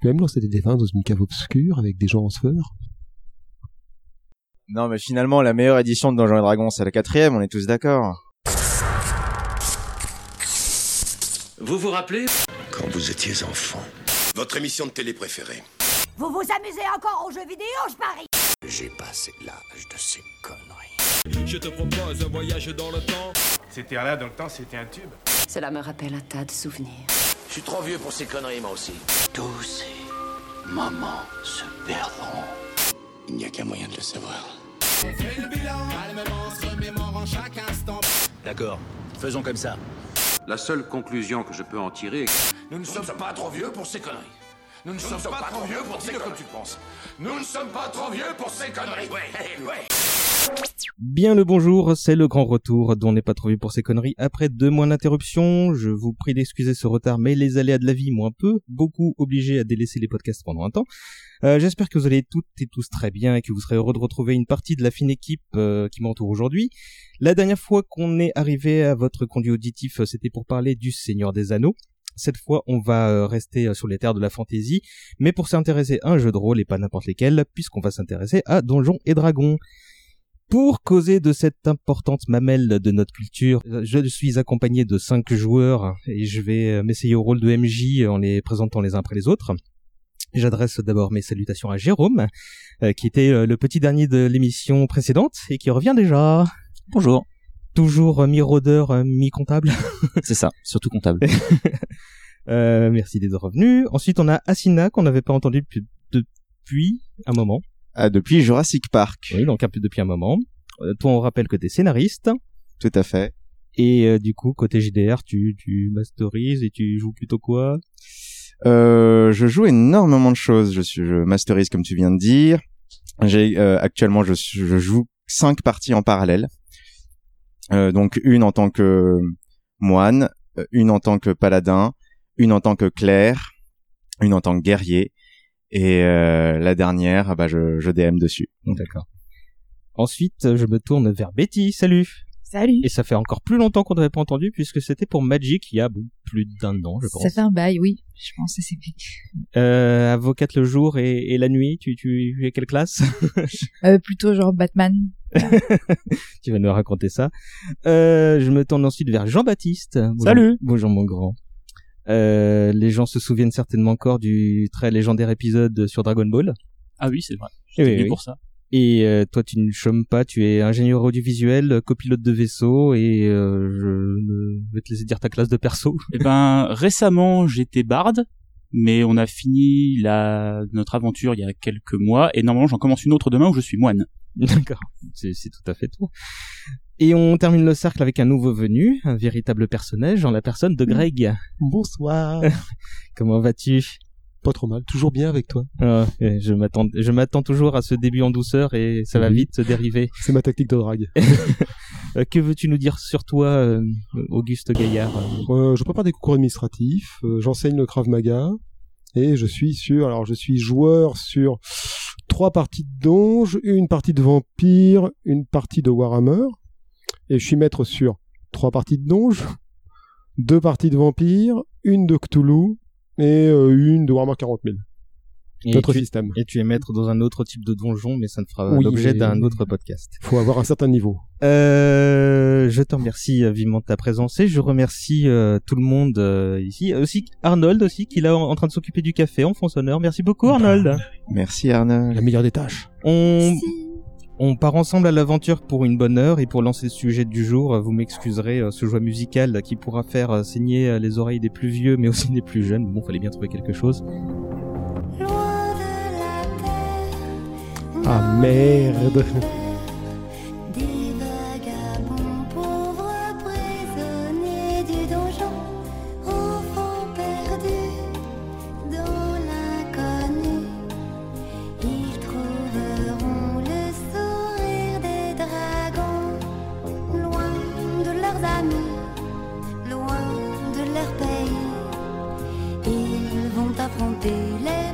peux même lancer des défunts dans une cave obscure avec des gens en sueur. Non, mais finalement, la meilleure édition de Donjons et Dragons, c'est la quatrième, on est tous d'accord. Vous vous rappelez? Quand vous étiez enfant. Votre émission de télé préférée. Vous vous amusez encore aux jeux vidéo, je parie? J'ai passé l'âge de ces conneries. Je te propose un voyage dans le temps. C'était là dans le temps, c'était un tube. Cela me rappelle un tas de souvenirs. Je suis trop vieux pour ces conneries, moi aussi. Tous ces moments se perdront. Il n'y a qu'un moyen de le savoir. D'accord, faisons comme ça. La seule conclusion que je peux en tirer est que Nous ne sommes pas trop vieux pour ces conneries. Nous ne sommes pas trop vieux pour dire comme tu penses. Nous ne sommes pas trop vieux pour ces conneries. Ouais, ouais. Bien le bonjour, c'est le grand retour dont on n'est pas trop vu pour ces conneries. Après deux mois d'interruption, je vous prie d'excuser ce retard, mais les aléas de la vie m'ont un peu, beaucoup obligé à délaisser les podcasts pendant un temps. Euh, J'espère que vous allez toutes et tous très bien et que vous serez heureux de retrouver une partie de la fine équipe euh, qui m'entoure aujourd'hui. La dernière fois qu'on est arrivé à votre conduit auditif, euh, c'était pour parler du Seigneur des Anneaux. Cette fois, on va rester sur les terres de la fantaisie, mais pour s'intéresser à un jeu de rôle et pas n'importe lesquels, puisqu'on va s'intéresser à Donjons et Dragons. Pour causer de cette importante mamelle de notre culture, euh, je suis accompagné de cinq joueurs et je vais euh, m'essayer au rôle de MJ en les présentant les uns après les autres. J'adresse d'abord mes salutations à Jérôme, euh, qui était le petit dernier de l'émission précédente et qui revient déjà. Bonjour. Toujours mi-rôdeur, mi-comptable. C'est ça, surtout comptable. Euh, merci d'être revenu. Ensuite, on a Asina, qu'on n'avait pas entendu depuis, depuis un moment. Ah, depuis Jurassic Park. Oui, donc un peu depuis un moment. Euh, toi, on rappelle que t'es scénariste. Tout à fait. Et euh, du coup, côté JDR, tu, tu masterises et tu joues plutôt quoi? Euh, je joue énormément de choses. Je suis, je masterise comme tu viens de dire. J'ai euh, actuellement, je, je joue cinq parties en parallèle. Donc une en tant que moine, une en tant que paladin, une en tant que clerc, une en tant que guerrier, et euh, la dernière, bah je, je DM dessus. D'accord. Ensuite, je me tourne vers Betty. Salut Salut. Et ça fait encore plus longtemps qu'on n'avait pas entendu, puisque c'était pour Magic il y a bon, plus d'un an, je pense. Ça fait un bail, oui. Je pense que c'est. Euh, avocate le jour et, et la nuit, tu, tu, tu es quelle classe? Euh, plutôt genre Batman. Tu vas nous raconter ça. Euh, je me tourne ensuite vers Jean-Baptiste. Salut. Bonjour mon grand. Euh, les gens se souviennent certainement encore du très légendaire épisode sur Dragon Ball. Ah oui, c'est vrai. Eh J'étais oui, pour ça. Et euh, toi, tu ne chômes pas, tu es ingénieur audiovisuel, copilote de vaisseau, et euh, je vais te laisser dire ta classe de perso. Eh ben, récemment, j'étais barde, mais on a fini la, notre aventure il y a quelques mois, et normalement, j'en commence une autre demain où je suis moine. D'accord, c'est tout à fait tout. Et on termine le cercle avec un nouveau venu, un véritable personnage en la personne de Greg. Bonsoir. Comment vas-tu? Pas trop mal. Toujours bien avec toi. Ah, Je m'attends, je m'attends toujours à ce début en douceur et ça va vite se dériver. C'est ma tactique de drague. Euh, que veux-tu nous dire sur toi, euh, Auguste Gaillard? Euh, je prépare des concours administratifs. J'enseigne le Krav Maga. Et je suis sur, alors je suis joueur sur trois parties de Donge, une partie de Vampire, une partie de Warhammer. Et je suis maître sur trois parties de Donge, deux parties de Vampire, une de Cthulhu et euh, une de Warhammer 40 000. Et Notre tu- système. Et tu es maître dans un autre type de donjon, mais ça ne fera Oui, l'objet d'un autre podcast. Faut avoir un certain niveau. Euh, je te remercie euh, vivement de ta présence et je remercie euh, tout le monde euh, ici. Aussi Arnold aussi, qui est là en, en train de s'occuper du café en fond sonore. Merci beaucoup Arnold. Merci Arnaud. La meilleure des tâches. On, on part ensemble à l'aventure pour une bonne heure et pour lancer le sujet du jour, vous m'excuserez ce choix musical qui pourra faire saigner les oreilles des plus vieux mais aussi des plus jeunes. Bon, fallait bien trouver quelque chose. Ah merde. Des vagabonds pauvres prisonniers du donjon, enfants perdus dans l'inconnu. Ils trouveront le sourire des dragons, loin de leurs amis, loin de leur pays. Ils vont affronter les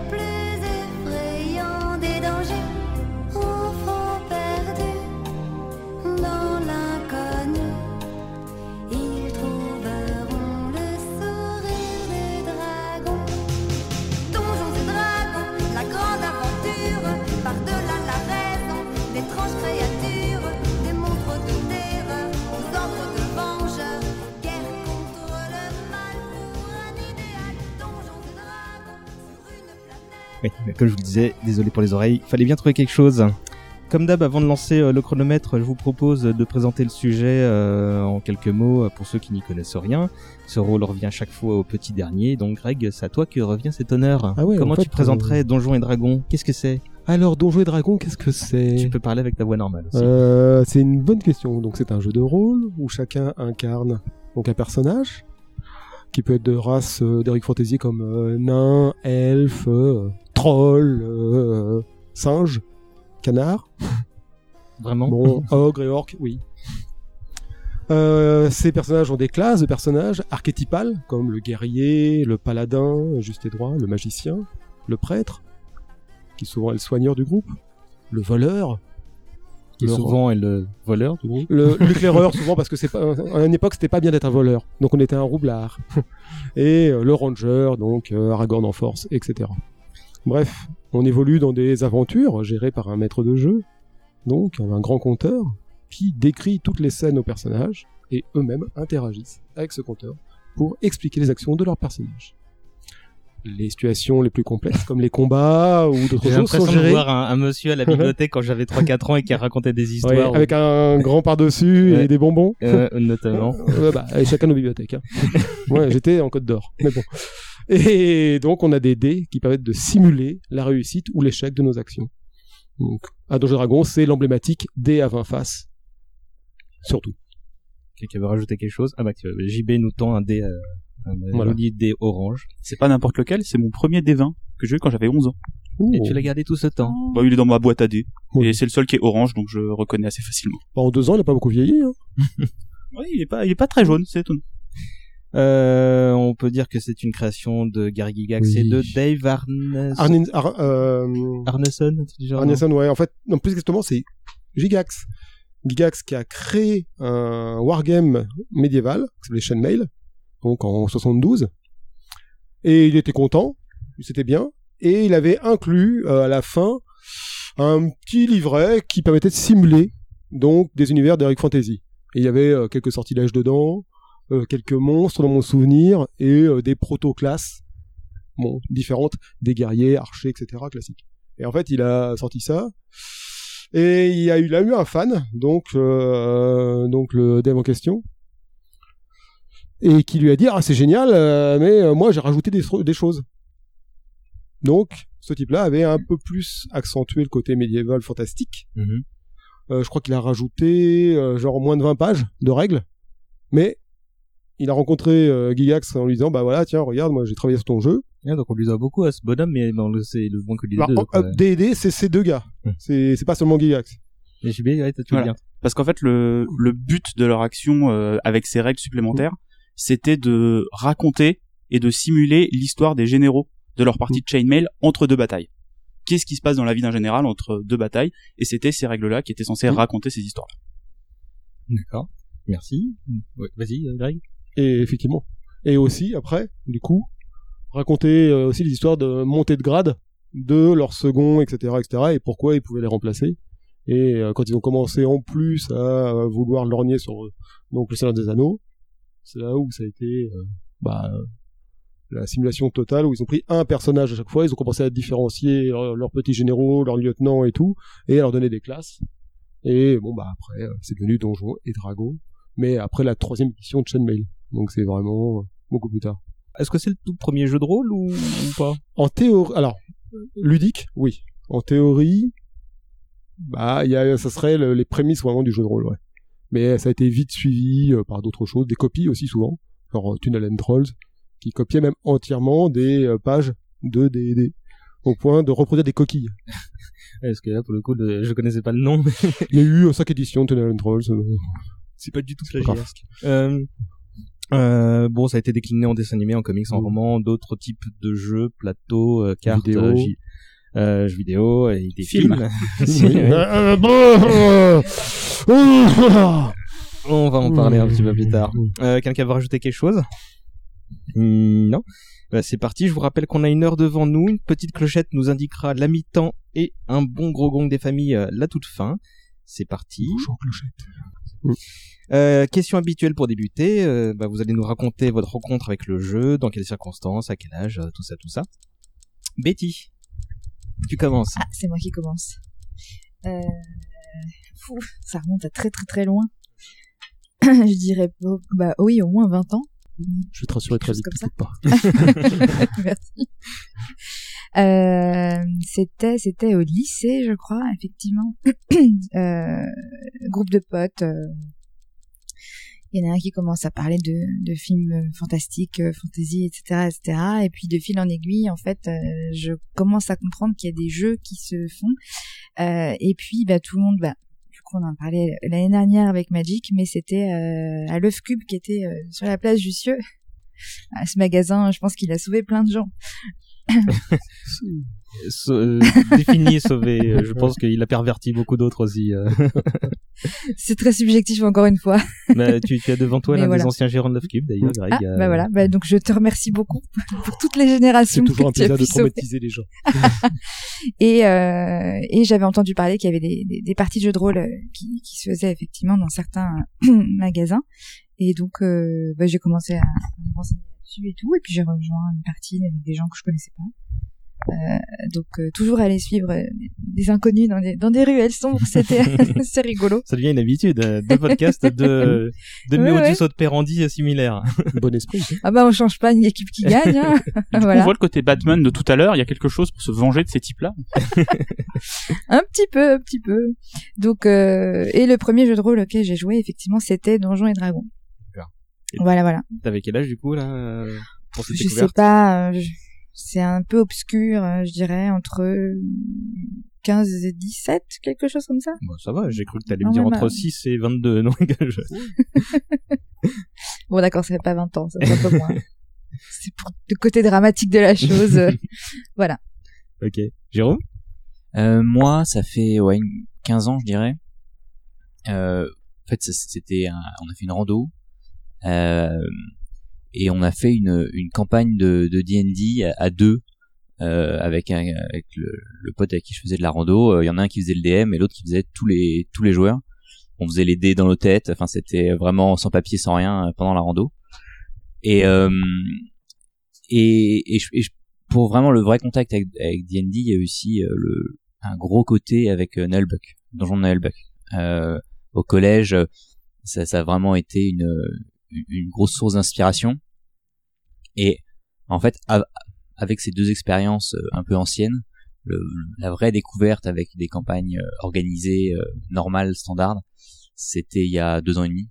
Oui, comme je vous le disais, désolé pour les oreilles, fallait bien trouver quelque chose. Comme d'hab, avant de lancer euh, le chronomètre, je vous propose de présenter le sujet euh, en quelques mots euh, pour ceux qui n'y connaissent rien. Ce rôle revient chaque fois au petit dernier, donc Greg, c'est à toi que revient cet honneur. Ah ouais, Comment en fait, tu présenterais Donjons et Dragons? Qu'est-ce que c'est? Alors, Donjons et Dragons, qu'est-ce que c'est? Tu peux parler avec ta voix normale aussi. Euh, c'est une bonne question. Donc c'est un jeu de rôle où chacun incarne donc un personnage qui peut être de race euh, d'Eric Fantasy comme euh, nain, elfe, euh, troll, euh, singe, canard. Vraiment Bon, ogre et orc, oui. Euh, ces personnages ont des classes de personnages archétypales comme le guerrier, le paladin, juste et droit, le magicien, le prêtre, qui souvent est le soigneur du groupe, le voleur, Qui le souvent est le voleur du groupe. le- l'éclaireur souvent parce que c'est pas à une époque c'était pas bien d'être un voleur donc on était un roublard et euh, le ranger donc euh, Aragorn en force etc bref on évolue dans des aventures gérées par un maître de jeu donc un grand conteur qui décrit toutes les scènes aux personnages et eux-mêmes interagissent avec ce conteur pour expliquer les actions de leurs personnages les situations les plus complexes comme les combats ou d'autres J'ai choses sont l'impression de gérées voir un, un monsieur à la bibliothèque quand j'avais 3-4 ans et qui racontait des Ouais, histoires. avec un grand par-dessus Ouais. et des bonbons Euh, notamment. Ouais, bah, et chacun nos bibliothèques. Hein. ouais, j'étais en Côte d'Or. Mais bon. Et donc, on a des dés qui permettent de simuler la réussite ou l'échec de nos actions. Donc, à Donjons et Dragons, c'est l'emblématique dés à 20 faces. Surtout. Quelqu'un veut rajouter quelque chose? Ah bah tu- JB nous tend un dé, euh, un Voilà. dé orange. C'est pas n'importe lequel, c'est mon premier D20 que j'ai eu quand j'avais 11 ans. Et tu l'as gardé tout ce temps. Bah, il est dans ma boîte à dés. Oui. Et c'est le seul qui est orange, donc je reconnais assez facilement. Bah, en deux ans, il n'a pas beaucoup vieilli. Hein. Oui, il est pas, il est pas très jaune, c'est étonnant. Euh, on peut dire que c'est une création de Gary Gygax Oui. et de Dave Ar- euh, Arneson, du genre, Arneson, ouais. En fait, non, plus exactement, c'est Gigax. Gigax qui a créé un wargame médiéval, qui s'appelait Chainmail, donc en 72. Et il était content, c'était bien. Et il avait inclus euh, à la fin un petit livret qui permettait de simuler donc des univers d'Eric Fantasy. Et il y avait euh, quelques sortilèges dedans, quelques monstres dans mon souvenir et euh, des proto-classes bon, différentes, des guerriers, archers, etc. classiques. Et en fait, il a sorti ça. Et il a il a eu un fan, donc, euh, donc le dev en question, et qui lui a dit ah c'est génial, euh, mais euh, moi j'ai rajouté des, des choses. Donc ce type-là avait un peu plus accentué le côté médiéval fantastique. Mhm. Euh, je crois qu'il a rajouté euh, genre moins de 20 pages de règles, mais il a rencontré euh, Gigax en lui disant bah voilà tiens regarde moi j'ai travaillé sur ton jeu. Ouais, donc on lui doit beaucoup à ce bonhomme, mais c'est le bon que les Alors, deux. quoi. euh, D&D c'est ces deux gars, Hmm. c'est c'est pas seulement Gigax. Mais JB, ouais, t'as tout Voilà. bien. Parce qu'en fait, le, le but de leur action euh, avec ces règles supplémentaires, c'était de raconter et de simuler l'histoire des généraux de leur partie de chainmail entre deux batailles. Qu'est-ce qui se passe dans la vie d'un général entre deux batailles? Et c'était ces règles-là qui étaient censées raconter ces histoires-là. D'accord. Merci. Ouais, Vas-y, euh, Greg. Et effectivement. Et aussi, après, du coup, raconter euh, aussi les histoires de montée de grade de leurs seconds, etc., etc., et pourquoi ils pouvaient les remplacer. Et euh, quand ils ont commencé en plus à euh, vouloir lorgner sur donc le Seigneur des Anneaux, c'est là où ça a été bah, la simulation totale, où ils ont pris un personnage à chaque fois, ils ont commencé à différencier leurs petits généraux, leurs lieutenants et tout, et à leur donner des classes. Et bon, bah après, c'est devenu Donjons et Dragons, mais après la troisième édition de Chainmail. Donc c'est vraiment euh, beaucoup plus tard. Est-ce que c'est le tout premier jeu de rôle ou, ou pas? En théorie, alors ludique, oui. En théorie, bah y a, ça serait le- les prémices vraiment du jeu de rôle, ouais. Mais ça a été vite suivi euh, par d'autres choses, des copies aussi souvent, genre euh, Tunnel and Trolls, qui copiaient même entièrement des euh, pages de D&D au point de reproduire des coquilles. Parce que là, pour le coup, le- je connaissais pas le nom. Il y a eu euh, cinq éditions de Tunnel and Trolls. C'est pas du tout plagiesque. Euh, euh, bon, ça a été décliné en dessin animé, en comics, en Mm. roman, d'autres types de jeux, plateaux, euh, cartes, Vidéo. euh, euh, jeux vidéo et des Films. films. Oui. On va en parler un petit peu plus tard. Euh, Quelqu'un veut rajouter quelque chose? Non. Bah, c'est parti. Je vous rappelle qu'on a une heure devant nous. Une petite clochette nous indiquera la mi-temps et un bon gros gong des familles euh, la toute fin. C'est parti. Bonjour, clochette. Euh, question habituelle pour débuter. euh, bah, vous allez nous raconter votre rencontre avec le jeu, dans quelles circonstances, à quel âge, euh, tout ça, tout ça. Betty. Tu commences. Ah, c'est moi qui commence. Euh... fou, ça remonte à très très très loin. je dirais, oh, bah oui, au moins 20 ans. Je vais te rassurer très vite, chose t'inquiète pas. Merci. Euh, c'était c'était au lycée, je crois, effectivement. euh, groupe de potes. euh, il y en a un qui commence à parler de, de films euh, fantastiques, fantasy, etc., etc. Et puis de fil en aiguille, en fait, je commence à comprendre qu'il y a des jeux qui se font. Et puis, bah, tout le monde, bah, on en parlait l'année dernière avec Magic, mais c'était à l'œuf cube qui était sur la place Jussieu. Ce magasin, je pense qu'il a sauvé plein de gens. So- euh, défini, sauvé. euh, Je pense qu'il a perverti beaucoup d'autres aussi. euh. C'est très subjectif encore une fois. Mais tu, tu as devant toi l'un voilà. des anciens gérants de Love Cube, d'ailleurs, Greg. Ah, euh, bah voilà. Bah, donc je te remercie beaucoup pour toutes les C'est générations toujours un que tu as plaisir de traumatiser les gens. Et, euh, et j'avais entendu parler qu'il y avait des, des, des parties de jeux de rôle euh, qui, qui se faisaient effectivement dans certains magasins. Et donc, euh, bah, j'ai commencé à me renseigner là-dessus et tout. Et puis j'ai rejoint une partie avec des gens que je connaissais pas. Euh, donc euh, toujours aller suivre euh, des inconnus dans des, dans des ruelles sombres, c'était c'est rigolo. Ça devient une habitude. euh, Deux podcasts, deux, deux Ouais, ouais. operandi euh, similaires. Bon esprit. Ah bah on change pas une équipe qui gagne. Hein. Du coup, on voilà. voit le côté Batman de tout à l'heure. Il y a quelque chose pour se venger de ces types-là. Un petit peu, un petit peu. Donc, euh, et le premier jeu de rôle auquel j'ai joué, effectivement, c'était Donjons et Dragons. Voilà, voilà. T'avais quel âge, du coup, là, euh, pour cette Je sais découverte pas, euh, je- c'est un peu obscur, euh, je dirais, entre 15 et 17, quelque chose comme ça. Bon, ça va, j'ai cru que t'allais Non, me dire mais entre bah- 6 et 22. Donc, je... Bon, d'accord, ça fait pas 20 ans, ça fait un peu moins. c'est pour le côté dramatique de la chose. euh, voilà. Ok. Jérôme? Euh, moi, ça fait ouais, une- 15 ans, je dirais. Euh, en fait, ça, c'était, un- on a fait une rando euh, et on a fait une, une campagne de D&D à, deux euh, avec un, avec le, le pote avec qui je faisais de la rando. Euh, Il y en a un qui faisait le DM et l'autre qui faisait tous les tous les joueurs. On faisait les dés dans nos têtes. Enfin, c'était vraiment sans papier, sans rien euh, pendant la rando. Et euh, et, et, je- et je- pour vraiment le vrai contact avec, avec D&D, il y a aussi euh, le, un gros côté avec euh, Nullbuck, Donjon de Nullbuck. Euh, au collège, euh, ça, ça a vraiment été une, une grosse source d'inspiration. Et en fait, av- avec ces deux expériences euh, un peu anciennes, le, la vraie découverte avec des campagnes euh, organisées, euh, normales, standards, c'était il y a deux ans et demi.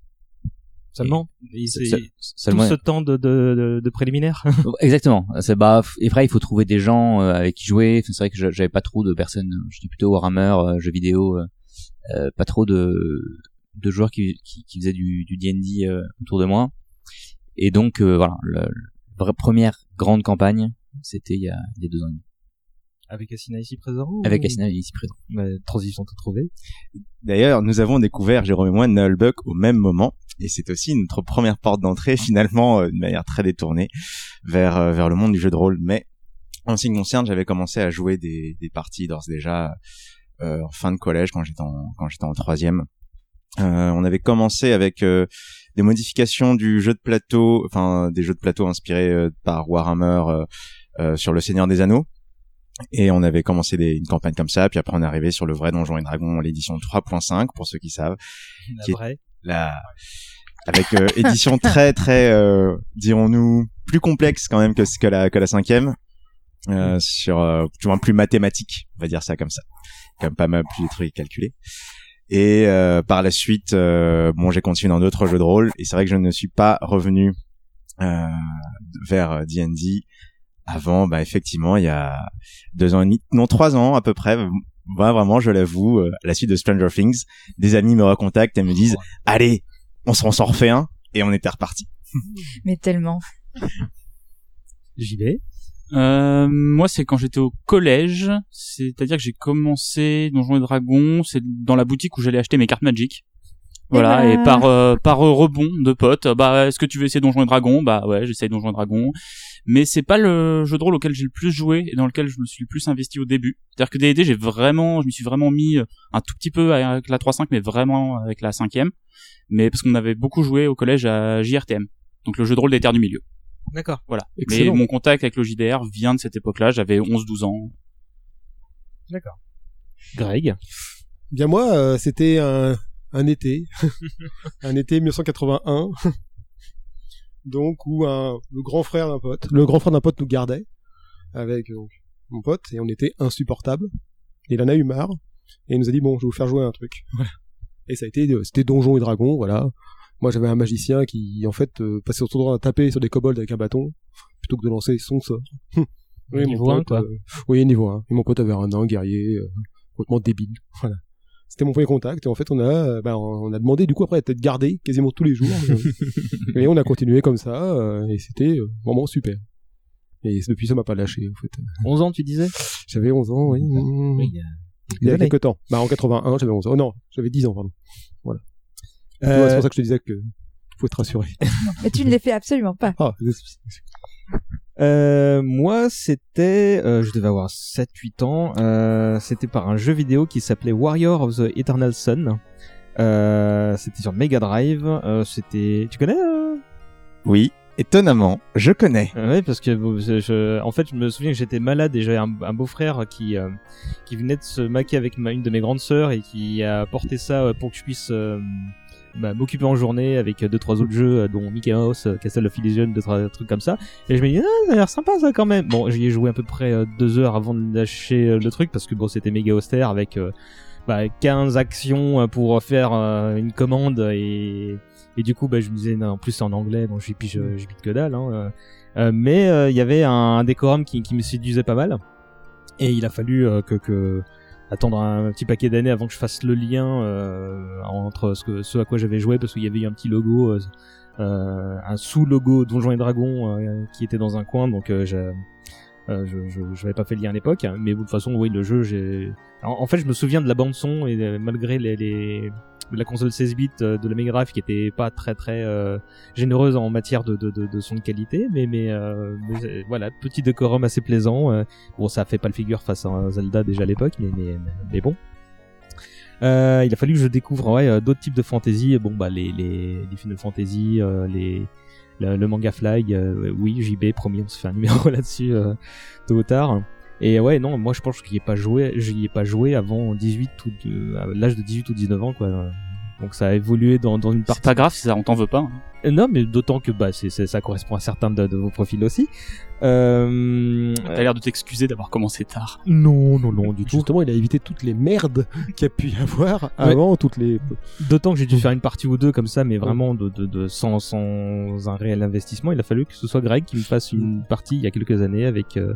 Seulement Et Et se- c'est se- Tout seulement- ce temps de, de, de, préliminaire Exactement. C'est bah et après il faut trouver des gens avec qui jouer. Enfin, c'est vrai que j'a- j'avais pas trop de personnes. J'étais plutôt Warhammer, jeux vidéo, euh, pas trop de de joueurs qui qui, qui faisaient du du D&D euh, autour de moi. Et donc euh, voilà, le, le vraie première grande campagne, c'était il y a il y a deux ans et demi. Avec Assina ici présent Avec ou- Assina ici présent. Bah, transition tout trouvée. D'ailleurs, nous avons découvert, Jérôme et moi, Nullbuck au même moment. Et c'est aussi notre première porte d'entrée, finalement, euh, de manière très détournée, vers, euh, vers le monde du jeu de rôle. Mais, en ce qui me concerne, j'avais commencé à jouer des, des parties d'ores et déjà euh, en fin de collège, quand j'étais en, quand j'étais en troisième. Euh, on avait commencé avec euh, des modifications du jeu de plateau, enfin des jeux de plateau inspirés euh, par Warhammer sur le Seigneur des Anneaux. Et on avait commencé des, une campagne comme ça, puis après on est arrivé sur le vrai Donjon et Dragon, l'édition 3.5 pour ceux qui savent, La qui est vraie. la avec euh, édition très très euh, dirons-nous plus complexe quand même que que la que la cinquième, euh, sur euh, du moins plus mathématique, on va dire ça comme ça, comme pas mal plus des trucs calculés. Et euh, par la suite, euh, bon, j'ai continué dans d'autres jeux de rôle, et c'est vrai que je ne suis pas revenu euh, vers D&D avant, bah effectivement, il y a deux ans et demi, non trois ans à peu près. Moi, vraiment, je l'avoue, euh, à la suite de Stranger Things, des amis me recontactent et me disent, allez, on s'en s'en refait un, et on était reparti. Mais tellement. J'y vais. Euh, moi, c'est quand j'étais au collège, c'est-à-dire que j'ai commencé Donjons et Dragons, c'est dans la boutique où j'allais acheter mes cartes Magic. Voilà, voilà. et par euh, par rebond de potes, bah est-ce que tu veux essayer Donjons et Dragons? Bah ouais, j'essaye Donjons et Dragons. Mais c'est pas le jeu de rôle auquel j'ai le plus joué et dans lequel je me suis le plus investi au début. C'est-à-dire que D&D, j'ai vraiment, je me suis vraiment mis euh, un tout petit peu avec la 3.5, mais vraiment avec la cinquième. Mais parce qu'on avait beaucoup joué au collège à JRTM, donc le jeu de rôle des terres du milieu. D'accord. Voilà. Excellent. Mais mon contact avec le JDR vient de cette époque-là. J'avais 11-12 ans. D'accord. Greg. Bien moi, euh, c'était un, un été, un été 1981, donc où un, le grand frère d'un pote, le grand frère d'un pote nous gardait avec donc, mon pote et on était insupportable. Il en a eu marre et il nous a dit bon, je vais vous faire jouer à un truc. Voilà. Et ça a été, euh, c'était Donjons et Dragons, voilà. Moi, j'avais un magicien qui, en fait, euh, passait son temps à taper sur des kobolds avec un bâton plutôt que de lancer son sort. oui, Niveau un, quoi. euh, oui, niveau 1. Et mon pote avait un nain guerrier euh, complètement débile. Voilà. C'était mon premier contact et en fait on a euh, bah, on a demandé du coup après d'être gardé quasiment tous les jours euh, et on a continué comme ça et c'était vraiment super. Et depuis ça m'a pas lâché en fait. 11 ans, tu disais? J'avais 11 ans, oui. Oui, il y a quelques temps. Bah en 81, j'avais 11 ans. Oh non, j'avais 10 ans pardon. Voilà. Euh, C'est pour ça que je te disais que tu pouvais te rassurer. Mais tu ne les fais absolument pas. Ah, Euh, moi, c'était, euh, je devais avoir 7-8 ans. Euh, c'était par un jeu vidéo qui s'appelait Warrior of the Eternal Sun. Euh, c'était sur Mega Drive. Euh, c'était, tu connais euh Oui, étonnamment, je connais. Euh, Ouais, parce que je, en fait, je me souviens que j'étais malade et j'avais un, un beau-frère qui euh, qui venait de se maquer avec ma, une de mes grandes sœurs et qui a porté ça euh, pour que je puisse euh, bah, m'occuper en journée avec euh, deux trois autres jeux euh, dont Mickey Mouse, euh, Castle of Illusion, deux trucs comme ça. Et je me dis ah ça a l'air sympa ça quand même. Bon, j'y ai joué à peu près deux heures avant de lâcher le truc parce que bon c'était méga austère avec bah, 15 actions pour faire une commande et du coup bah je me disais non, en plus c'est en anglais donc je puis je, que dalle hein, mais il y avait un, décorum qui, qui me séduisait pas mal et il a fallu que, que attendre un petit paquet d'années avant que je fasse le lien euh, entre ce, à quoi j'avais joué parce qu'il y avait eu un petit logo euh, euh, un sous logo Donjons et Dragons euh, qui était dans un coin donc euh, j'ai euh, je je j'avais pas fait le lien à l'époque hein, mais de toute façon oui le jeu j'ai en, fait je me souviens de la bande son et euh, malgré les, les la console 16 bits euh, de la Mega Drive qui était pas très très généreuse en matière de, de, de, de son de qualité mais mais, mais, voilà petit décorum assez plaisant bon ça fait pas le figure face à Zelda déjà à l'époque mais, mais mais bon. Il a fallu que je découvre ouais, d'autres types de fantasy bon bah les les, les Final Fantasy les le, le manga Fly euh, oui JB promis on se fait un numéro là-dessus euh, tôt ou tard. Et ouais non moi je pense que j'y ai pas joué j'y ai pas joué avant 18 ou l'âge de 18 ou 19 ans quoi donc ça a évolué dans, dans une partie C'est pas grave si ça on t'en veut pas. hein. euh, Non, mais d'autant que bah c'est c'est- ça correspond à certains de, de vos profils aussi. Euh... T'as l'air de t'excuser d'avoir commencé tard. Non, non, non, du tout. Justement, il a évité toutes les merdes qu'il y a pu y avoir avant, toutes les. D'autant que j'ai dû faire une partie ou deux comme ça, mais vraiment de, de, de sans, sans un réel investissement. Il a fallu que ce soit Greg qui me fasse une partie il y a quelques années avec euh,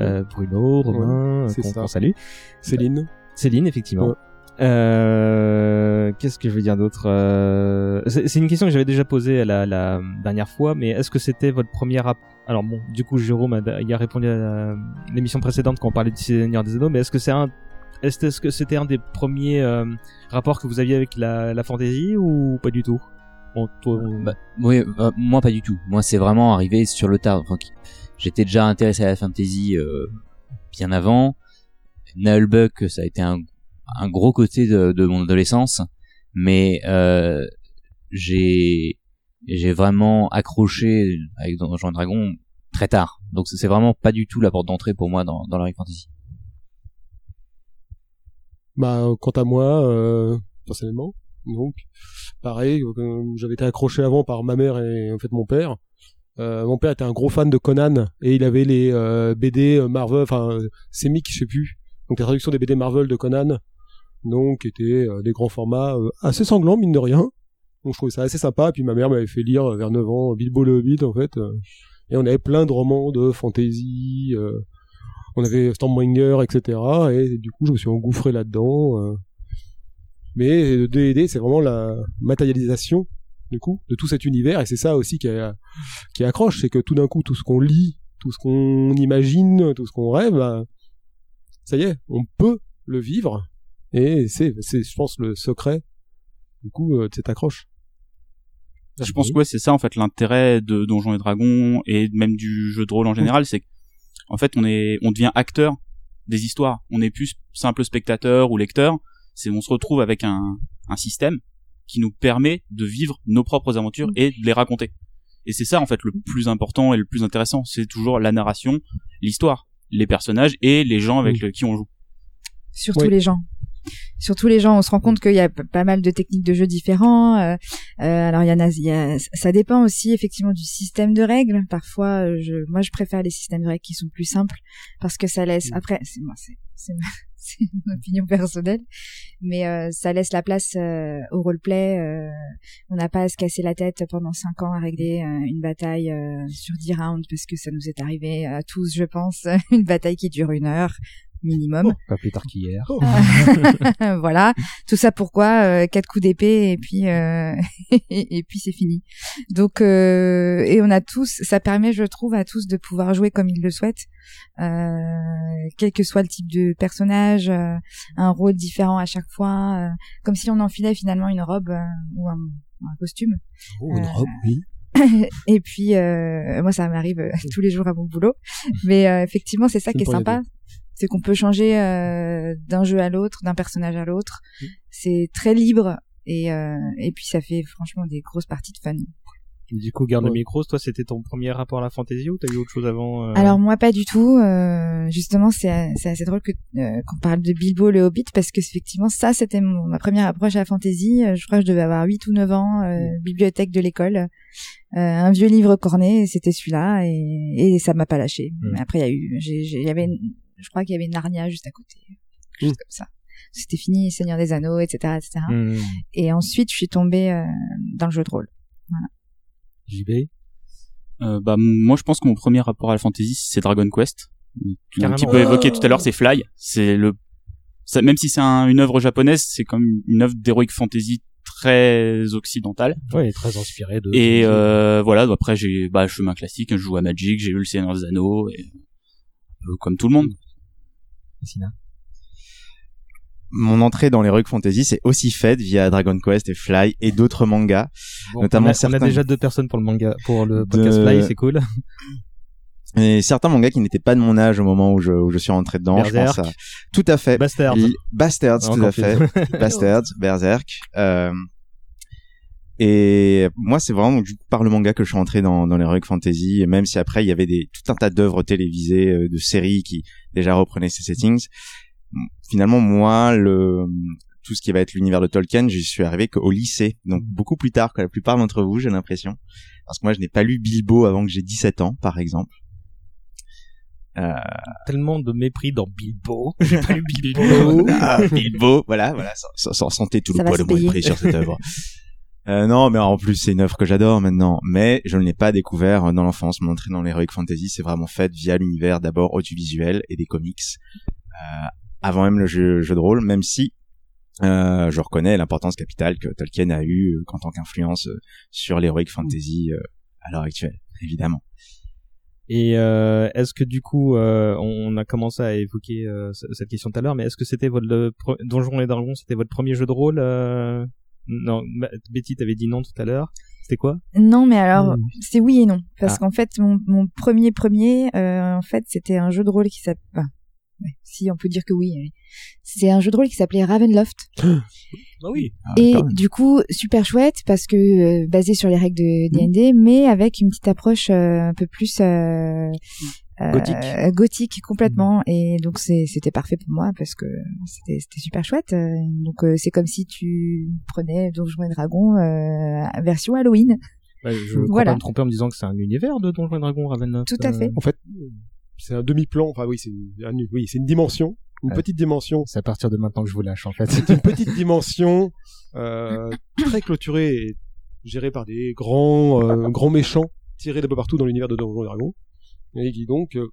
euh, Bruno, Romain, Ouais, c'est qu'on salue. Céline. Céline, effectivement. Ouais. Euh, Qu'est-ce que je veux dire d'autre euh, C'est une question que j'avais déjà posée la, la dernière fois, mais est-ce que c'était votre première... app- Alors bon, du coup, Jérôme a, il a répondu à la- l'émission précédente quand on parlait du Seigneur des Anneaux, mais est-ce que c'est un... Est-ce que c'était un des premiers euh, rapports que vous aviez avec la, la fantasy ou pas du tout? Bon, toi, Bah, oui, euh, moi pas du tout. Moi c'est vraiment arrivé sur le tard. Enfin, j'étais déjà intéressé à la fantasy euh, bien avant. Nullbuck, ça a été un, un gros côté de, mon adolescence, mais euh, j'ai vraiment accroché avec Donjons et Dragons très tard. Donc c'est vraiment pas du tout la porte d'entrée pour moi dans, dans fantasy. Bah, euh, quant à moi, euh, personnellement, donc, pareil, j'avais été accroché avant par ma mère et en fait mon père. Mon père était un gros fan de Conan et il avait les BD Marvel, enfin, Semic, je sais plus. Donc la traduction des BD Marvel de Conan, donc qui étaient euh, des grands formats euh, assez sanglants mine de rien. Donc je trouvais ça assez sympa. Et puis ma mère m'avait fait lire euh, vers 9 ans Bilbo le Hobbit en fait. et on avait plein de romans de fantasy. on avait Stormbringer, etc. Et du coup, je me suis engouffré là-dedans. Mais le D&D, c'est vraiment la matérialisation, du coup, de tout cet univers. Et c'est ça aussi qui, qui accroche, c'est que tout d'un coup, tout ce qu'on lit, tout ce qu'on imagine, tout ce qu'on rêve, bah, ça y est, on peut le vivre. Et c'est, c'est, je pense, le secret, du coup, euh, de cette accroche. Je pense que ouais, c'est ça en fait l'intérêt de Donjons et Dragons et même du jeu de rôle en général, c'est qu'en fait on est on devient acteur des histoires. On n'est plus simple spectateur ou lecteur. C'est on se retrouve avec un un système qui nous permet de vivre nos propres aventures et de les raconter. Et c'est ça en fait le plus important et le plus intéressant. C'est toujours la narration, l'histoire, les personnages et les gens avec le- qui on joue. sur Oui. tous les gens. Sur tous les gens, on se rend compte qu'il y a pas mal de techniques de jeu différents. euh, euh, alors il y en a, il y a- ça dépend aussi effectivement du système de règles. Parfois, euh, je, moi, je préfère les systèmes de règles qui sont plus simples parce que ça laisse. Après, c'est moi, c'est opinion personnelle, mais euh, ça laisse la place au roleplay. on n'a pas à se casser la tête pendant cinq ans à régler une bataille sur 10 rounds parce que ça nous est arrivé à tous, je pense, une bataille qui dure une heure minimum. Pas plus tard qu'hier. voilà, tout ça pourquoi euh, quatre coups d'épée et puis euh, et, puis c'est fini. Donc euh, et on a tous, ça permet, je trouve, à tous de pouvoir jouer comme ils le souhaitent, euh, quel que soit le type de personnage, euh, un rôle différent à chaque fois, euh, comme si on enfilait finalement une robe euh, ou un, un costume. Oh, une Euh, robe, oui. et puis euh, moi ça m'arrive tous les jours à mon boulot mais euh, effectivement c'est ça C'est qui est sympa. C'est qu'on peut changer euh, d'un jeu à l'autre d'un personnage à l'autre c'est très libre et euh, et puis ça fait franchement des grosses parties de fun Du coup, garde le micro. Toi, c'était ton premier rapport à la fantasy ou t'as eu autre chose avant euh, Alors moi pas du tout. Euh, justement, c'est c'est assez drôle que euh, qu'on parle de Bilbo le Hobbit parce que effectivement ça c'était ma première approche à la fantasy. Je crois que je devais avoir 8 ou 9 ans, euh, bibliothèque de l'école, euh, un vieux livre corné, c'était celui-là et, et ça m'a pas lâché. Mm. Mais Après il y a eu, il y avait, une- je crois qu'il y avait Narnia juste à côté, quelque chose comme ça. C'était fini, Seigneur des Anneaux, etc., etc. Mm. Et ensuite je suis tombée euh, dans le jeu de rôle. Voilà. JB Euh, bah moi je pense que mon premier rapport à la fantasy c'est Dragon Quest. Tu l'as un petit peu évoqué tout à l'heure, c'est Fly. C'est le, ça, même si c'est un- une œuvre japonaise, c'est comme une œuvre d'heroic fantasy très occidentale. Ouais, très inspiré de. Et euh, voilà, après j'ai bah chemin classique, je joue à Magic, j'ai eu le Seigneur des Anneaux, et peu comme tout le monde. Sina. Mon entrée dans les Rogue Fantasy c'est aussi faite via Dragon Quest et Fly et d'autres mangas, Bon, notamment on a, on certains a déjà deux personnes pour le manga, pour le podcast De- Fly, c'est cool. et certains mangas qui n'étaient pas de mon âge au moment où je, où je suis rentré dedans. Je pense Berserk. à... Tout à fait. Bastard. Li- Bastards, tout à fait. Bastards, Berserk. Euh, et moi, c'est vraiment du coup par le manga que je suis entré dans, dans les Rogue Fantasy, et même si après il y avait des, tout un tas d'œuvres télévisées, euh, de séries qui déjà reprenaient ces settings. Finalement, moi, le, tout ce qui va être l'univers de Tolkien, j'y suis arrivé qu'au lycée, donc beaucoup plus tard que la plupart d'entre vous, j'ai l'impression. Parce que moi, je n'ai pas lu Bilbo avant que j'ai 17 ans, par exemple. Euh, Tellement de mépris dans Bilbo. J'ai pas lu Bilbo. ah, Bilbo, voilà, voilà, sans, sans- sans sentir tout Ça le poids de mon mépris sur cette œuvre. Euh, non, mais en plus, c'est une œuvre que j'adore maintenant. Mais je ne l'ai pas découvert dans l'enfance. Mon entrée dans l'heroic fantasy, c'est vraiment faite via l'univers d'abord audiovisuel et des comics, euh, avant même le jeu, de rôle, même si euh, je reconnais l'importance capitale que Tolkien a eue euh, en tant qu'influence euh, sur l'heroic fantasy à l'heure actuelle, évidemment. Et euh, est-ce que du coup, euh, on a commencé à évoquer cette question tout à l'heure, mais est-ce que c'était votre Donjon et Dragons, c'était votre premier jeu de rôle. Non, Ma- Betty t'avait dit non tout à l'heure. C'était quoi? Non, mais alors, Mm. c'est oui et non. Parce Ah. qu'en fait, mon, mon premier premier, euh, en fait, c'était un jeu de rôle qui s'appelle... Enfin, ouais, si, on peut dire que oui. C'est un jeu de rôle qui s'appelait Ravenloft. Ah oui. et du coup, super chouette parce que euh, basé sur les règles de D&D, mais avec une petite approche euh, un peu plus... euh, euh, Gothique. gothique complètement et donc c'était parfait pour moi parce que c'était super chouette euh, donc euh, c'est comme si tu prenais Donjons et Dragons euh, version Halloween Ouais, je crois Voilà. pas me tromper en me disant que c'est un univers de Donjons et Dragons Ravenloft. Tout à fait. euh. En fait, c'est un demi-plan. Enfin oui, c'est une, un- oui, c'est une dimension, une Ouais. petite dimension. C'est à partir de maintenant que je vous lâche en fait. C'est une petite dimension euh, très clôturée et gérée par des grands euh, grands méchants tirés d'un peu partout dans l'univers de Donjons et Dragons et qui donc, euh,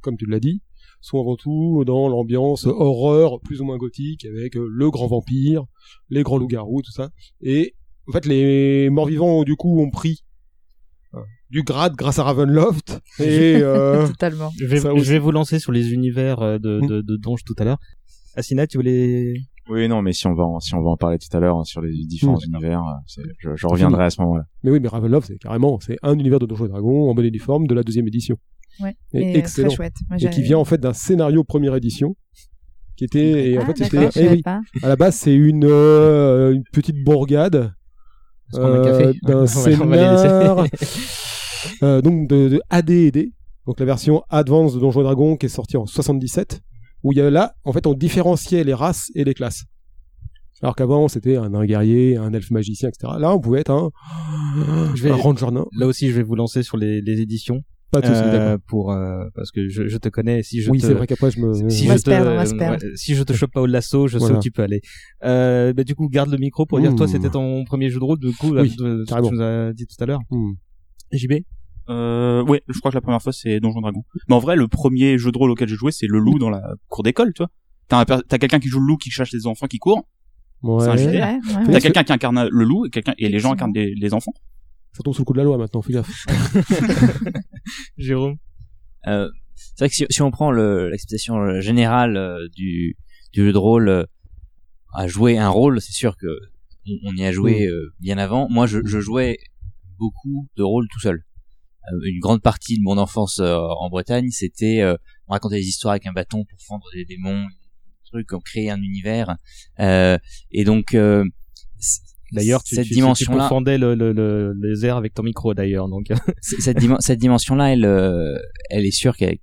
comme tu l'as dit, sont avant tout dans l'ambiance horreur plus ou moins gothique avec euh, le grand vampire, les grands loups-garous, tout ça. Et en fait, les morts-vivants du coup ont pris euh, du grade grâce à Ravenloft et euh, totalement Je vais, je vous lancer sur les univers de, de, de Donge tout à l'heure. Asina, tu voulais... Oui, non, mais si on va en, si on va en parler tout à l'heure hein, sur les différents Mm. univers, je reviendrai à ce moment-là. Mais oui, mais Ravenloft, c'est carrément, c'est un univers de Donjons et Dragons en bonne et due forme de la deuxième édition. Ouais. Et Et, euh, excellent. très chouette. Moi, et qui vient en fait d'un scénario première édition, qui était, et en Ah, fait, c'était, eh oui, à la base, c'est une, euh, une petite bourgade, euh, d'un scénar, euh, donc de, de AD&D, donc la version Advance de Donjons et Dragons qui est sortie en 77, où il y a là, en fait, on différenciait les races et les classes. Alors qu'avant, c'était un guerrier, un elfe magicien, etc. Là, on pouvait être un, Je vais- un ranger nain. Là aussi, je vais vous lancer sur les, les éditions. Pas Euh, pour euh, parce que je, je te connais. Si je Oui, te- c'est vrai qu'après, je me- si On va je se te perdre, on va se perdre. ouais, si je te chope pas au lasso, je sais où tu peux aller. Euh, bah, du coup, garde le micro pour dire toi, c'était ton premier jeu de rôle. Du coup, là, Oui, de- ce que carrément. tu nous as dit tout à l'heure. Mmh. JB. Euh, ouais, je crois que la première fois c'est Donjon Dragon. Mais en vrai, le premier jeu de rôle auquel j'ai joué, c'est le loup dans la cour d'école, tu vois. T'as quelqu'un qui joue le loup qui cherche les enfants qui courent. C'est un Ouais. Ouais, ouais, T'as ouais. quelqu'un qui incarne le loup et quelqu'un et les gens incarnent les, les enfants. Ça tombe sous le coup de la loi maintenant, fais gaffe. Jérôme. Euh, c'est vrai que si, si on prend le- l'acceptation générale euh, du, du jeu de rôle euh, à jouer un rôle, c'est sûr que on, on y a joué Mm. euh, bien avant. Moi, je, je jouais beaucoup de rôles tout seul. Euh, une grande partie de mon enfance euh, en Bretagne, c'était euh, on racontait des histoires avec un bâton pour fendre des démons, des trucs, on créait un univers. Euh, et donc, euh, D'ailleurs, tu, cette tu, dimension-là, tu confondais le, le, le, les airs avec ton micro d'ailleurs. Donc. cette, dimen- cette dimension-là, elle, euh, elle est sûre qu'elle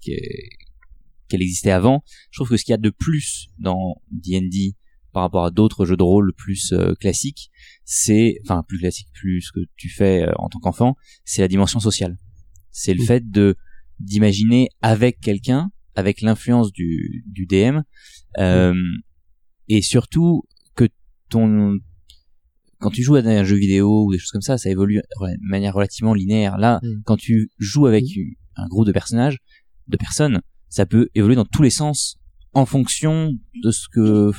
existait avant. Je trouve que ce qu'il y a de plus dans D&D par rapport à d'autres jeux de rôle plus euh, classiques, c'est, enfin plus classique, plus ce que tu fais euh, en tant qu'enfant, c'est la dimension sociale. C'est le Mm. fait de d'imaginer avec quelqu'un, avec l'influence du, du DM, euh, et surtout que ton quand tu joues à un jeu vidéo ou des choses comme ça, ça évolue de manière relativement linéaire. Là, Mm. quand tu joues avec un groupe de personnages, de personnes, ça peut évoluer dans tous les sens en fonction de ce que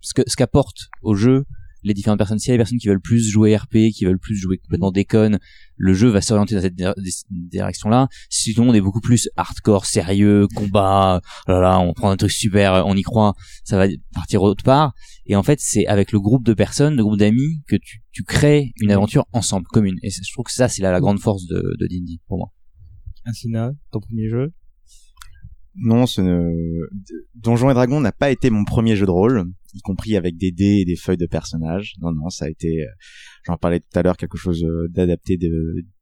ce que ce qu'apporte au jeu les différentes personnes. S'il y a des personnes qui veulent plus jouer RP, qui veulent plus jouer complètement déconne, le jeu va s'orienter dans cette dir- direction-là. Si tout le monde est beaucoup plus hardcore, sérieux, combat, oh là là, on prend un truc super, on y croit, ça va partir autre part. Et en fait, c'est avec le groupe de personnes, le groupe d'amis, que tu, tu crées une aventure ensemble, commune. Et je trouve que ça, c'est la, la grande force de, de D&D, pour moi. Asina, ton premier jeu? Non, ce ne... Donjons et Dragons n'a pas été mon premier jeu de rôle, y compris avec des dés et des feuilles de personnages. Non, non, ça a été, euh, j'en parlais tout à l'heure, quelque chose euh, d'adapté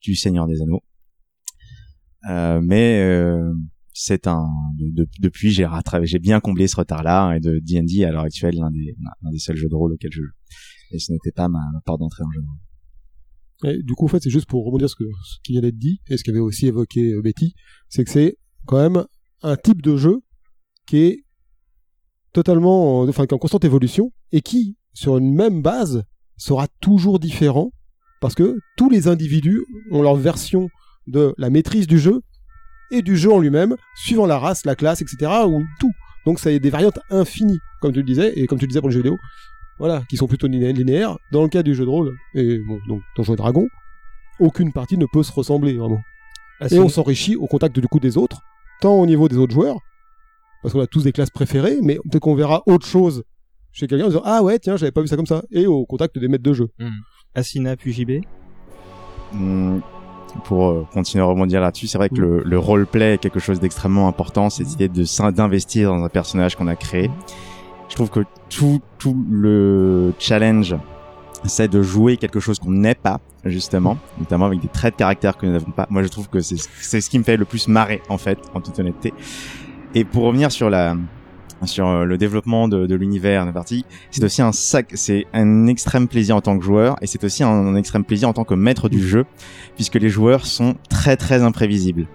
du Seigneur des Anneaux. Euh, mais c'est un, de- de- depuis j'ai rattrapé, j'ai bien comblé ce retard-là et de D&D à l'heure actuelle l'un des, l'un des seuls jeux de rôle auxquels je joue. Et ce n'était pas ma, ma porte d'entrée en jeu de rôle. Et du coup, en fait, c'est juste pour rebondir ce, que, ce qui vient d'être dit et ce qu'avait aussi évoqué Betty, c'est que c'est quand même un type de jeu qui est totalement, en- enfin, qui est en constante évolution et qui, sur une même base, sera toujours différent parce que tous les individus ont leur version de la maîtrise du jeu et du jeu en lui-même, suivant la race, la classe, etc. ou tout. Donc, ça y a des variantes infinies, comme tu le disais, et comme tu le disais pour le jeu vidéo, voilà, qui sont plutôt liné- linéaires. Dans le cas du jeu de rôle, et bon, donc Donjons et Dragons, aucune partie ne peut se ressembler vraiment. Ah, et on s'enrichit au contact du coup des autres, tant au niveau des autres joueurs, parce qu'on a tous des classes préférées, mais peut-être qu'on verra autre chose chez quelqu'un en disant ah ouais tiens j'avais pas vu ça comme ça, et au contact des maîtres de jeu. Asina puis JB. Hum, pour euh, continuer à rebondir là-dessus, c'est vrai que le, le roleplay est quelque chose d'extrêmement important, cette idée de d'investir dans un personnage qu'on a créé. Je trouve que tout, tout le challenge, c'est de jouer quelque chose qu'on n'est pas, justement, notamment avec des traits de caractère que nous n'avons pas. Moi, je trouve que c'est c'est ce qui me fait le plus marrer, en fait, en toute honnêteté. Et pour revenir sur la, sur euh, le développement de, l'univers de partie, c'est aussi un sac, c'est un extrême plaisir en tant que joueur et c'est aussi un extrême plaisir en tant que maître du jeu, puisque les joueurs sont très très imprévisibles.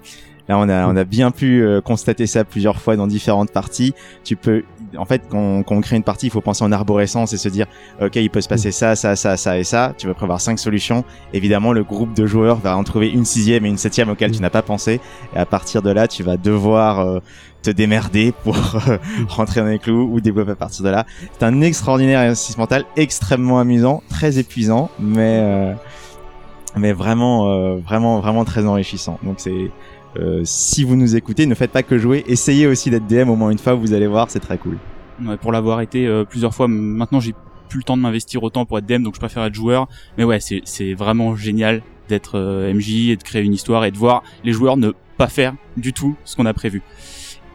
Là, on a, on a bien pu euh, constater ça plusieurs fois dans différentes parties. Tu peux, en fait, quand, quand on crée une partie, il faut penser en arborescence et se dire, ok, il peut se passer ça, ça, ça, ça et ça. Tu vas prévoir cinq solutions. Évidemment, le groupe de joueurs va en trouver une sixième et une septième auquel tu n'as pas pensé. Et à partir de là, tu vas devoir euh, te démerder pour euh, rentrer dans les clous ou développer à partir de là. C'est un extraordinaire exercice mental, extrêmement amusant, très épuisant, mais mais vraiment, vraiment, vraiment très enrichissant. Donc c'est euh, si vous nous écoutez, ne faites pas que jouer, essayez aussi d'être DM au moins une fois, vous allez voir, c'est très cool. Ouais, pour l'avoir été euh, plusieurs fois, maintenant j'ai plus le temps de m'investir autant pour être DM, donc je préfère être joueur. Mais ouais, c'est vraiment génial d'être euh, MJ et de créer une histoire et de voir les joueurs ne pas faire du tout ce qu'on a prévu.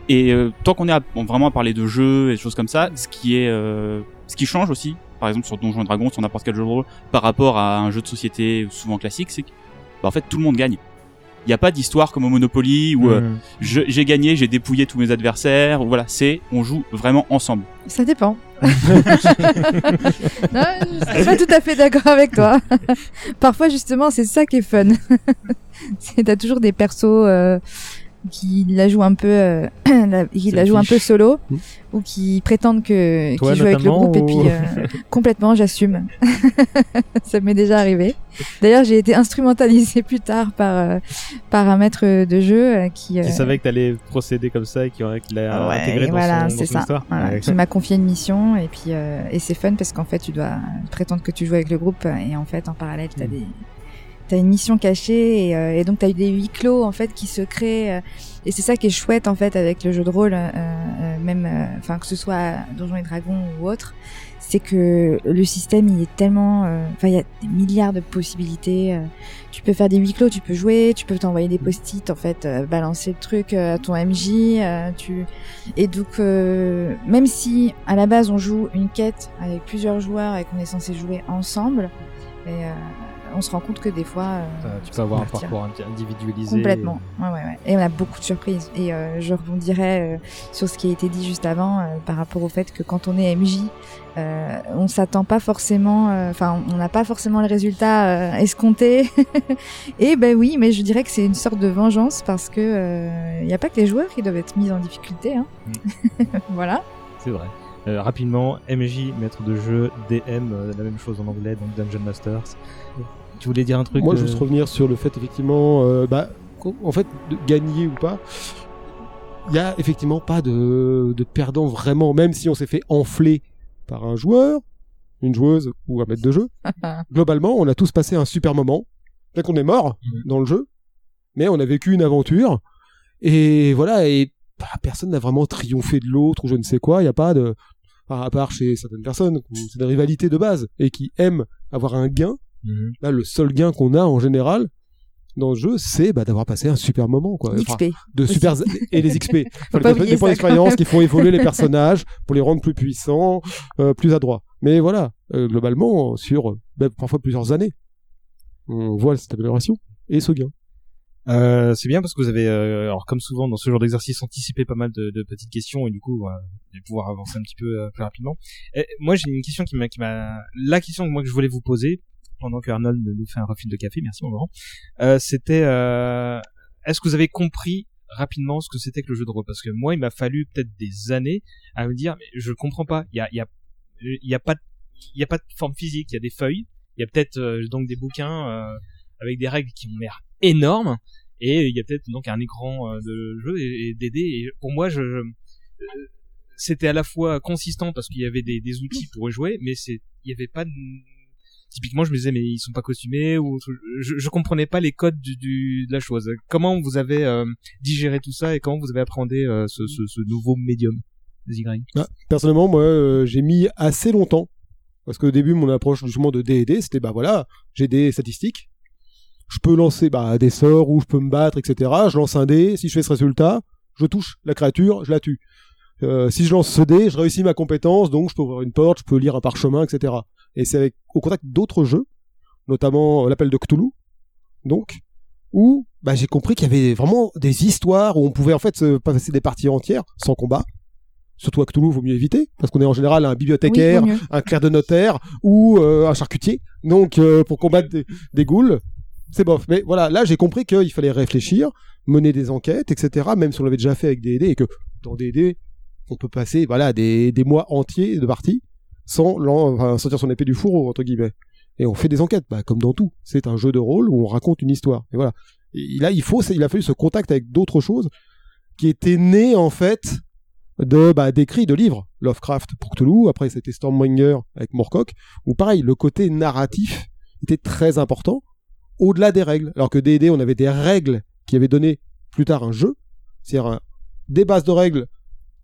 Et euh, tant qu'on est vraiment à parler de jeux et de choses comme ça, ce qui est, euh, ce qui change aussi, par exemple sur Donjons et Dragons, sur n'importe quel jeu de rôle, par rapport à un jeu de société souvent classique, c'est que bah, en fait tout le monde gagne. Il n'y a pas d'histoire comme au Monopoly où euh, je- j'ai gagné, j'ai dépouillé tous mes adversaires. ou Voilà, c'est on joue vraiment ensemble. Ça dépend. non, je suis pas tout à fait d'accord avec toi. Parfois, justement, c'est ça qui est fun. t'as toujours des persos euh, qui la jouent un peu, euh, la- qui la jouent un peu solo, Mm. ou qui prétendent que qui jouent avec le groupe et puis euh, complètement, j'assume. ça m'est déjà arrivé. D'ailleurs, j'ai été instrumentalisée plus tard par euh, par un maître de jeu euh, qui Qui euh, savait que t'allais procéder comme ça et qui aurait- qui l'a Ouais, intégré dans voilà, son, dans c'est son ça. histoire. Voilà, Ouais. qui m'a confié une mission et puis euh, et c'est fun parce qu'en fait tu dois prétendre que tu joues avec le groupe et en fait en parallèle t'as des une mission cachée et, euh, donc t'as eu des huis clos en fait qui se créent euh, et c'est ça qui est chouette en fait avec le jeu de rôle euh, même enfin que ce soit Donjons et Dragons ou autre c'est que le système il est tellement enfin il y a des milliards de possibilités tu peux faire des huis clos tu peux jouer tu peux t'envoyer des post-it en fait balancer le truc à ton MJ tu et donc, même si à la base on joue une quête avec plusieurs joueurs et qu'on est censé jouer ensemble, on se rend compte que des fois, euh, tu peux avoir un parcours indi- individualisé. Complètement. Ouais, ouais, ouais. Et on a beaucoup de surprises. Et euh, je rebondirais euh, sur ce qui a été dit juste avant par rapport au fait que quand on est MJ, euh, on s'attend pas forcément, euh, enfin, on n'a pas forcément le résultat euh, escompté. et ben oui, mais je dirais que c'est une sorte de vengeance parce que il n'y a pas que les joueurs qui doivent être mis en difficulté. Hein. voilà. C'est vrai. Rapidement, MJ, maître de jeu, DM, la même chose en anglais, donc Dungeon Masters. Tu voulais dire un truc Moi, je euh, veux juste revenir sur le fait, effectivement, euh, bah, en fait, de gagner ou pas, il y a effectivement pas de, de perdant vraiment, même si on s'est fait enfler par un joueur, une joueuse ou un maître de jeu. Globalement, on a tous passé un super moment. Dès qu'on est mort dans le jeu, mais on a vécu une aventure. Et voilà, et bah, personne n'a vraiment triomphé de l'autre ou je ne sais quoi. Il n'y a pas de, à part chez certaines personnes, c'est des rivalités de base et qui aiment avoir un gain. Mhm. Là, le seul gain qu'on a en général dans le jeu, c'est bah, d'avoir passé un super moment, quoi. De super et les XP, Enfin, les, les points d'expérience qui font évoluer les personnages pour les rendre plus puissants, euh, plus adroits. Mais voilà, euh, globalement, sur euh, bah, parfois plusieurs années, on voit cette amélioration et ce gain. Euh, c'est bien parce que vous avez, euh, alors comme souvent dans ce genre d'exercice, anticipé pas mal de, de petites questions et du coup, euh, vous allez pouvoir avancer un petit peu euh, plus rapidement. Et moi, j'ai une question qui m'a, qui m'a, la question que moi que je voulais vous poser pendant que Arnold nous fait un refil de café, merci mon grand, euh, c'était, euh, est-ce que vous avez compris rapidement ce que c'était que le jeu de rôle? Parce que moi, il m'a fallu peut-être des années à me dire, mais je comprends pas. Il y a, y y a pas, il y a pas de forme physique. Il y a des feuilles. Il y a peut-être euh, donc des bouquins avec des règles qui ont l'air énormes et il y a peut-être donc un écran de jeu et, et des dés pour moi c'était à la fois consistant parce qu'il y avait des, outils pour jouer mais il y avait pas de... typiquement je me disais mais ils sont pas costumés ou je, je comprenais pas les codes de la chose comment vous avez euh, digéré tout ça et comment vous avez appréhendé euh, ce, ce, nouveau médium Vas-y, Greg. Ah, personnellement, moi, euh, j'ai mis assez longtemps. Parce qu'au début, mon approche justement de D&D, c'était bah voilà, j'ai des statistiques. Je peux lancer bah, des sorts ou je peux me battre, etc. Je lance un dé. Si je fais ce résultat, je touche la créature, je la tue. Euh, si je lance ce dé, je réussis ma compétence, donc je peux ouvrir une porte, je peux lire un parchemin, etc. Et c'est avec au contact d'autres jeux, notamment euh, l'appel de Cthulhu, donc où bah, j'ai compris qu'il y avait vraiment des histoires où on pouvait en fait se passer des parties entières sans combat. Surtout à Cthulhu, vaut mieux éviter, parce qu'on est en général un bibliothécaire, Oui, un clerc de notaire ou euh, un charcutier. Donc euh, pour combattre des, des ghouls, c'est bof. Mais voilà, là j'ai compris qu'il fallait réfléchir, mener des enquêtes, etc. Même si on l'avait déjà fait avec D&D et que dans D&D, on peut passer voilà des, des mois entiers de partie sans sortir son épée du fourreau entre guillemets. Et on fait des enquêtes, bah, comme dans tout. C'est un jeu de rôle où on raconte une histoire. Et voilà. Là, il faut, il a fallu ce contact avec d'autres choses qui étaient nées en fait de bah, d'écrits de livres Lovecraft pour Cthulhu après c'était Stormbringer avec Moorcock où pareil le côté narratif était très important au-delà des règles alors que D&D on avait des règles qui avaient donné plus tard un jeu c'est-à-dire un- des bases de règles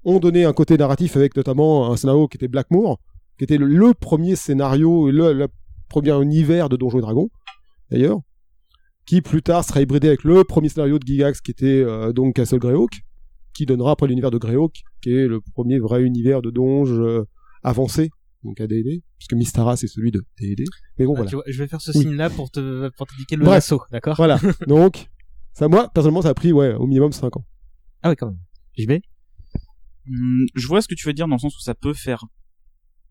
ont donné un côté narratif avec notamment un scénario qui était Blackmoor qui était le, le premier scénario et le, le premier univers de Donjons et Dragons d'ailleurs qui plus tard sera hybridé avec le premier scénario de Gigax qui était euh, donc Castle Greyhawk qui donnera après l'univers de Greyhawk, qui est le premier vrai univers de donge euh, avancé, donc à D&D, puisque Mystara c'est celui de D&D. Mais bon Ah, voilà. vois, je vais faire ce Oui. signe-là pour te pour t'indiquer le lasso, d'accord? Voilà. Donc Ça, moi, personnellement, ça a pris ouais, au minimum 5 ans. Ah ouais, quand même. J'y vais je vois ce que tu veux dire dans le sens où ça peut faire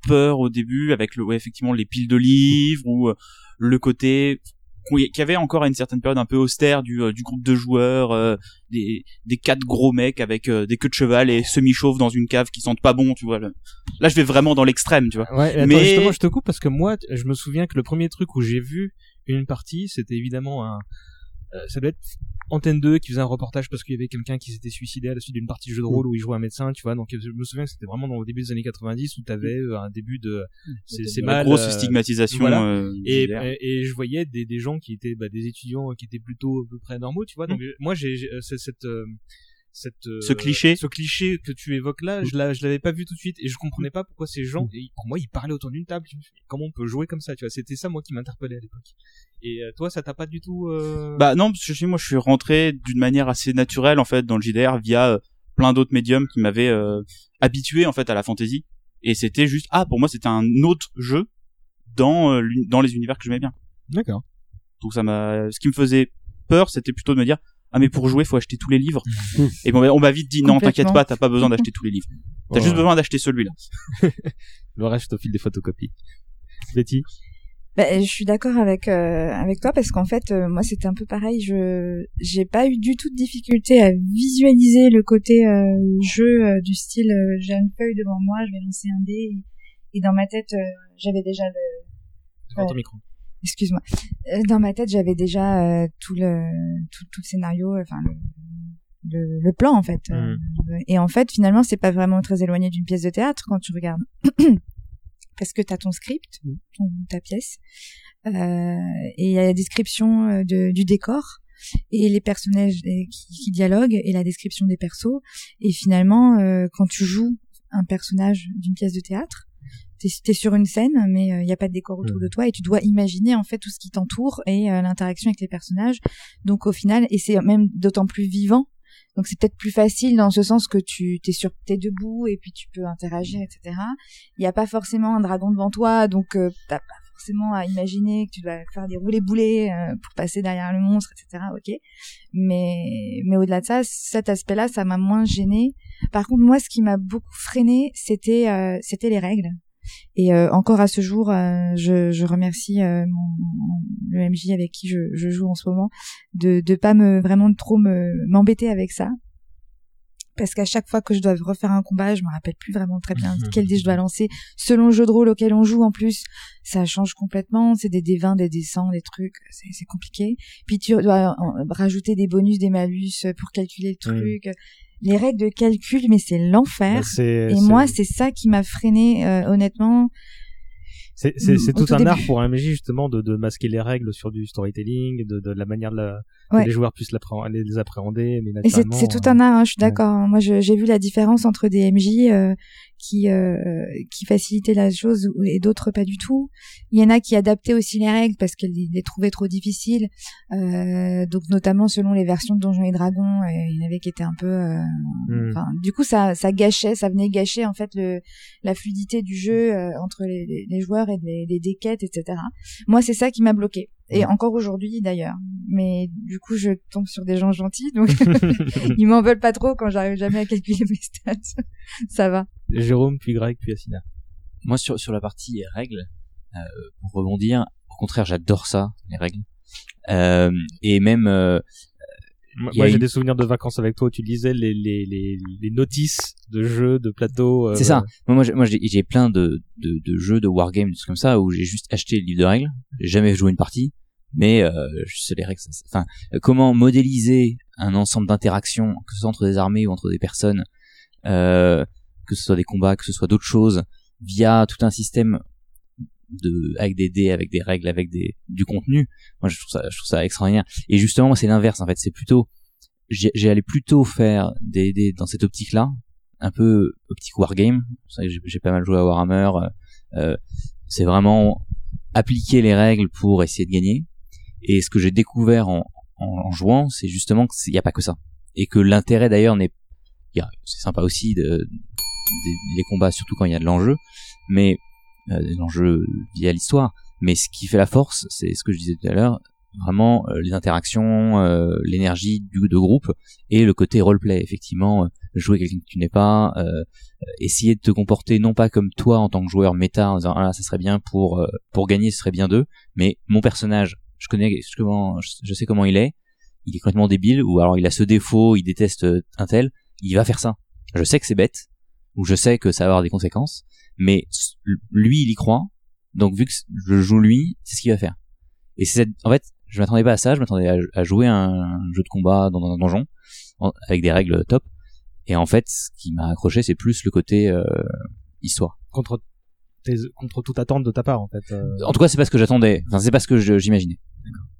peur au début avec le ouais, effectivement les piles de livres ou euh, le côté qui y avait encore à une certaine période un peu austère du, euh, du groupe de joueurs euh, des, des quatre gros mecs avec euh, des queues de cheval et semi chauves dans une cave qui sentent pas bon tu vois le- là je vais vraiment dans l'extrême tu vois Ouais, attends, mais justement, je te coupe parce que moi, je me souviens que le premier truc où j'ai vu une partie, c'était évidemment un. euh, ça doit être Antenne 2 qui faisait un reportage parce qu'il y avait quelqu'un qui s'était suicidé à la suite d'une partie de jeu de rôle où il jouait un médecin, tu vois. Donc je me souviens que c'était vraiment dans le début des années 90 où t'avais euh, un début de. C'est c'est mal. grosse euh, stigmatisation, voilà. euh, et, d'hier. et, et je voyais des, des gens qui étaient bah, des étudiants qui étaient plutôt à peu près normaux, tu vois. Donc euh, moi, j'ai euh, c'est- cette. euh, euh, Ce cliché. ce cliché que tu évoques là, je l'a- je l'avais pas vu tout de suite et je comprenais pas pourquoi ces gens, et pour moi, ils parlaient autour d'une table. Comment on peut jouer comme ça, tu vois? C'était ça moi qui m'interpellait à l'époque. Et euh, toi, ça t'a pas du tout. euh, Bah non, parce que moi je suis rentré d'une manière assez naturelle en fait dans le JDR via plein d'autres médiums qui m'avaient euh, habitué en fait à la fantasy et c'était juste ah pour moi c'était un autre jeu dans dans les univers que j'aimais bien. D'accord. Donc ça m'a ce qui me faisait peur, c'était plutôt de me dire ah mais pour jouer faut acheter tous les livres. et bon on m'a vite dit non t'inquiète pas t'as pas besoin d'acheter tous les livres. T'as Ouais. juste besoin d'acheter celui-là. Le reste, je te file des photocopies. Betty Bah, je suis d'accord avec euh, avec toi parce qu'en fait euh, moi c'était un peu pareil je j'ai pas eu du tout de difficulté à visualiser le côté euh, jeu euh, du style euh, j'ai une feuille devant moi je vais lancer un dé et, et dans ma tête euh, j'avais déjà le Devant ton micro. Excuse-moi. Euh, dans ma tête j'avais déjà euh, tout le tout, tout le scénario enfin le, le le plan en fait. Euh, et en fait finalement c'est pas vraiment très éloigné d'une pièce de théâtre quand tu regardes. Parce que tu as ton script, ton, ta pièce, euh, et il y a la description euh, de, du décor et les personnages euh, qui, qui dialoguent et la description des persos. Et finalement, euh, quand tu joues un personnage d'une pièce de théâtre, t'es es sur une scène, mais il n'y a pas de décor autour de toi et tu dois imaginer en fait tout ce qui t'entoure et euh, l'interaction avec les personnages. Donc au final, et c'est même d'autant plus vivant donc c'est peut-être plus facile dans ce sens que tu t'es sur t'es debout et puis tu peux interagir, etc. Il n'y a pas forcément un dragon devant toi, donc euh, t'as pas forcément à imaginer que tu dois faire des roulés boulets euh, pour passer derrière le monstre, etc. Ok, mais mais au-delà de ça, cet aspect-là, ça m'a moins gêné. Par contre, moi, ce qui m'a beaucoup freiné, c'était euh, c'était les règles. Et euh, encore à ce jour, euh, je, je remercie euh, mon, mon- le MJ avec qui je, je joue en ce moment de de pas me vraiment trop me m'embêter avec ça. Parce qu'à chaque fois que je dois refaire un combat, je me rappelle plus vraiment très bien quel dé je dois lancer. Selon le jeu de rôle auquel on joue, en plus, ça change complètement. C'est des D20, des D100, des trucs, c'est compliqué. Puis tu dois euh, rajouter des bonus, des malus pour calculer le truc. Les règles de calcul, mais c'est l'enfer. Et moi, c'est ça qui m'a freiné, euh, honnêtement. C'est Mm, tout un début. art pour un MJ justement de, de masquer les règles sur du storytelling, de, de la manière de la, Ouais. que les joueurs puissent les appréhender, mais Et c'est tout euh, un art, hein, je suis ouais. d'accord. Moi, je- j'ai vu la différence entre des MJ euh, qui euh, qui facilitaient la chose et d'autres pas du tout. Il y en a qui adaptaient aussi les règles parce qu'elles les trouvaient trop difficiles. Euh, donc notamment selon les versions de Donjons et Dragons, euh, il y en avait qui étaient un peu. euh. Enfin, du coup, ça ça gâchait, ça venait gâcher en fait le la fluidité du jeu euh, entre les joueurs et les des quêtes, etc. Moi, c'est ça qui m'a bloqué. Et encore aujourd'hui d'ailleurs. Mais du coup, je tombe sur des gens gentils, donc ils m'en veulent pas trop quand j'arrive jamais à calculer mes stats. ça va. Jérôme, puis Greg, puis Asina. Moi, sur, sur la partie règles, euh, pour rebondir, au contraire, j'adore ça, les règles. Euh, et même... euh, Moi, j'ai des souvenirs de vacances avec toi où tu lisais les, les, les, les notices de jeux, de plateaux. euh, C'est ça. Moi, moi, j'ai- moi, j'ai j'ai plein de, de, de jeux, de wargames, des trucs comme ça, où j'ai juste acheté le livre de règles. J'ai jamais joué une partie, mais euh, je sais les règles. ça- ça- Enfin, euh, comment modéliser un ensemble d'interactions, que ce soit entre des armées ou entre des personnes, euh, que ce soit des combats, que ce soit d'autres choses, via tout un système de avec des dés, avec des règles, avec des du contenu. Moi, je trouve ça, je trouve ça extraordinaire. Et justement, c'est l'inverse. En fait, c'est plutôt j'ai allé plutôt faire des dés dans cette optique-là, un peu optique wargame. J'ai- pas mal joué à Warhammer. euh, c'est vraiment appliquer les règles pour essayer de gagner. Et ce que j'ai découvert en, en, jouant, c'est justement qu'il n'y a pas que ça. Et que l'intérêt d'ailleurs n'est... C'est sympa aussi de, des, les combats, surtout quand il y a de l'enjeu, mais euh, de l'enjeu via l'histoire. Mais ce qui fait la force, c'est ce que je disais tout à l'heure, vraiment euh, les interactions, euh, l'énergie du de groupe et le côté roleplay. Effectivement, euh, jouer quelqu'un que tu n'es pas, euh, essayer de te comporter non pas comme toi en tant que joueur méta en disant ah là ça serait bien pour euh, pour gagner, ce serait bien d'eux, mais mon personnage, je connais je, sais comment il est, il est complètement débile ou alors il a ce défaut, il déteste un tel, il va faire ça. Je sais que c'est bête ou je sais que ça va avoir des conséquences, mais lui il y croit. Donc vu que je joue lui, c'est ce qu'il va faire. Et c'est en fait, je m'attendais pas à ça, je m'attendais à, à jouer un jeu de combat dans un donjon en- avec des règles top. Et en fait, ce qui m'a accroché, c'est plus le côté euh, histoire. Contre, tes- contre toute attente de ta part, en fait. euh. En tout cas, c'est pas ce que j'attendais. Enfin, c'est pas ce que je- j'imaginais.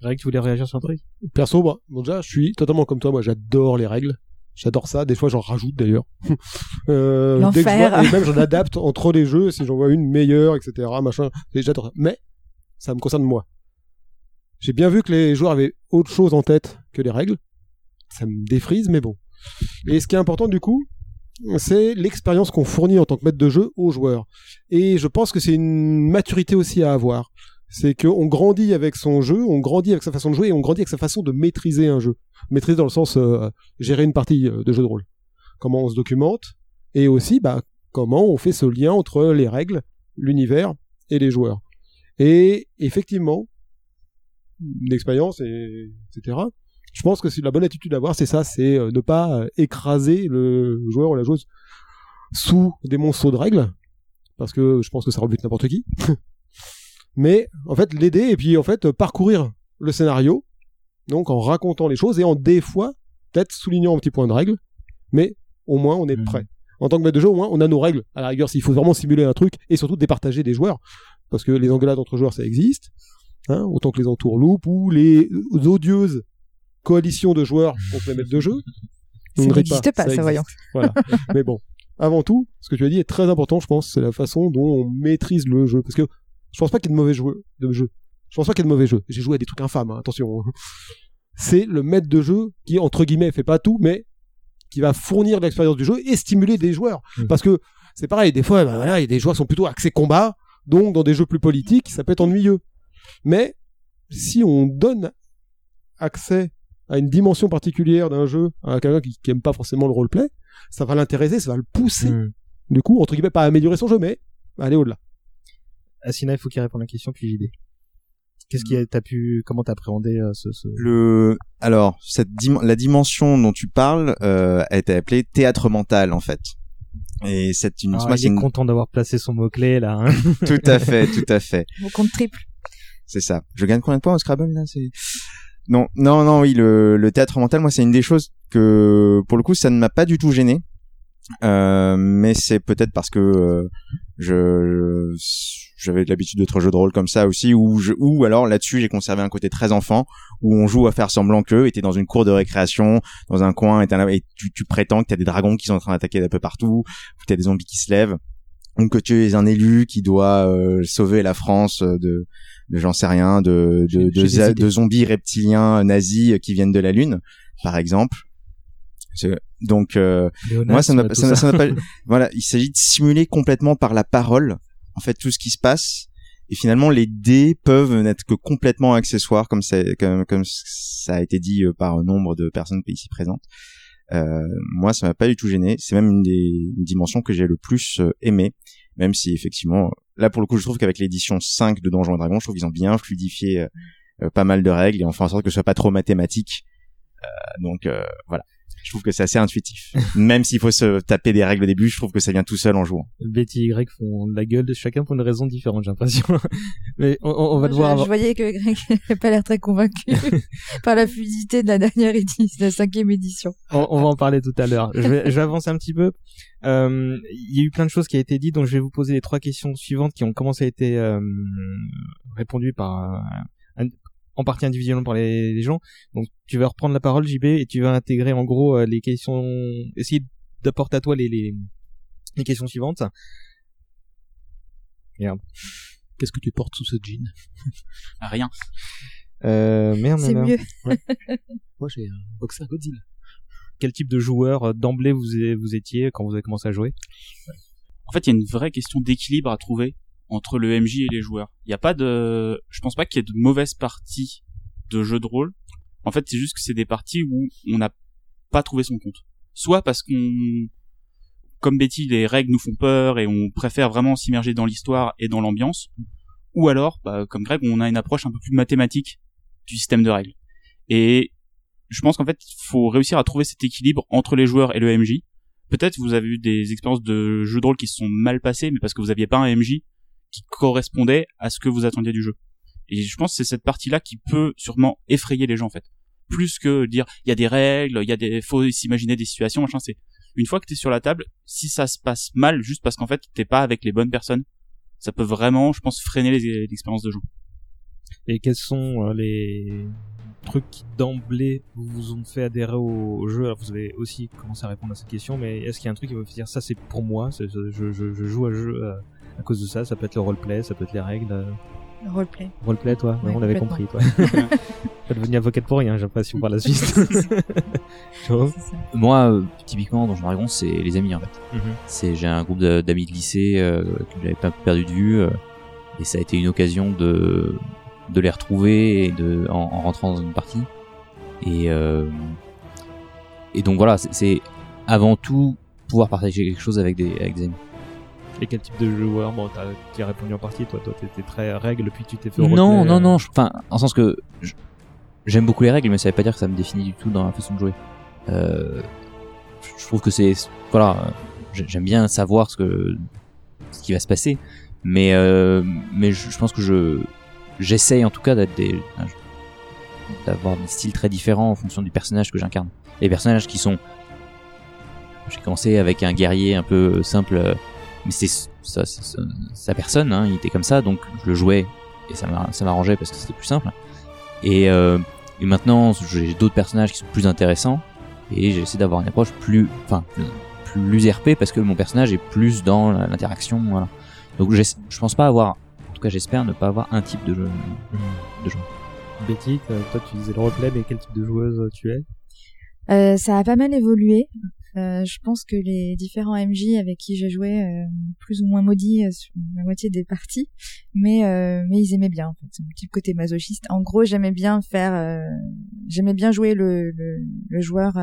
Greg, tu voulais réagir sur un truc? Perso, bah, bon, déjà, je suis totalement comme toi. Moi, j'adore les règles. J'adore ça. Des fois, j'en rajoute d'ailleurs. euh, dès que je L'enfer. vois- et même, j'en adapte entre les jeux si j'en vois une meilleure, etc. Machin. Et J'adore ça. Mais ça me concerne moi. J'ai bien vu que les joueurs avaient autre chose en tête que les règles. Ça me défrise, mais bon. Et ce qui est important du coup, c'est l'expérience qu'on fournit en tant que maître de jeu aux joueurs. Et je pense que c'est une maturité aussi à avoir. C'est qu'on grandit avec son jeu, on grandit avec sa façon de jouer et on grandit avec sa façon de maîtriser un jeu. Maîtriser dans le sens euh, gérer une partie euh, de jeu de rôle. Comment on se documente et aussi bah, comment on fait ce lien entre les règles, l'univers et les joueurs. Et effectivement, l'expérience et etc. Je pense que c'est la bonne attitude à avoir, c'est ça, c'est euh, ne pas écraser le joueur ou la joueuse sous des monceaux de règles, parce que je pense que ça rebute n'importe qui. Mais en fait, l'aider et puis en fait parcourir le scénario, donc en racontant les choses et en des fois peut-être soulignant un petit point de règle, mais au moins on est prêt. En tant que maître de jeu, au moins on a nos règles. À la rigueur, s'il faut vraiment simuler un truc et surtout départager des joueurs, parce que les engueulades entre joueurs ça existe, hein, autant que les entourloupes ou les odieuses coalitions de joueurs contre les maîtres de jeu. Ça n'existe pas, ça, existe. voyons. Voilà. Mais bon, avant tout, ce que tu as dit est très important, je pense, c'est la façon dont on maîtrise le jeu. Parce que je pense pas qu'il y ait de mauvais joueurs de jeu. Je pense pas qu'il y ait de mauvais jeux. J'ai joué à des trucs infâmes, hein, attention. C'est le maître de jeu qui, entre guillemets, fait pas tout, mais qui va fournir l'expérience du jeu et stimuler des joueurs. Parce que c'est pareil, des fois, voilà, il y a des joueurs qui sont plutôt axés combat, donc dans des jeux plus politiques, ça peut être ennuyeux. Mais si on donne accès à une dimension particulière d'un jeu à quelqu'un qui, qui aime pas forcément le roleplay, ça va l'intéresser, ça va le pousser. Du coup, entre guillemets, pas à améliorer son jeu, mais aller au-delà. Asina, il faut qu'il réponde à la question, puis JD. Qu'est-ce qui a, t'as pu, comment t'as appréhendé euh, ce, ce... Le alors cette dim- la dimension dont tu parles euh, a été appelée théâtre mental en fait. Et cette une, Ah, moi, il est une- content d'avoir placé son mot-clé, là. hein. tout à fait, tout à fait. Mon compte triple. C'est ça. Je gagne combien de points au Scrabble là C'est non, non, non. Oui, le, le théâtre mental, moi, c'est une des choses que, pour le coup, ça ne m'a pas du tout gêné. Euh, mais c'est peut-être parce que euh, je j'avais l'habitude d'autres jeux de rôle comme ça aussi, où je, ou alors là-dessus j'ai conservé un côté très enfant, où on joue à faire semblant que, t'es dans une cour de récréation, dans un coin, et, tu, tu prétends que t'as des dragons qui sont en train d'attaquer d'un peu partout, que t'as des zombies qui se lèvent, ou que tu es un élu qui doit euh, sauver la France euh, de, de j'en sais rien, de, de, de, zombies reptiliens nazis qui viennent de la Lune, par exemple. Donc, euh, moi, ça n'a ça ça. ça pas. voilà, il s'agit de simuler complètement par la parole, en fait, tout ce qui se passe. Et finalement, les dés peuvent n'être que complètement accessoires, comme, c'est- comme, comme ça a été dit euh, par nombre de personnes ici présentes. Euh, moi, ça m'a pas du tout gêné. C'est même une des une dimensions que j'ai le plus euh, aimé, même si effectivement, là pour le coup, je trouve qu'avec l'édition 5 de Donjons et Dragons, je trouve qu'ils ont bien fluidifié euh, pas mal de règles et ont fait en sorte que ce soit pas trop mathématique. Euh, donc euh, voilà, je trouve que c'est assez intuitif. même s'il faut se taper des règles au début, je trouve que ça vient tout seul en jouant. Betty et Greg font de la gueule de chacun pour une raison différente, j'ai l'impression. Mais on, va je, devoir je avoir... voyais que Greg n'avait pas l'air très convaincu par la fluidité de la dernière édition, de la cinquième édition. on, on va en parler tout à l'heure. Je vais, je vais avancer un petit peu. Euh, Il y a eu plein de choses qui ont été dites, donc je vais vous poser les trois questions suivantes qui ont commencé à être euh, répondues par euh, en partie individuellement par les, les gens. Donc tu vas reprendre la parole, JB, et tu vas intégrer en gros euh, les questions, essayer d'apporter à toi les, les, les questions suivantes. Merde. Qu'est-ce que tu portes sous ce jean Rien. Euh, merde, C'est mieux. Ouais. Moi, j'ai un boxer Godzilla. Quel type de joueur euh, d'emblée vous, vous étiez quand vous avez commencé à jouer? En fait, il y a une vraie question d'équilibre à trouver entre le MJ et les joueurs. Il n'y a pas de, je pense pas qu'il y ait de mauvaises parties de jeux de rôle, en fait, c'est juste que c'est des parties où on n'a pas trouvé son compte. Soit parce qu'on, comme Betty, les règles nous font peur et on préfère vraiment s'immerger dans l'histoire et dans l'ambiance, ou alors, bah, comme Greg, on a une approche un peu plus mathématique du système de règles. Et je pense qu'en fait, faut réussir à trouver cet équilibre entre les joueurs et le MJ. Peut-être vous avez eu des expériences de jeux de rôle qui se sont mal passées, mais parce que vous aviez pas un MJ qui correspondait à ce que vous attendiez du jeu. Et je pense que c'est cette partie-là qui peut sûrement effrayer les gens en fait. Plus que dire il y a des règles, il y a des faut s'imaginer des situations, machin. C'est une fois que t'es sur la table, si ça se passe mal, juste parce qu'en fait t'es pas avec les bonnes personnes, ça peut vraiment, je pense, freiner les- l'expérience de gens. Et quels sont euh, les trucs qui d'emblée vous ont fait adhérer au, jeu? Vous avez aussi commencé à répondre à cette question, mais est-ce qu'il y a un truc qui va vous dire ça c'est pour moi, je, je joue à jeu euh, à cause de ça, ça peut être le roleplay, ça peut être les règles. Le roleplay. Roleplay toi, Ouais, on l'avait compris toi. T'es devenu avocate pour rien, j'ai l'impression par la suite. Moi, euh, typiquement, dans Dragon, c'est les amis en fait. Mhm. C'est j'ai un groupe d'amis de lycée euh, que j'avais pas perdu de vue, euh, et ça a été une occasion de de les retrouver et de en, en rentrant dans une partie. Et euh, et donc voilà, c'est- c'est avant tout pouvoir partager quelque chose avec des avec des amis. Et quel type de joueur Bon, t'as qui a répondu en partie, toi, toi t'étais très règle, puis tu t'es fait Non, non, euh, non. Enfin, en sens que j'aime beaucoup les règles, mais ça veut pas dire que ça me définit du tout dans la façon de jouer. Euh, je trouve que c'est voilà, j'ai- j'aime bien savoir ce que ce qui va se passer, mais euh, mais je, je pense que je j'essaye en tout cas d'être des d'avoir des styles très différents en fonction du personnage que j'incarne. Les personnages qui sont j'ai commencé avec un guerrier un peu simple, mais c'est ça, sa- personne, hein, il était comme ça, donc je le jouais et ça m'a- ça m'arrangeait parce que c'était plus simple. Et, euh, et maintenant, j'ai d'autres personnages qui sont plus intéressants et j'essaie d'avoir une approche plus, enfin, plus RP parce que mon personnage est plus dans l'interaction, voilà. Donc je pense pas avoir, en tout cas j'espère ne pas avoir un type de jeu. De jeu. Betty, toi tu disais le roleplay, mais quel type de joueuse euh, tu es? Euh, ça a pas mal évolué. Euh, je pense que les différents MJ avec qui j'ai joué, euh, plus ou moins maudits euh, sur la moitié des parties, mais euh, mais ils aimaient bien. En fait, c'est un petit côté masochiste. En gros, j'aimais bien faire, euh, j'aimais bien jouer le le, le joueur.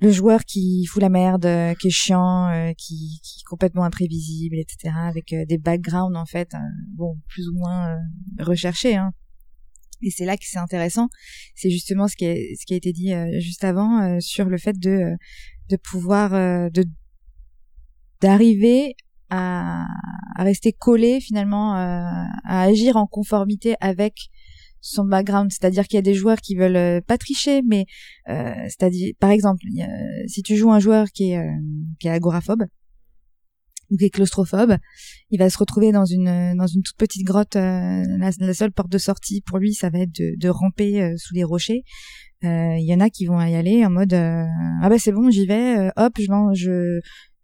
le joueur qui fout la merde, qui est chiant, qui, qui est complètement imprévisible, etc., avec des backgrounds en fait, bon, plus ou moins recherchés. Hein. Et c'est là que c'est intéressant, c'est justement ce qui, a été dit euh, juste avant euh, sur le fait de euh, de pouvoir euh, de d'arriver à, à rester collé finalement à agir en conformité avec son background, c'est-à-dire qu'il y a des joueurs qui veulent pas tricher, mais c'est-à-dire par exemple, si tu joues un joueur qui est qui est agoraphobe ou qui est claustrophobe, il va se retrouver dans une dans une toute petite grotte. euh, la, seule porte de sortie pour lui, ça va être de, de ramper euh, sous les rochers. Euh, Il y en a qui vont y aller en mode euh, ah bah c'est bon, j'y vais, euh, hop, je je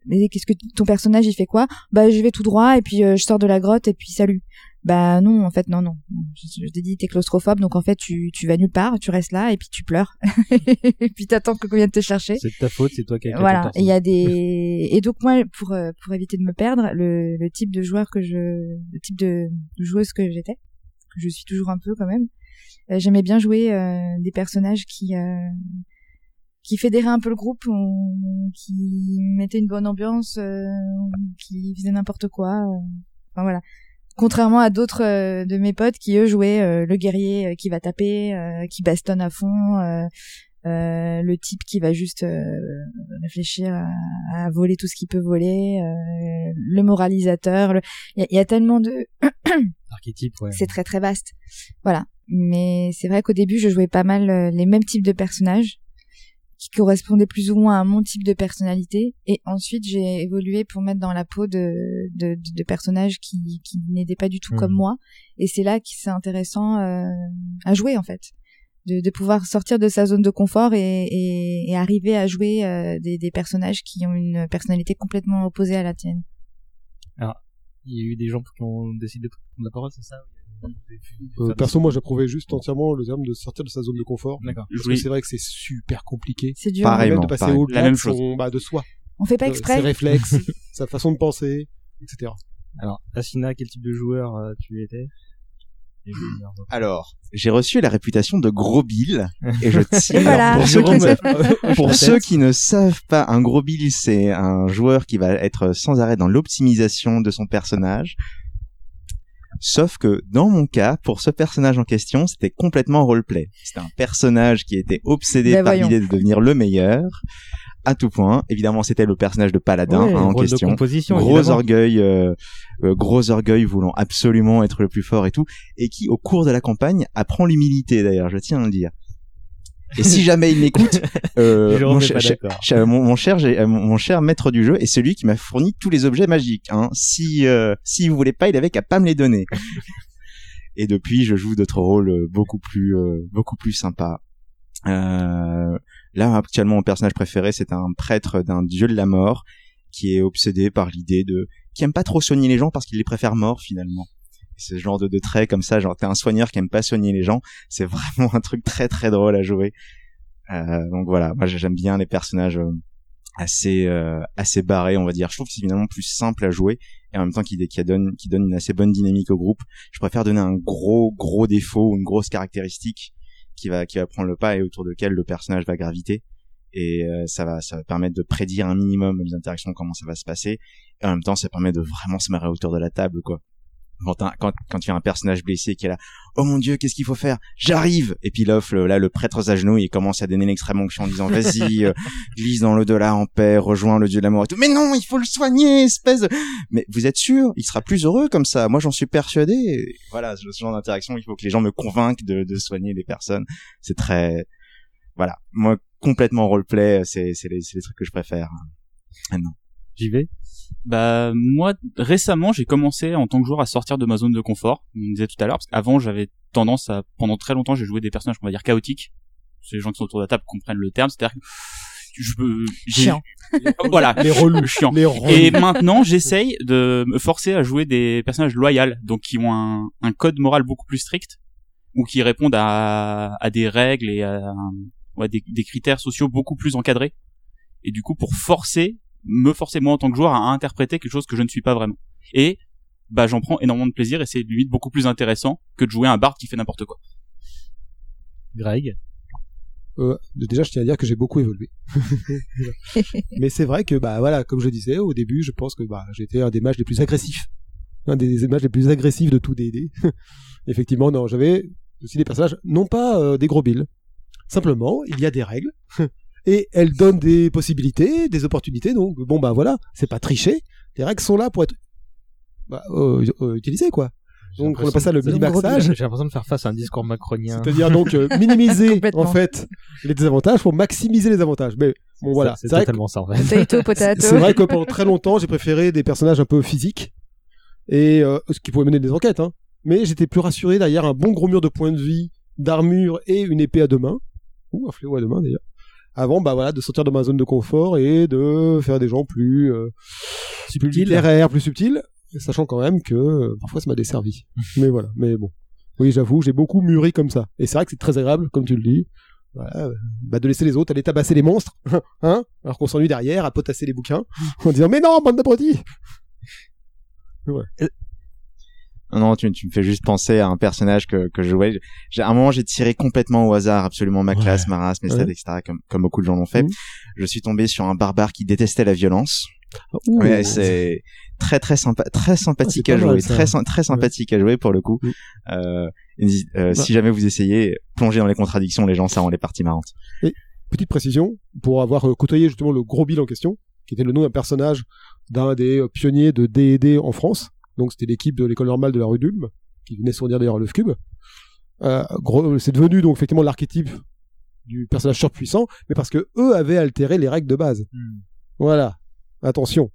mais qu'est-ce que ton personnage il fait quoi? Bah je vais tout droit et puis je sors de la grotte et puis salut. Bah non, en fait non non. Je, je t'ai dit t'es claustrophobe donc en fait tu tu vas nulle part, tu restes là et puis tu pleures et puis t'attends que qu'on vienne te chercher. C'est de ta faute, c'est toi qui as Voilà, il y a des et donc moi pour euh, pour éviter de me perdre, le, le type de joueur que je le type de, de joueuse que j'étais, que je suis toujours un peu quand même, euh, j'aimais bien jouer euh, des personnages qui euh, qui fédéraient un peu le groupe, ou, qui mettaient une bonne ambiance, euh, qui faisaient n'importe quoi. Enfin voilà. Contrairement à d'autres euh, de mes potes qui eux jouaient euh, le guerrier euh, qui va taper, qui bastonne à fond, le type qui va juste réfléchir à, à voler tout ce qu'il peut voler, le moralisateur. le- Il y, a- il y a tellement de ouais. c'est très très vaste. Voilà. Mais c'est vrai qu'au début, je jouais pas mal les mêmes types de personnages qui correspondaient plus ou moins à mon type de personnalité. Et ensuite, j'ai évolué pour mettre dans la peau de, de, de- de personnages qui, qui n'étaient pas du tout comme moi. Et c'est là que c'est intéressant euh, à jouer, en fait. De, de pouvoir sortir de sa zone de confort et, et, et arriver à jouer euh, des, des personnages qui ont une personnalité complètement opposée à la tienne. Alors, il y a eu des gens qui ont décidé de prendre la parole, c'est ça? Euh, perso, moi, j'approuvais juste entièrement le terme de sortir de sa zone de confort. D'accord. Parce que c'est vrai que c'est super compliqué. C'est dur. Pareillement, Même de passer au-delà La même de, son- bah, de soi. On fait pas Euh, exprès. Ses réflexes, sa façon de penser, etc. Alors, Asina, quel type de joueur euh, tu étais? Alors, j'ai reçu la réputation de gros bill et je tiens. Et voilà. Pour, ceux qui, ne- pour ceux qui ne savent pas, un gros bill, c'est un joueur qui va être sans arrêt dans l'optimisation de son personnage. Sauf que dans mon cas, pour ce personnage en question, c'était complètement roleplay. C'était un personnage qui était obsédé Ben par l'idée de devenir le meilleur. À tout point. Évidemment, c'était le personnage de Paladin Ouais, hein, en question. composition, gros évidemment. orgueil, euh, euh, gros orgueil voulant absolument être le plus fort et tout, et qui au cours de la campagne apprend l'humilité d'ailleurs, je tiens à le dire. Et si jamais il m'écoute, euh, Je mon, cher- pas cher- d'accord. cher- mon, mon cher, j'ai- mon, mon cher maître du jeu est celui qui m'a fourni tous les objets magiques. Hein. Si euh, si vous voulez pas, il avait qu'à pas me les donner. et depuis, je joue d'autres rôles euh, beaucoup plus euh, beaucoup plus sympas. Euh, là, actuellement, mon personnage préféré, c'est un prêtre d'un dieu de la mort qui est obsédé par l'idée de qui aime pas trop soigner les gens parce qu'il les préfère morts finalement. Ce genre de, de trait comme ça, genre t'es un soigneur qui aime pas soigner les gens, c'est vraiment un truc très très drôle à jouer. Euh, donc voilà, moi j'aime bien les personnages euh, assez euh, assez barrés, on va dire. Je trouve que c'est finalement plus simple à jouer et en même temps qui, donne qui donne une assez bonne dynamique au groupe. Je préfère donner un gros gros défaut ou une grosse caractéristique qui va qui va prendre le pas et autour duquel le personnage va graviter et euh, ça va ça va permettre de prédire un minimum les interactions comment ça va se passer et en même temps ça permet de vraiment se marrer autour de la table quoi quand t'as- quand quand tu as un personnage blessé qui est là oh mon dieu qu'est-ce qu'il faut faire? J'arrive! Et puis là le, là le prêtre à genoux il commence à donner l'extrême onction en disant vas-y euh, glisse dans l'au-delà en paix rejoins le dieu de l'amour et tout mais non il faut le soigner espèce de... mais vous êtes sûr? Il sera plus heureux comme ça. Moi j'en suis persuadé. Et voilà ce genre d'interaction il faut que les gens me convainquent de, de soigner les personnes. C'est très voilà. Moi complètement roleplay c'est c'est les, c'est les trucs que je préfère. Maintenant J'y vais. Bah moi récemment j'ai commencé en tant que joueur à sortir de ma zone de confort. On disait tout à l'heure parce qu'avant j'avais tendance à pendant très longtemps j'ai joué des personnages qu'on va dire chaotiques. C'est les gens qui sont autour de la table comprennent le terme, c'est-à-dire que je peux Chiant. voilà, Les relous. chiant. Les relous. Et maintenant, j'essaye de me forcer à jouer des personnages loyaux, donc qui ont un, un code moral beaucoup plus strict, ou qui répondent à, à des règles et à, des critères sociaux beaucoup plus encadrés. Et du coup, pour forcer, me forcer moi en tant que joueur à interpréter quelque chose que je ne suis pas vraiment. Et bah j'en prends énormément de plaisir et c'est limite beaucoup plus intéressant que de jouer un bard qui fait n'importe quoi. Greg? Euh, déjà, je tiens à dire que j'ai beaucoup évolué. Mais c'est vrai que, bah voilà, comme je disais au début, je pense que bah j'étais un des mages les plus agressifs, un des mages les plus agressifs de tout D&D. Effectivement, non, j'avais aussi des personnages, non pas euh, des gros billes. Simplement, il y a des règles et elles donnent des possibilités, des opportunités. Donc bon bah voilà, c'est pas tricher. Les règles sont là pour être bah, euh, euh, utilisées quoi. Donc on appelle ça le mini-maxage. J'ai l'impression de faire face à un discours macronien. C'est-à-dire donc euh, minimiser en fait les désavantages pour maximiser les avantages. Mais bon voilà, C'est c'est vrai, que- totalement ça c'est vrai que pendant très longtemps j'ai préféré des personnages un peu physiques et euh, ce qui pouvait mener des enquêtes. Hein. Mais j'étais plus rassuré derrière un bon gros mur de points de vie, d'armure et une épée à deux mains ou un fléau à deux mains d'ailleurs. Avant bah voilà de sortir de ma zone de confort et de faire des gens plus euh, plus littéraires, plus subtils, sachant quand même que euh, parfois ça m'a desservi. mais voilà, mais bon. Oui, j'avoue, j'ai beaucoup mûri comme ça. Et c'est vrai que c'est très agréable, comme tu le dis. Voilà, euh, bah de laisser les autres aller tabasser les monstres, hein, alors qu'on s'ennuie derrière à potasser les bouquins, en disant mais non, bande d'abrutis. Non, non, tu, tu me fais juste penser à un personnage que, que je jouais. À un moment, j'ai tiré complètement au hasard absolument ma classe, ma race, mes stats, Ouais. etc., comme, comme beaucoup de gens l'ont fait. Mhm. Je suis tombé sur un barbare qui détestait la violence. Ouh. Ouais, c'est très très sympa, très sympathique Ah, à pas mal, jouer, très très sympathique à jouer pour le coup. Mhm. Euh, euh, Bah. Si jamais vous essayez, plongez dans les contradictions, les gens, ça rend les parties marrantes. Petite précision, pour avoir euh, côtoyé justement le gros bill en question, qui était le nom d'un personnage d'un des euh, pionniers de D&D en France. Donc c'était l'équipe de l'école normale de la rue d'Ulm, qui venait sourire d'ailleurs l'œuf cube. Euh, c'est devenu donc effectivement l'archétype du personnage surpuissant, mais parce que eux avaient altéré les règles de base. Hmm. Voilà. Attention.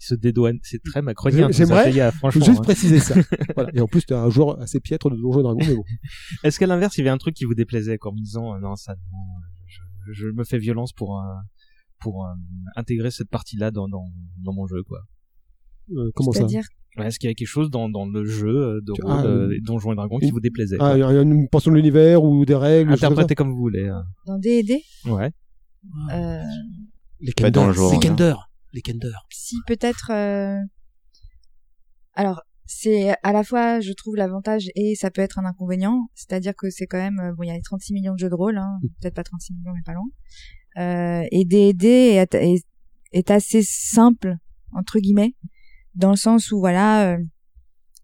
Il se dédouane. C'est très macronien. Faut franchement. juste hein. préciser ça. voilà. Et en plus, t'es un joueur assez piètre de Donjons et Dragons, mais bon. Est-ce qu'à l'inverse, il y avait un truc qui vous déplaisait, comme disant, euh, non, ça, non, je, je me fais violence pour, euh, pour euh, intégrer cette partie-là dans, dans, dans mon jeu, quoi? Euh, comment ça Ouais, Est-ce qu'il y a quelque chose dans, dans le jeu euh, de ah, euh, euh, Donjons et Dragons qui vous déplaisait Ah, quoi il y a une portion de l'univers ou des règles. Interprétez comme vous voulez. hein. dans D&D Ouais. euh, Les Pas dans le jour, Les hein. Kender. Les Kender. Si peut-être... euh, Alors, c'est à la fois, je trouve, l'avantage et ça peut être un inconvénient. C'est-à-dire que c'est quand même, bon, il y a les 36 millions de jeux de rôle, hein, peut-être pas 36 millions, mais pas loin. Euh, et D&D est, est, est assez simple entre guillemets, dans le sens où voilà, euh,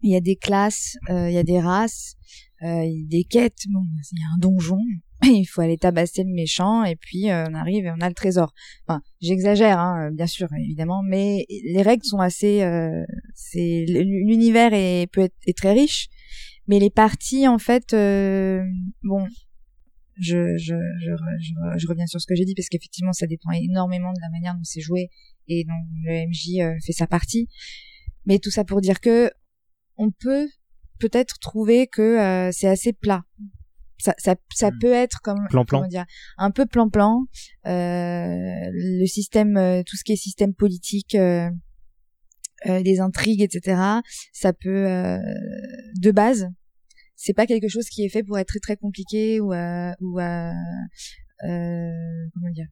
il y a des classes, euh, il y a des races, euh, des quêtes. Bon, il y a un donjon, il faut aller tabasser le méchant et puis on arrive et on a le trésor. Enfin, j'exagère, hein, bien sûr, évidemment, mais les règles sont assez. c'est l'univers est peut être est très riche, mais les parties en fait, bon. Je, je, je, je, je reviens sur ce que j'ai dit parce qu'effectivement ça dépend énormément de la manière dont c'est joué et dont le MJ euh, fait sa partie. Mais tout ça pour dire que on peut peut-être trouver que euh, c'est assez plat. Ça, ça, ça peut être comme comment dire, un peu plan-plan. Euh, le système, euh, tout ce qui est système politique, euh, euh, des intrigues, etc. Ça peut, euh, de base, c'est pas quelque chose qui est fait pour être très très compliqué ou euh, ou euh, euh, comment dire?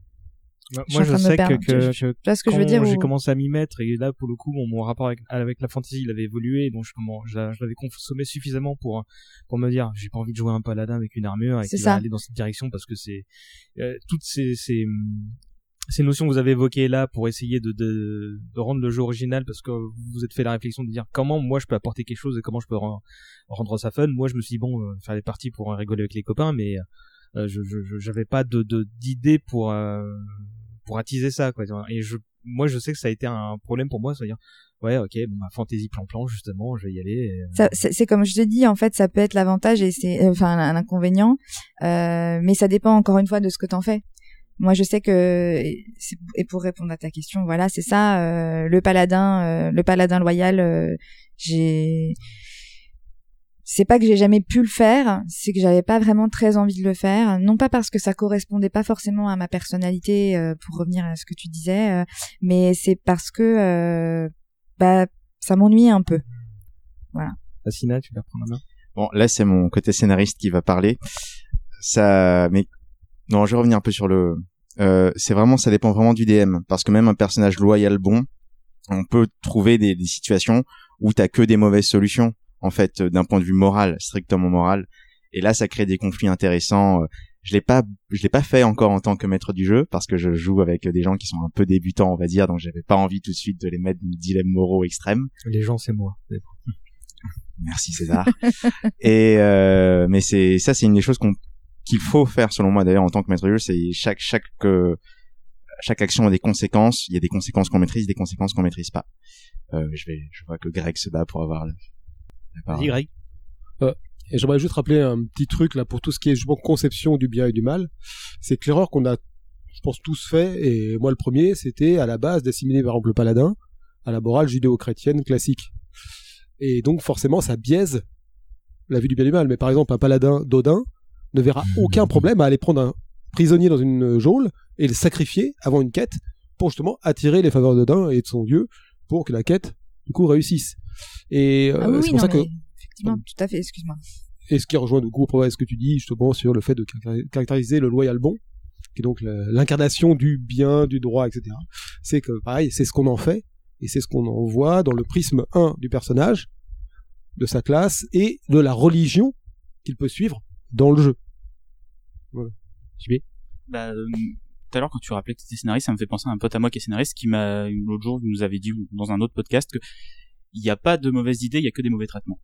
Moi, je sais que, que, Je- que ce que je veux quand dire j'ai ou- commencé à m'y mettre et là pour le coup mon, mon rapport avec, avec la fantasy il avait évolué donc je, comment, je, je l'avais consommé suffisamment pour pour me dire j'ai pas envie de jouer un paladin avec une armure et qui va aller dans cette direction parce que c'est euh, toutes ces, ces hum, ces notions que vous avez évoquées là pour essayer de, de, de rendre le jeu original parce que vous vous êtes fait la réflexion de dire comment moi je peux apporter quelque chose et comment je peux ren- rendre ça fun. Moi je me suis dit bon euh, faire des parties pour rigoler avec les copains mais euh, je je- je- j'avais pas de de- d'idée pour euh, pour attiser ça quoi et je moi je sais que ça a été un problème pour moi c'est à dire ouais ok bon bah fantasy plan plan justement je vais y aller c'est comme je te dis en fait ça peut être l'avantage et c'est euh, enfin un inconvénient euh, mais ça dépend encore une fois de ce que t'en fais moi je sais que et pour répondre à ta question voilà c'est ça euh, le paladin euh, le paladin loyal euh, j'ai c'est pas que j'ai jamais pu le faire, c'est que j'avais pas vraiment très envie de le faire, non pas parce que ça correspondait pas forcément à ma personnalité, pour revenir à ce que tu disais, mais c'est parce que bah ça m'ennuyait un peu. Voilà. Asina tu vas prendre la main? Bon, là, c'est mon côté scénariste qui va parler. Ça, mais non, je vais revenir un peu sur le. Euh, c'est vraiment, ça dépend vraiment du DM, parce que même un personnage loyal bon, on peut trouver des, des situations où t'as que des mauvaises solutions, en fait, euh, d'un point de vue moral, strictement moral. Et là, ça crée des conflits intéressants. Euh, Je l'ai pas, je l'ai pas fait encore en tant que maître du jeu, parce que je joue avec des gens qui sont un peu débutants, on va dire, donc j'avais pas envie tout de suite de les mettre dans des dilemmes moraux extrêmes. les gens c'est moi Merci César. et euh, mais c'est ça, c'est une des choses qu'on qu'il faut faire selon moi d'ailleurs en tant que maître jeu, c'est chaque chaque euh, chaque action a des conséquences. Il y a des conséquences qu'on maîtrise, des conséquences qu'on maîtrise pas. Euh, je vois que Greg se bat pour avoir la. Vas-y Greg Euh, j'aimerais juste rappeler un petit truc là pour tout ce qui est justement conception du bien et du mal. C'est que l'erreur qu'on a, je pense, tous fait, et moi le premier, c'était à la base d'assimiler par exemple le paladin à la morale judéo-chrétienne classique. Et donc forcément, ça biaise la vue du bien et du mal. Mais par exemple, un paladin d'Odin ne verra aucun problème à aller prendre un prisonnier dans une geôle et le sacrifier avant une quête pour justement attirer les faveurs d'Odin et de son dieu pour que la quête du coup réussisse. Et euh, Ah oui, c'est pour non, ça que effectivement, tout à fait, excuse-moi. et ce qui rejoint du coup pour ce que tu dis justement sur le fait de caractéri- caractériser le loyal bon, qui est donc l'incarnation du bien, du droit, etc. C'est que pareil, c'est ce qu'on en fait, et c'est ce qu'on en voit dans le prisme 1 du personnage, de sa classe, et de la religion qu'il peut suivre dans le jeu. JB Bah, euh, tout à l'heure, quand tu rappelais que tu étais scénariste, ça me fait penser à un pote à moi qui est scénariste qui m'a, l'autre jour, nous avait dit dans un autre podcast que il n'y a pas de mauvaises idées, il y a que des mauvais traitements.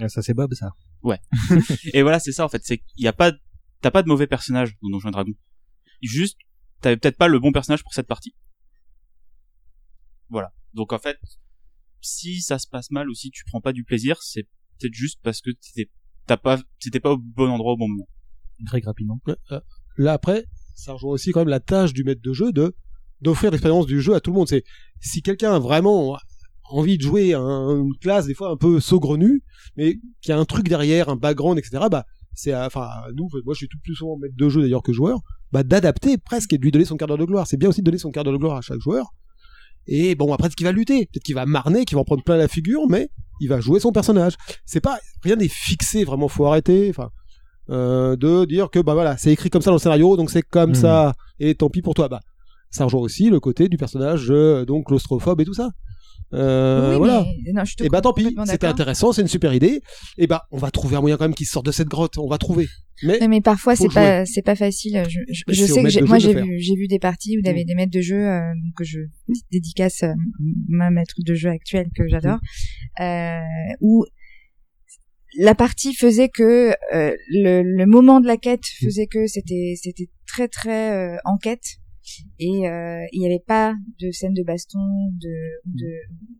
Ah, ça c'est Bob ça Ouais. et voilà, c'est ça en fait, c'est qu'il y a pas, t'as pas de mauvais personnage dans Donjons et Dragons. Juste, t'avais peut-être pas le bon personnage pour cette partie. Voilà. Donc en fait, si ça se passe mal ou si tu prends pas du plaisir, c'est peut-être juste parce que t'étais, t'as pas, t'étais pas au bon endroit au bon moment. Greg rapidement euh, Là après, ça rejoint aussi quand même la tâche du maître de jeu de d'offrir l'expérience du jeu à tout le monde. C'est si quelqu'un a vraiment envie de jouer à un- une classe des fois un peu saugrenue, mais qui a un truc derrière, un background, etc. Bah c'est enfin nous, moi je suis tout plus souvent maître de jeu d'ailleurs que joueur, bah d'adapter presque et de lui donner son quart d'heure de gloire. C'est bien aussi de donner son quart d'heure de gloire à chaque joueur. Et bon après ce qu'il va lutter, peut-être qu'il va marner, qu'il va en prendre plein la figure, mais il va jouer son personnage. C'est pas rien n'est fixé vraiment, faut arrêter. Euh, de dire que bah voilà c'est écrit comme ça dans le scénario donc c'est comme Mhm. ça et tant pis pour toi bah ça rejoint aussi le côté du personnage euh, donc claustrophobe et tout ça Euh, Oui, voilà. mais- non, je te et bah tant pis, c'était intéressant, c'est une super idée. Et bah on va trouver un moyen quand même qu'ils sortent de cette grotte, on va trouver. Mais, Non, mais parfois c'est pas c'est pas facile. Je, sais que moi j'ai vu j'ai vu des parties où il y avait Mm. des maîtres de jeu euh, donc que je dédicace euh, ma maître de jeu actuelle que j'adore Mm. euh, où la partie faisait que euh, le, le moment de la quête Mm. faisait que c'était c'était très très euh, enquête et euh, il n'y avait pas de scène de baston de, ou de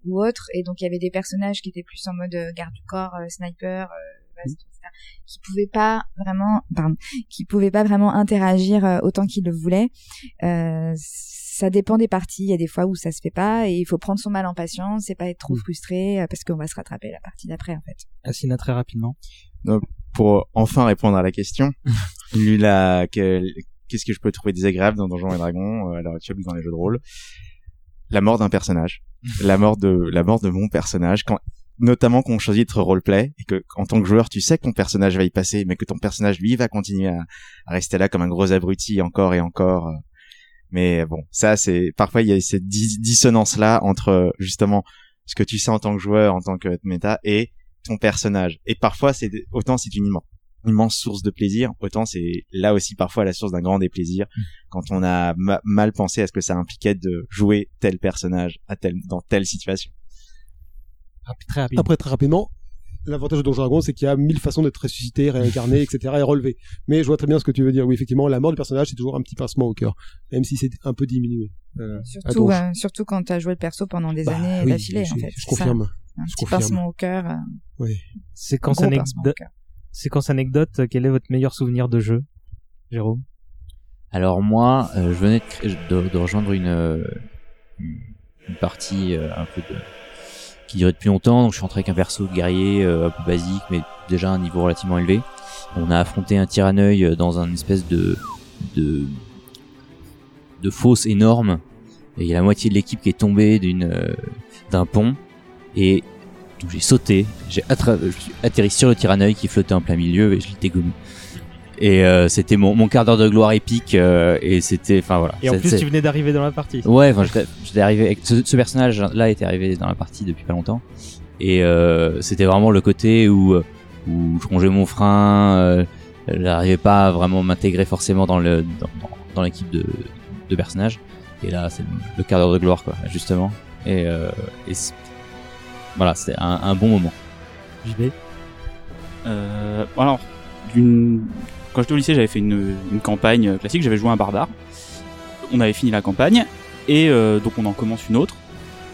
ou autre et donc il y avait des personnages qui étaient plus en mode euh, garde du corps euh, sniper euh, baston, etc., qui pouvaient pas vraiment pardon qui pouvaient pas vraiment interagir euh, autant qu'ils le voulaient euh, ça dépend des parties il y a des fois où ça se fait pas et il faut prendre son mal en patience et pas être trop Mm. frustré euh, parce qu'on va se rattraper la partie d'après en fait Assina très rapidement. Donc, pour enfin répondre à la question, lui là, qu'est-ce que je peux trouver désagréable dans Donjons et Dragons euh, à l'heure actuelle ou dans les jeux de rôle? La mort d'un personnage, la mort de la mort de mon personnage, quand notamment quand on choisit d'être roleplay et que en tant que joueur tu sais que ton personnage va y passer, mais que ton personnage lui va continuer à, à rester là comme un gros abruti encore et encore. Mais bon, ça c'est parfois il y a cette dis- dissonance là entre justement ce que tu sais en tant que joueur, en tant que méta et ton personnage. Et parfois, c'est autant c'est une immense, immense source de plaisir, autant c'est là aussi parfois la source d'un grand déplaisir quand on a ma- mal pensé à ce que ça impliquait de jouer tel personnage à tel dans telle situation. Très. Après, très rapidement, l'avantage de Donjon Dragon, c'est qu'il y a mille façons d'être ressuscité, réincarné, etc., et relevé. Mais je vois très bien ce que tu veux dire. Oui, effectivement, la mort du personnage, c'est toujours un petit pincement au cœur, même si c'est un peu diminué. Euh, à surtout euh, quand tu as joué le perso pendant des Bah années oui, d'affilée je- en fait je ça. confirme. un Je petit confirme. pincement au cœur euh, Oui. Séquence, anecdote- séquence anecdote, quel est votre meilleur souvenir de jeu Jérôme? Alors moi, euh, je venais de, cré- de- de rejoindre une, euh, une partie euh, un peu de qui durait depuis longtemps. Donc je suis rentré avec un perso guerrier euh, un peu basique, mais déjà un niveau relativement élevé. On a affronté un tyranneuil euh, dans un espèce de de fosse énorme. Et il y a la moitié de l'équipe qui est tombée d'une euh, d'un pont et j'ai sauté, j'ai atterri sur le tyranneuil qui flottait en plein milieu et je l'ai dégommé. Et euh, c'était mon, mon quart d'heure de gloire épique euh, et c'était enfin voilà. Et en plus, tu venais d'arriver dans la partie. Ouais, enfin j'étais j'étais arrivé avec ce, ce personnage là était arrivé dans la partie depuis pas longtemps et euh, c'était vraiment le côté où où je rongeais mon frein, euh, j'arrivais pas à vraiment m'intégrer forcément dans le dans, dans- dans l'équipe de de personnages et là c'est le, le quart d'heure de gloire quoi justement et, euh, et c'est- voilà c'était un, un bon moment. JB Euh, alors, d'une- quand j'étais au lycée, j'avais fait une, une campagne classique, j'avais joué un barbare. On avait fini la campagne, et euh, donc on en commence une autre.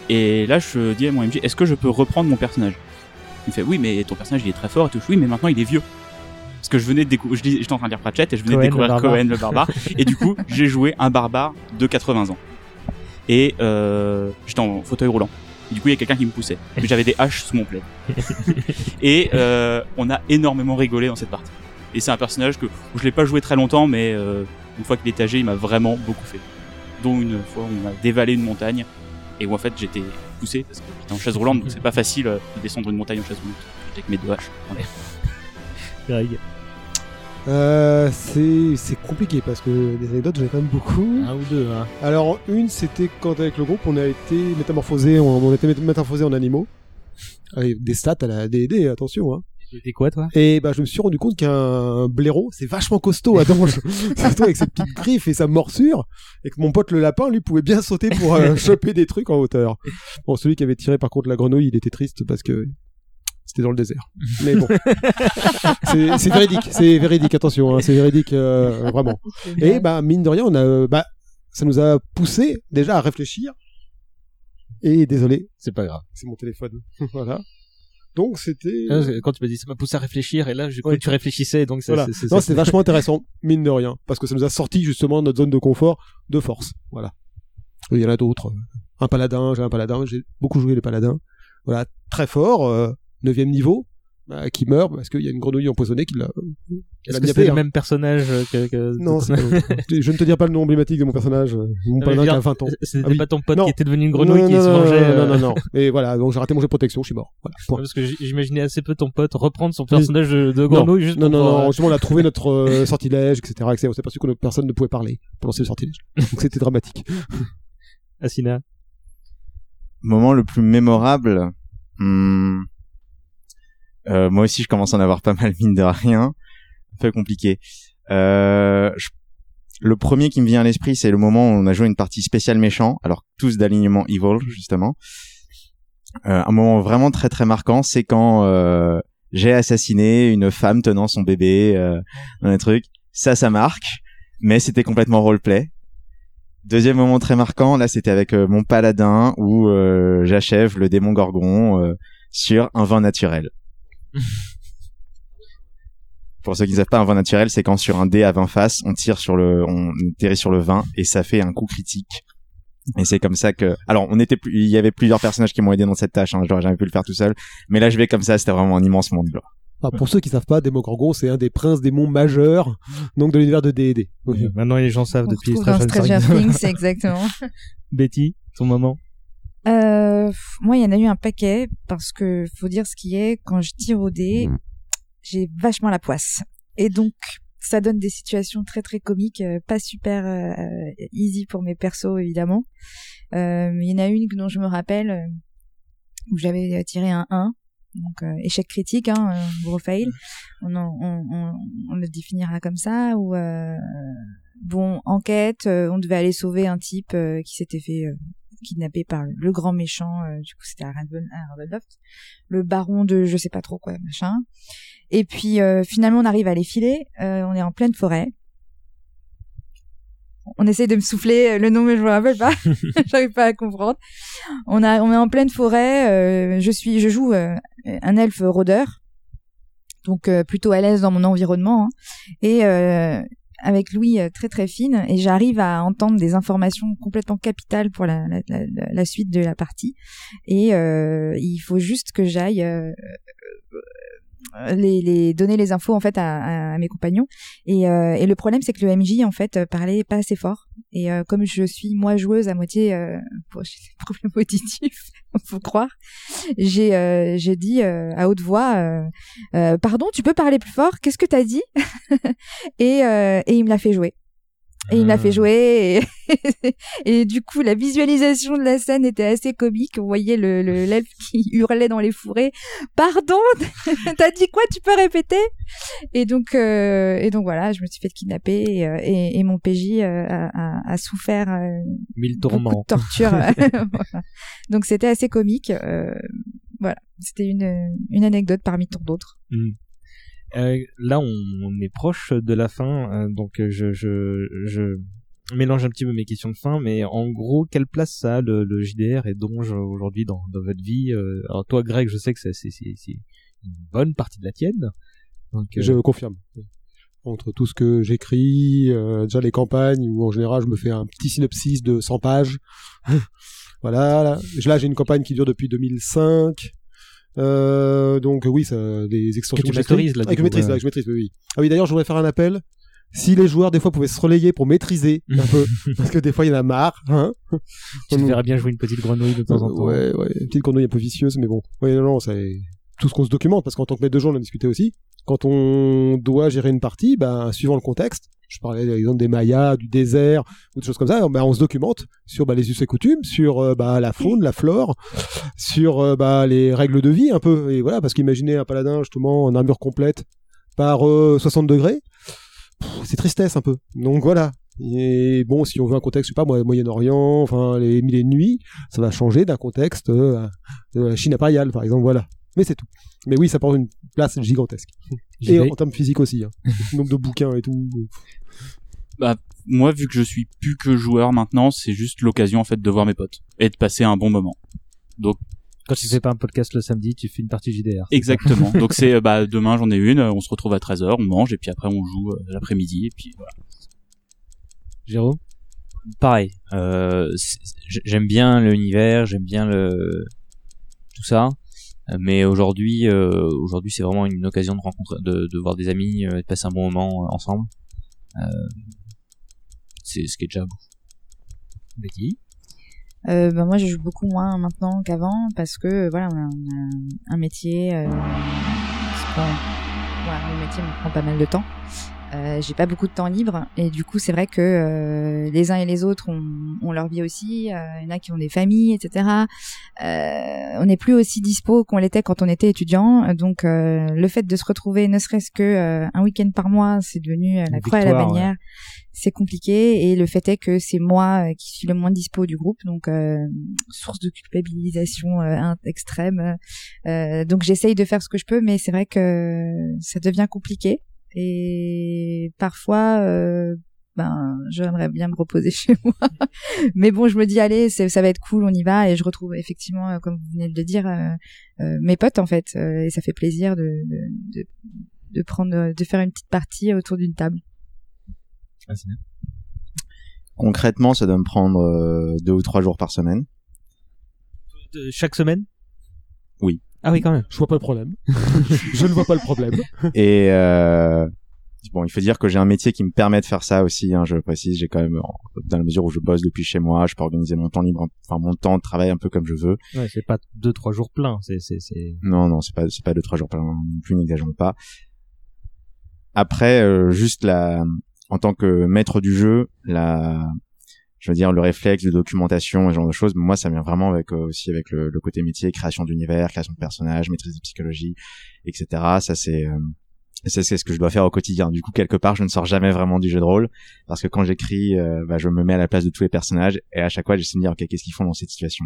Et là, je dis à mon MJ, est-ce que je peux reprendre mon personnage? Il me fait, oui, mais ton personnage, il est très fort et tout. Oui, mais maintenant, il est vieux. Parce que je venais de découvrir, j'étais en train de lire Pratchett et je venais Cohen, de découvrir le. Cohen le barbare. et du coup, j'ai joué un barbare de 80 ans. Et euh, j'étais en fauteuil roulant. Et du coup, il y a quelqu'un qui me poussait. Mais j'avais des haches sous mon plaid. et euh, on a énormément rigolé dans cette partie. Et c'est un personnage que où je l'ai pas joué très longtemps, mais euh, une fois qu'il est âgé, il m'a vraiment beaucoup fait. Dont une fois, on a dévalé une montagne et où en fait j'étais poussé parce que j'étais en chaise roulante, donc c'est pas facile euh, de descendre une montagne en chaise roulante. J'étais avec mes deux haches. en l'air. Greg Euh, c'est compliqué parce que des anecdotes j'en ai quand même beaucoup. Un ou deux, hein. Alors une c'était quand avec le groupe on a été métamorphosé, on, on a été mét- métamorphosé en animaux avec des stats à la D&D, attention. Hein. T'es quoi toi? Et bah je me suis rendu compte qu'un blaireau c'est vachement costaud à Donge, surtout avec ses petites griffes et sa morsure, et que mon pote le lapin lui pouvait bien sauter pour euh, choper des trucs en hauteur. Bon celui qui avait tiré par contre la grenouille il était triste parce que c'était dans le désert. Mais bon, c'est c'est véridique, c'est véridique, attention, hein, c'est véridique euh, vraiment. Et bah mine de rien, on a, bah ça nous a poussé déjà à réfléchir. Et désolé, c'est pas grave, c'est mon téléphone. voilà. Donc c'était. Ah, Quand tu m'as dit ça m'a poussé à réfléchir et là j'ai cru Ouais. que tu réfléchissais donc c'est Voilà. c'est- Non, c'est- c'était vachement intéressant, mine de rien, parce que ça nous a sorti justement de notre zone de confort de force. Voilà. Il y en a d'autres. Un paladin, j'ai un paladin, j'ai beaucoup joué les paladins. Voilà, très fort, euh, neuvième niveau, bah, qui meurt parce qu'il y a une grenouille empoisonnée qui l'a. qui Est-ce l'a que mis à c'était le perdre. même personnage que, que Non, c'est pas je ne te dirai pas le nom emblématique de mon personnage. euh, Mon Non, veux qui a dire, 20 ans. C'était Ah oui. pas ton pote Non. qui était devenu une grenouille Non, qui non, se mangeait. Non, euh, non, non, non. Et voilà, donc j'ai raté mon jet de protection, je suis mort. Voilà, point. Parce que j'imaginais assez peu ton pote reprendre son personnage de, de grenouille non, juste non, pour non, non, euh, justement, on a trouvé notre euh, sortilège, etc., etc. On s'est aperçu que personne ne pouvait parler pour lancer le sortilège. Donc c'était dramatique. Asina. Moment le plus mémorable. hmm, euh, moi aussi, je commence à en avoir pas mal mine de rien. Un peu compliqué. Euh, je- Le premier qui me vient à l'esprit, c'est le moment où on a joué une partie spéciale méchant, alors tous d'alignement evil justement. Euh, un moment vraiment très très marquant, c'est quand euh, j'ai assassiné une femme tenant son bébé euh, dans un truc. Ça, ça marque, mais c'était complètement roleplay. Deuxième moment très marquant, là, c'était avec mon paladin où euh, j'achève le démon gorgon euh, sur un vin naturel. Pour ceux qui ne savent pas, un vin naturel, c'est quand sur un dé à 20 faces, on tire sur le, on atterrit sur le vin et ça fait un coup critique. Et c'est comme ça que, alors, on était, plus- il y avait plusieurs personnages qui m'ont aidé dans cette tâche. Hein, j'aurais jamais pu le faire tout seul, mais là, je vais comme ça. C'était vraiment un immense monde. gloire. Enfin, pour ceux qui savent pas, Démogorgon, c'est un des princes démons majeurs, donc de l'univers de D&D. Oui. Maintenant, les gens savent On depuis Stranger Things, c'est exactement. Betty, ton moment. Euh, moi, il y en a eu un paquet parce que faut dire ce qui est. Quand je tire au dé, j'ai vachement la poisse, et donc ça donne des situations très très comiques, euh, pas super euh, easy pour mes persos évidemment. Euh, il y en a une dont je me rappelle où j'avais tiré un 1 donc euh, échec critique, hein, gros fail. On, en- on, on, on le définira comme ça. Ou bon, enquête, on devait aller sauver un type qui s'était fait kidnapper par le grand méchant. euh, du coup, c'était à Raven- à Ravenloft, le baron de je sais pas trop quoi, machin. Et puis euh, finalement, on arrive à les filer. euh, on est en pleine forêt. On essaie de me souffler le nom, mais je me rappelle pas. J'arrive pas à comprendre. On a, on est en pleine forêt. euh, je suis, je joue euh, un elfe rôdeur, donc euh, plutôt à l'aise dans mon environnement. hein. et avec Louis euh, très très fine, et j'arrive à entendre des informations complètement capitales pour la, suite de la partie. Et euh, il faut juste que j'aille. euh, les, donner les infos en fait à, mes compagnons et, le problème c'est que le MJ en fait parlait pas assez fort et comme je suis moi joueuse à moitié pour j'ai des problèmes auditifs faut croire. J'ai euh, j'ai dit euh, à haute voix euh, pardon tu peux parler plus fort? Qu'est-ce que t'as dit et et il me l'a fait jouer et il me l'a fait jouer et, et du coup la visualisation de la scène était assez comique. On voyait le le- l'elfe qui hurlait dans les fourrés. Pardon t'as dit quoi? Tu peux répéter? Et donc euh, et donc voilà je me suis fait kidnapper et, euh, et, et mon PJ euh, a, a, a souffert euh, Mille tourments. de torture Voilà. donc c'était assez comique euh, voilà. C'était une une anecdote parmi tant d'autres. Hmm. Euh, là, on, on est proche de la fin, euh, donc euh, je, je, je mélange un petit peu mes questions de fin, mais en gros, quelle place ça a le, le JDR et Donge aujourd'hui dans, dans votre vie euh, Alors toi, Greg, je sais que c'est une bonne partie de la tienne. Donc, euh, Je confirme. Entre tout ce que j'écris, euh, déjà les campagnes, où en général je me fais un petit synopsis de 100 pages. voilà. Là, là, j'ai une campagne qui dure depuis 2005. Euh, donc oui, ça, les extensions Que tu maîtrises, là, Ah, que coup, maîtrise, ouais. là, que je maîtrise, oui, oui. Ah oui, d'ailleurs, je voudrais faire un appel. Si les joueurs des fois pouvaient se relayer pour maîtriser un peu, parce que des fois il y en a marre, hein. tu verrais bien jouer une petite grenouille de temps en temps. Ouais, ouais, une petite grenouille un peu vicieuse, mais bon. Ouais, non, non, c'est tout ce qu'on se documente, parce qu'en tant que maître de jeu, on a discuté aussi. Quand on doit gérer une partie, ben, suivant le contexte, je parlais par exemple des Mayas, du désert, ou des choses comme ça, ben, on se documente sur bah, les us et coutumes, sur euh, bah, la faune, la flore, sur euh, bah, les règles de vie un peu. Et voilà, parce qu'imaginez un paladin justement en armure complète par euh, 60 degrés, pff, c'est tristesse un peu. Donc voilà. Et bon, si on veut un contexte, je sais pas Moyen-Orient, enfin les mille et nuits, ça va changer d'un contexte euh, de la Chine impériale, par exemple, voilà. Mais c'est tout. Mais oui, ça prend une place gigantesque. J'y Et vais. en termes physiques aussi. Hein. Nombre de bouquins et tout. Bah, moi, vu que je suis plus que joueur maintenant, c'est juste l'occasion, en fait, de voir mes potes. Et de passer un bon moment. Donc, Quand tu fais pas un podcast le samedi, tu fais une partie JDR. exactement. Donc c'est, bah, demain j'en ai une, euh, on se retrouve à 13h, on mange, et puis après on joue euh, l'après-midi, et puis voilà. Jérôme? Pareil. Euh, j'aime bien l'univers, j'aime bien le tout ça, mais aujourd'hui, euh, aujourd'hui c'est vraiment une occasion de rencontrer, de, de voir des amis, euh, de passer un bon moment euh, ensemble. Euh, c'est ce qui est déjà beau. Betty Euh, bah, moi, je joue beaucoup moins maintenant qu'avant parce que voilà, on a, on a un métier euh, qui prend, voilà, le métier me prend pas mal de temps. Euh, j'ai pas beaucoup de temps libre et du coup c'est vrai que euh, les uns et les autres ont, ont leur vie aussi. Euh, Il y en a qui ont des familles, etc. Euh, on n'est plus aussi dispo qu'on l'était quand on était étudiant. Donc euh, le fait de se retrouver, ne serait-ce que euh, un week-end par mois, c'est devenu la croix et la bannière. C'est compliqué et le fait est que c'est moi qui suis le moins dispo du groupe, donc euh, source de culpabilisation euh, extrême. Euh, donc j'essaye de faire ce que je peux, mais c'est vrai que ça devient compliqué et parfois euh, ben j'aimerais bien me reposer chez moi. Mais bon je me dis allez ça va être cool on y va. Et je retrouve effectivement euh, comme vous venez de le dire euh, euh, mes potes en fait. Euh, et ça fait plaisir de de, de de prendre de faire une petite partie autour d'une table. Concrètement, ça doit me prendre euh, deux ou trois jours par semaine. De- chaque semaine? Oui. Ah oui, quand même. Je vois pas le problème. je ne vois pas le problème. Et euh, bon, il faut dire que j'ai un métier qui me permet de faire ça aussi. Hein, je précise, j'ai quand même, dans la mesure où je bosse depuis chez moi, je peux organiser mon temps libre, enfin mon temps de travail un peu comme je veux. Ouais, c'est pas deux trois jours pleins. C'est c'est c'est. Non, non, c'est pas, c'est pas deux trois jours an non plus, n'exagérons pas. Après, euh, juste la, en tant que maître du jeu, la, je veux dire le réflexe de documentation, et genre de choses, moi ça vient vraiment avec euh, aussi avec le, le côté métier, création d'univers, création de personnages, maîtrise de psychologie, etc. Ça c'est euh, c'est ce que je dois faire au quotidien. Du coup, quelque part, je ne sors jamais vraiment du jeu de rôle parce que quand j'écris, euh, bah, je me mets à la place de tous les personnages et à chaque fois, j'essaie de me dire, ok, qu'est-ce qu'ils font dans cette situation?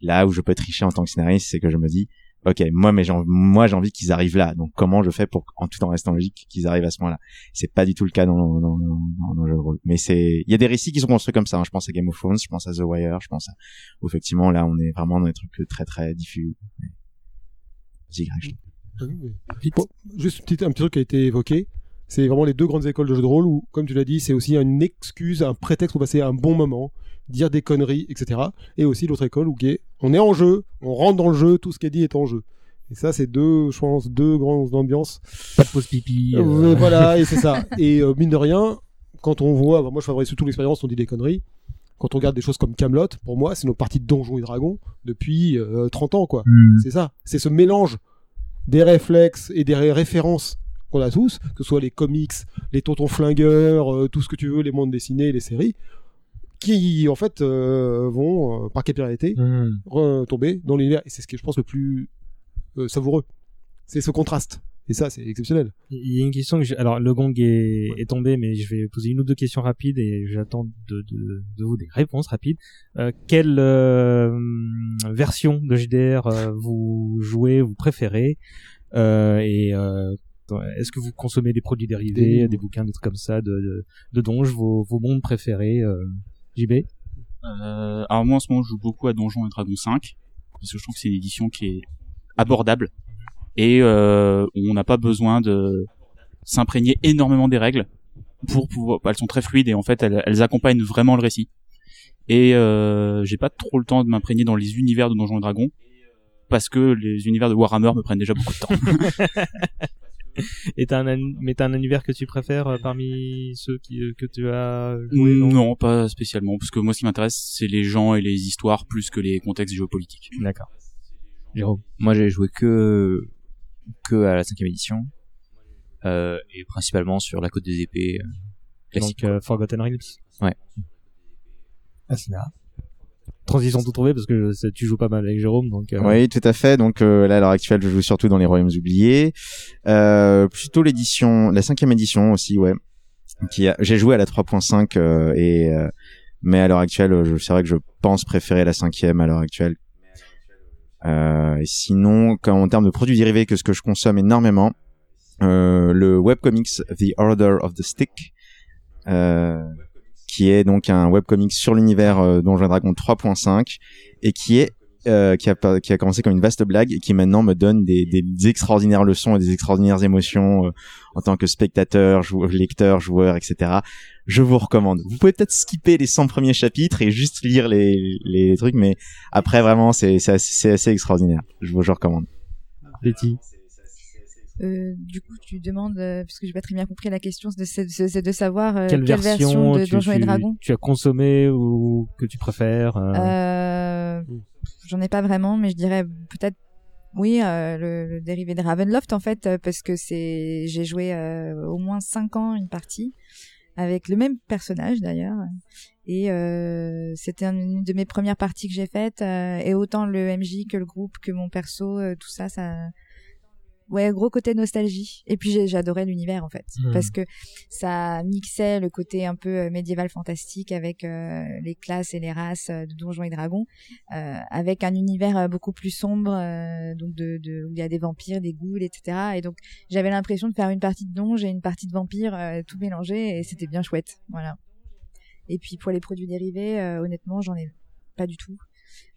Là où je peux tricher en tant que scénariste, c'est que je me dis, ok, moi, mais moi, j'ai envie qu'ils arrivent là. Donc, comment je fais pour, en tout en restant logique, qu'ils arrivent à ce moment-là C'est pas du tout le cas dans, dans, dans, dans, dans le jeu de rôle. Mais c'est, il y a des récits qui sont construits comme ça. hein. Je pense à Game of Thrones, je pense à The Wire, je pense à, où effectivement, là, on est vraiment dans des trucs très, très diffus. Vas-y. Bon, juste un petit, un petit truc qui a été évoqué. C'est vraiment les deux grandes écoles de jeux de rôle où, comme tu l'as dit, c'est aussi une excuse, un prétexte pour passer un bon moment, dire des conneries, etc. Et aussi l'autre école où est, on est en jeu, on rentre dans le jeu, tout ce qui est dit est en jeu. Et ça, c'est deux, je pense, deux grandes ambiances. Pas de pause pipi. Euh, euh, voilà, et c'est ça. Et euh, mine de rien, quand on voit, bah, moi je favorise surtout l'expérience, on dit des conneries. Quand on regarde des choses comme Camelot, pour moi, c'est nos parties de Donjons et Dragons depuis euh, 30 ans, quoi. Mm. C'est ça. C'est ce mélange des réflexes et des ré- références qu'on a tous, que ce soit les comics, les tontons flingueurs, tout ce que tu veux, les mondes dessinés, les séries, qui en fait euh, vont, euh, par capillarité, Mm. retomber dans l'univers. Et c'est ce qui est, je pense, le plus euh, savoureux. C'est ce contraste. Et ça, c'est exceptionnel. Il y a une question que j'ai... alors le gong est, est tombé, mais je vais poser une ou deux questions rapides et j'attends de, de, de vous des réponses rapides. Euh, quelle version de JDR vous jouez, vous préférez? Et est-ce que vous consommez des produits dérivés, Des- des, bouquins, des trucs comme ça de de, vos, vos mondes préférés, euh, JB Euh, alors moi en ce moment je joue beaucoup à Donjons et Dragons 5 parce que je trouve que c'est une édition qui est abordable. Et euh, où on n'a pas besoin de s'imprégner énormément des règles pour pouvoir elles sont très fluides et en fait elles, elles accompagnent vraiment le récit. Et euh, j'ai pas trop le temps de m'imprégner dans les univers de Donjons et Dragons parce que les univers de Warhammer me prennent déjà beaucoup de temps Et t'as un, an- mais t'as un univers que tu préfères euh, parmi ceux qui, euh, que tu as joué non? pas spécialement parce que moi ce qui m'intéresse c'est les gens et les histoires plus que les contextes géopolitiques D'accord. Jérôme Moi, j'ai joué que que à la cinquième édition euh, et principalement sur la côte des épées euh, classique. Donc euh, Forgotten Realms. Ouais. Asina. Transition tout trouvé parce que tu joues pas mal avec Jérôme donc. euh, Oui, tout à fait. Donc euh, là, à l'heure actuelle, je joue surtout dans les Royaumes oubliés. Euh, plutôt l'édition, la cinquième édition aussi, ouais. Qui j'ai joué à la 3.5 euh, et mais à l'heure actuelle, c'est vrai que je pense préférer la cinquième à l'heure actuelle. Sinon, en termes de produits dérivés, que ce que je consomme énormément, le webcomics The Order of the Stick, qui est donc un webcomic sur l'univers euh, Donjons et Dragons 3.5 et qui est euh, qui a qui a commencé comme une vaste blague et qui maintenant me donne des, des extraordinaires leçons et des extraordinaires émotions euh, en tant que spectateur, joueur, lecteur, joueur, etc. Je vous recommande. Vous pouvez peut-être skipper les 100 premiers chapitres et juste lire les, les trucs, mais après vraiment c'est assez, assez extraordinaire. Je vous je recommande. Betty. Euh, du coup, tu demandes, euh, parce que j'ai pas très bien compris la question, c'est de, de savoir euh, Quelle, version, de tu, Donjons et tu- Dragons. tu as consommé ou que tu préfères euh, Euh, J'en ai pas vraiment, mais je dirais peut-être Oui, euh, le, le dérivé de Ravenloft en fait, euh, parce que c'est j'ai joué euh, au moins cinq ans une partie avec le même personnage d'ailleurs, et euh, c'était une de mes premières parties que j'ai faites, euh, et autant le MJ que le groupe que mon perso, euh, tout ça, ça, ouais, gros côté nostalgie. Et puis j'adorais l'univers en fait, Mhm. parce que ça mixait le côté un peu euh, médiéval fantastique avec euh, les classes et les races euh, de Donjons et Dragons, euh, avec un univers beaucoup plus sombre, euh, donc de, de où il y a des vampires, des ghouls, etc. Et donc j'avais l'impression de faire une partie de donge et une partie de vampire tout mélangé, et c'était bien chouette, voilà. Et puis pour les produits dérivés, honnêtement, j'en ai pas du tout.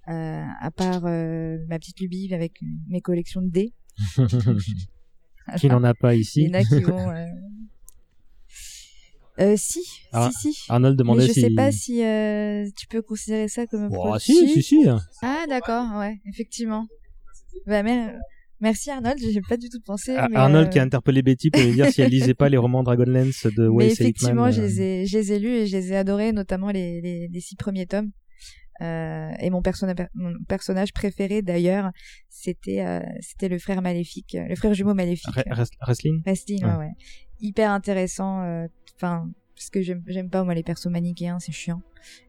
À part ma petite lubie avec mes collections de dés. Qui n'en a pas ici. Il y en a qui vont. Euh... euh, si, Ah, si, si. Arnold demandait Mais je sais si- pas si euh, tu peux considérer ça comme un Oh, si, si, si. Ah, d'accord, ouais, effectivement. Bah, mer- Merci Arnold, j'ai pas du tout pensé. Ah, mais, Arnold euh, qui a interpellé Betty pour lui dire si elle lisait pas les romans Dragonlance de Wes effectivement, Aikman, je euh. les ai, je les ai lus et je les ai adorés, notamment les, les, les six premiers tomes. Euh, et mon, personna- mon personnage préféré d'ailleurs, c'était euh, c'était le frère maléfique, euh, le frère jumeau maléfique. Re- Res- Wrestling Wrestling, Ouais. ouais. Hyper intéressant. euh, Enfin, parce que j'aime pas moi les persos manichéens, c'est chiant.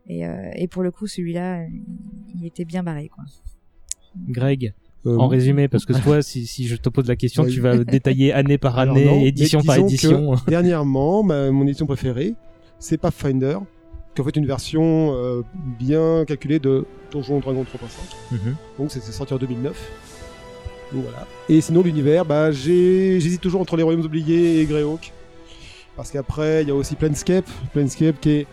Et, euh, et pour le coup, celui-là, il était bien barré, quoi. Greg, Euh, en résumé, parce que toi, si, si je te pose la question, tu vas détailler année par année, non, édition par édition. dernièrement, ma- mon édition préférée, c'est Pathfinder, qui est en fait une version euh, bien calculée de Donjon Dragon 3.5. Mhm. Donc c'est sorti en 2009. Donc voilà. Et sinon l'univers, bah j'hésite toujours entre les Royaumes oubliés et Greyhawk. Parce qu'après, il y a aussi Planescape, Planescape qui est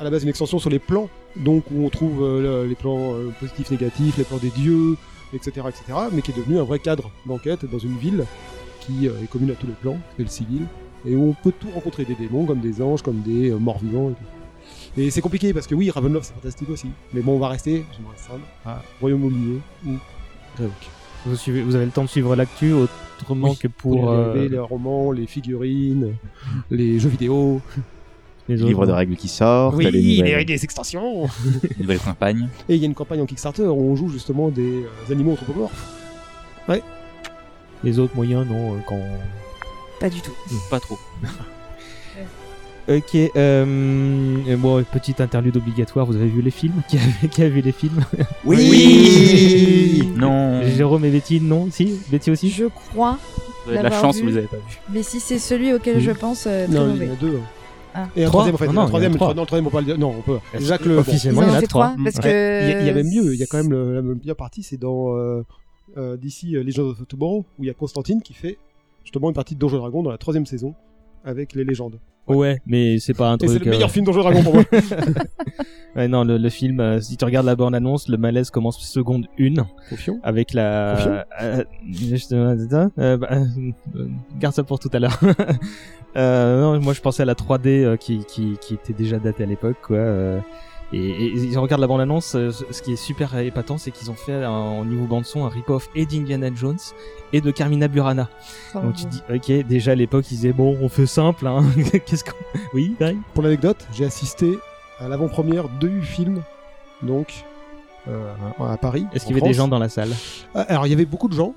à la base une extension sur les plans, donc où on trouve euh, le- les plans euh, positifs, négatifs, les plans des dieux, etc., etc., mais qui est devenu un vrai cadre d'enquête dans une ville qui est commune à tous les plans, c'est le civil, et où on peut tout rencontrer, des démons, comme des anges, comme des euh, morts-vivants. Et, tout. Et c'est compliqué, parce que oui, Ravenloft c'est fantastique aussi, mais bon, on va rester, je me restreindre, à Royaume oublié ou Greyhawk. Vous, suivez, vous avez le temps de suivre l'actu autrement Oui, que pour. les euh, les romans, les figurines, les jeux vidéo. Les Les livres de règles qui sortent, Oui, les nouvelles- les, les extensions. Une nouvelle campagne. Et il y a une campagne en Kickstarter où on joue justement des euh, animaux anthropomorphes. Ouais. Les autres moyens, non, euh, quand. Pas du tout. Pas trop. Ok, euh, et bon, petite interlude obligatoire, vous avez vu les films Qui a, qui a vu les films Oui Non. Jérôme et Betty, non Si Betty aussi Je crois. Vous avez de la chance, vu, vous les avez pas vus. Mais si c'est celui auquel je pense, euh, très Non, il y en a deux. Ah. Et un Trois troisième en fait. Non, non, un troisième, il y en a trois. non, le troisième on peut pas le dire. Non, on peut. Jacques que Le. officiellement, il y en a trois. trois, parce Ouais. que- Il y, a- il y a même mieux. Il y a quand même le- la meilleure partie, c'est dans euh, euh, d'ici euh, Legends of Tomorrow où il y a Constantine qui fait justement une partie de Donjons et Dragons dans la troisième saison avec les légendes. Ouais, mais c'est pas un Et truc. c'est le meilleur euh, film Donjons et Dragons pour moi. ouais, non, le, le film, euh, si tu regardes la bande-annonce, le malaise commence seconde une. Confiant. Avec la. Euh, justement, euh, bah, euh, garde ça pour tout à l'heure. euh, non, moi je pensais à la 3D euh, qui, qui, qui était déjà datée à l'époque, quoi. Euh, et, et, et on regarde la bande-annonce, euh, ce qui est super épatant, c'est qu'ils ont fait au niveau bande-son un rip-off et d'Indiana Jones et de Carmina Burana. Oh, Donc tu dis, ok, déjà à l'époque ils disaient, bon, on fait simple, hein. Qu'est-ce qu'on. Oui, Pour l'anecdote, j'ai assisté à l'avant-première du film, donc euh, à Paris. Est-ce en qu'il y avait des gens dans la salle? Ah, Alors il y avait beaucoup de gens.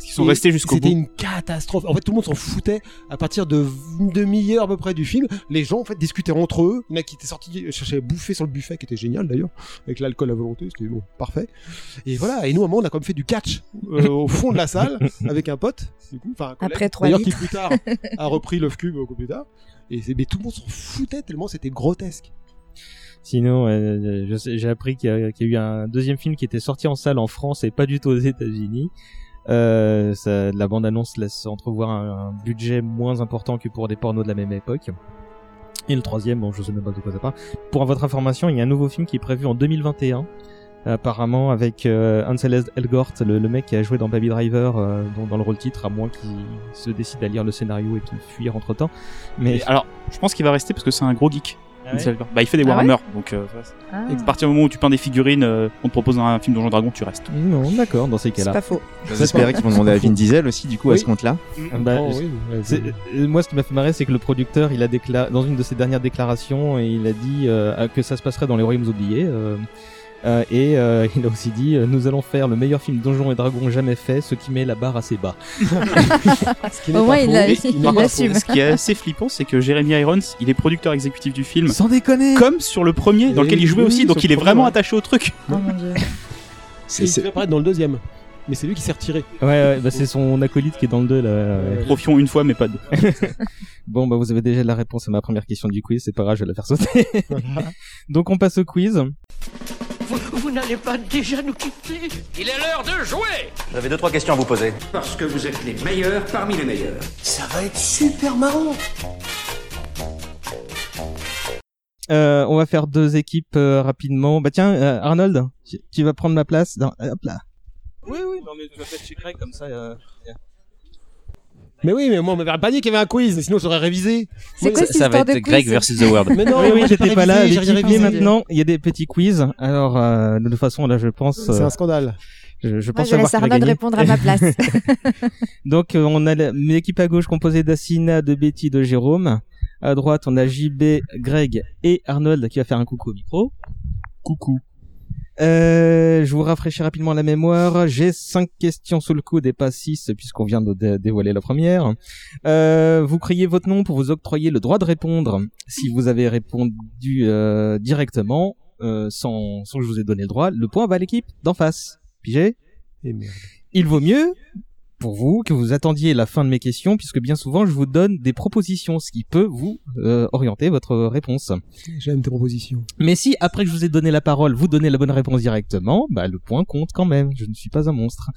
Qu'ils sont Et restés jusqu'au bout C'était une catastrophe. En fait, tout le monde s'en foutait. À partir de une demi-heure à peu près du film, les gens en fait discutaient entre eux. Il y en a qui étaient sortis chercher à bouffer sur le buffet, qui était génial d'ailleurs, avec l'alcool à volonté, c'était bon, parfait. Et voilà. Et nous, à un moment, on a quand même fait du catch euh, au fond de la salle avec un pote, du coup, enfin un collègue, Après trois d'ailleurs qui plus tard a repris Love Cube beaucoup plus tard. Et mais tout le monde s'en foutait tellement c'était grotesque. Sinon, euh, j'ai appris qu'il y, y a eu un deuxième film qui était sorti en salle en France et pas du tout aux États-Unis. Euh, ça, la bande-annonce laisse entrevoir un, un budget moins important que pour des pornos de la même époque. Et le troisième, bon, je sais même pas de quoi ça parle. Pour votre information, il y a un nouveau film qui est prévu en 2021. Apparemment avec euh, Ansel Elgort, le, le mec qui a joué dans Baby Driver, euh, dans, dans le rôle titre, à moins qu'il se décide à lire le scénario et qu'il fuir entre temps. Mais alors, je pense qu'il va rester parce que c'est un gros geek. Ah ouais bah, il fait des Ah Warhammer, ouais donc euh, c'est- Ah. et à partir du moment où tu peins des figurines, euh, on te propose un film Donjon Dragon, tu restes. non, d'accord, dans ces C'est cas-là. pas faux. J'espérais qu'ils vont demander à Vin Diesel aussi, du coup, à ce compte-là. Bah, Oh, je- oui, ouais, c'est- euh, moi, ce qui m'a fait marrer, c'est que le producteur, il a déclaré dans une de ses dernières déclarations, il a dit euh, que ça se passerait dans les royaumes oubliés. Euh, et euh, il a aussi dit euh, Nous allons faire le meilleur film Donjons et Dragons jamais fait, ce qui met la barre assez bas. Au moins, il l'assume. Ce qui est assez flippant, c'est que Jeremy Irons, il est producteur exécutif du film. Sans déconner Comme sur le premier, dans Et lequel il jouait oui, aussi, donc il est vraiment ouais. attaché au truc. Oh mon dieu. Et il devait apparaître dans le deuxième. Mais c'est lui qui s'est retiré. Ouais, ouais bah, c'est son acolyte qui est dans le 2 là. Profions une fois, mais pas deux. Bon, bah vous avez déjà la réponse à ma première question du quiz, c'est pas grave, je vais la faire sauter. Donc on passe au quiz. N'allez pas déjà nous quitter Il est l'heure de jouer J'avais deux, trois questions à vous poser. Parce que vous êtes les meilleurs parmi les meilleurs. Ça va être super marrant. Euh, on va faire deux équipes euh, rapidement. Bah tiens, euh, Arnold, tu- vas prendre ma place. Dans... Hop là. Oui, oui, non mais tu vas faire chez Greg comme ça. Euh, Mais oui, mais moi, on m'avait pas dit qu'il y avait un quiz, sinon j'aurais révisé. C'est quoi Ça, cette ça va être Greg quiz versus The World. Mais non, oui, oui, moi, j'étais pas là. révisé. maintenant. Il y a des petits quiz. Alors, euh, de toute façon, là, je pense. C'est euh, un scandale. je, je Moi, pense je savoir laisse répondre à ma place. Donc, euh, on a l'équipe à gauche composée d'Assina, de Betty, de Jérôme. À droite, on a JB, Greg et Arnold qui va faire un coucou au micro. Coucou. Euh, je vous rafraîchis rapidement la mémoire. J'ai cinq questions sous le coude et pas six puisqu'on vient de dé- dévoiler la première. Euh, vous criez votre nom pour vous octroyer le droit de répondre. Si vous avez répondu euh, directement, euh, sans, sans que je vous ai donné le droit, le point va à l'équipe d'en face. Pigé? Et merde. Il vaut mieux pour vous que vous attendiez la fin de mes questions puisque bien souvent je vous donne des propositions, ce qui peut vous euh, orienter votre réponse. J'aime tes propositions. Mais si après que je vous ai donné la parole, vous donnez la bonne réponse directement, bah le point compte quand même. Je ne suis pas un monstre.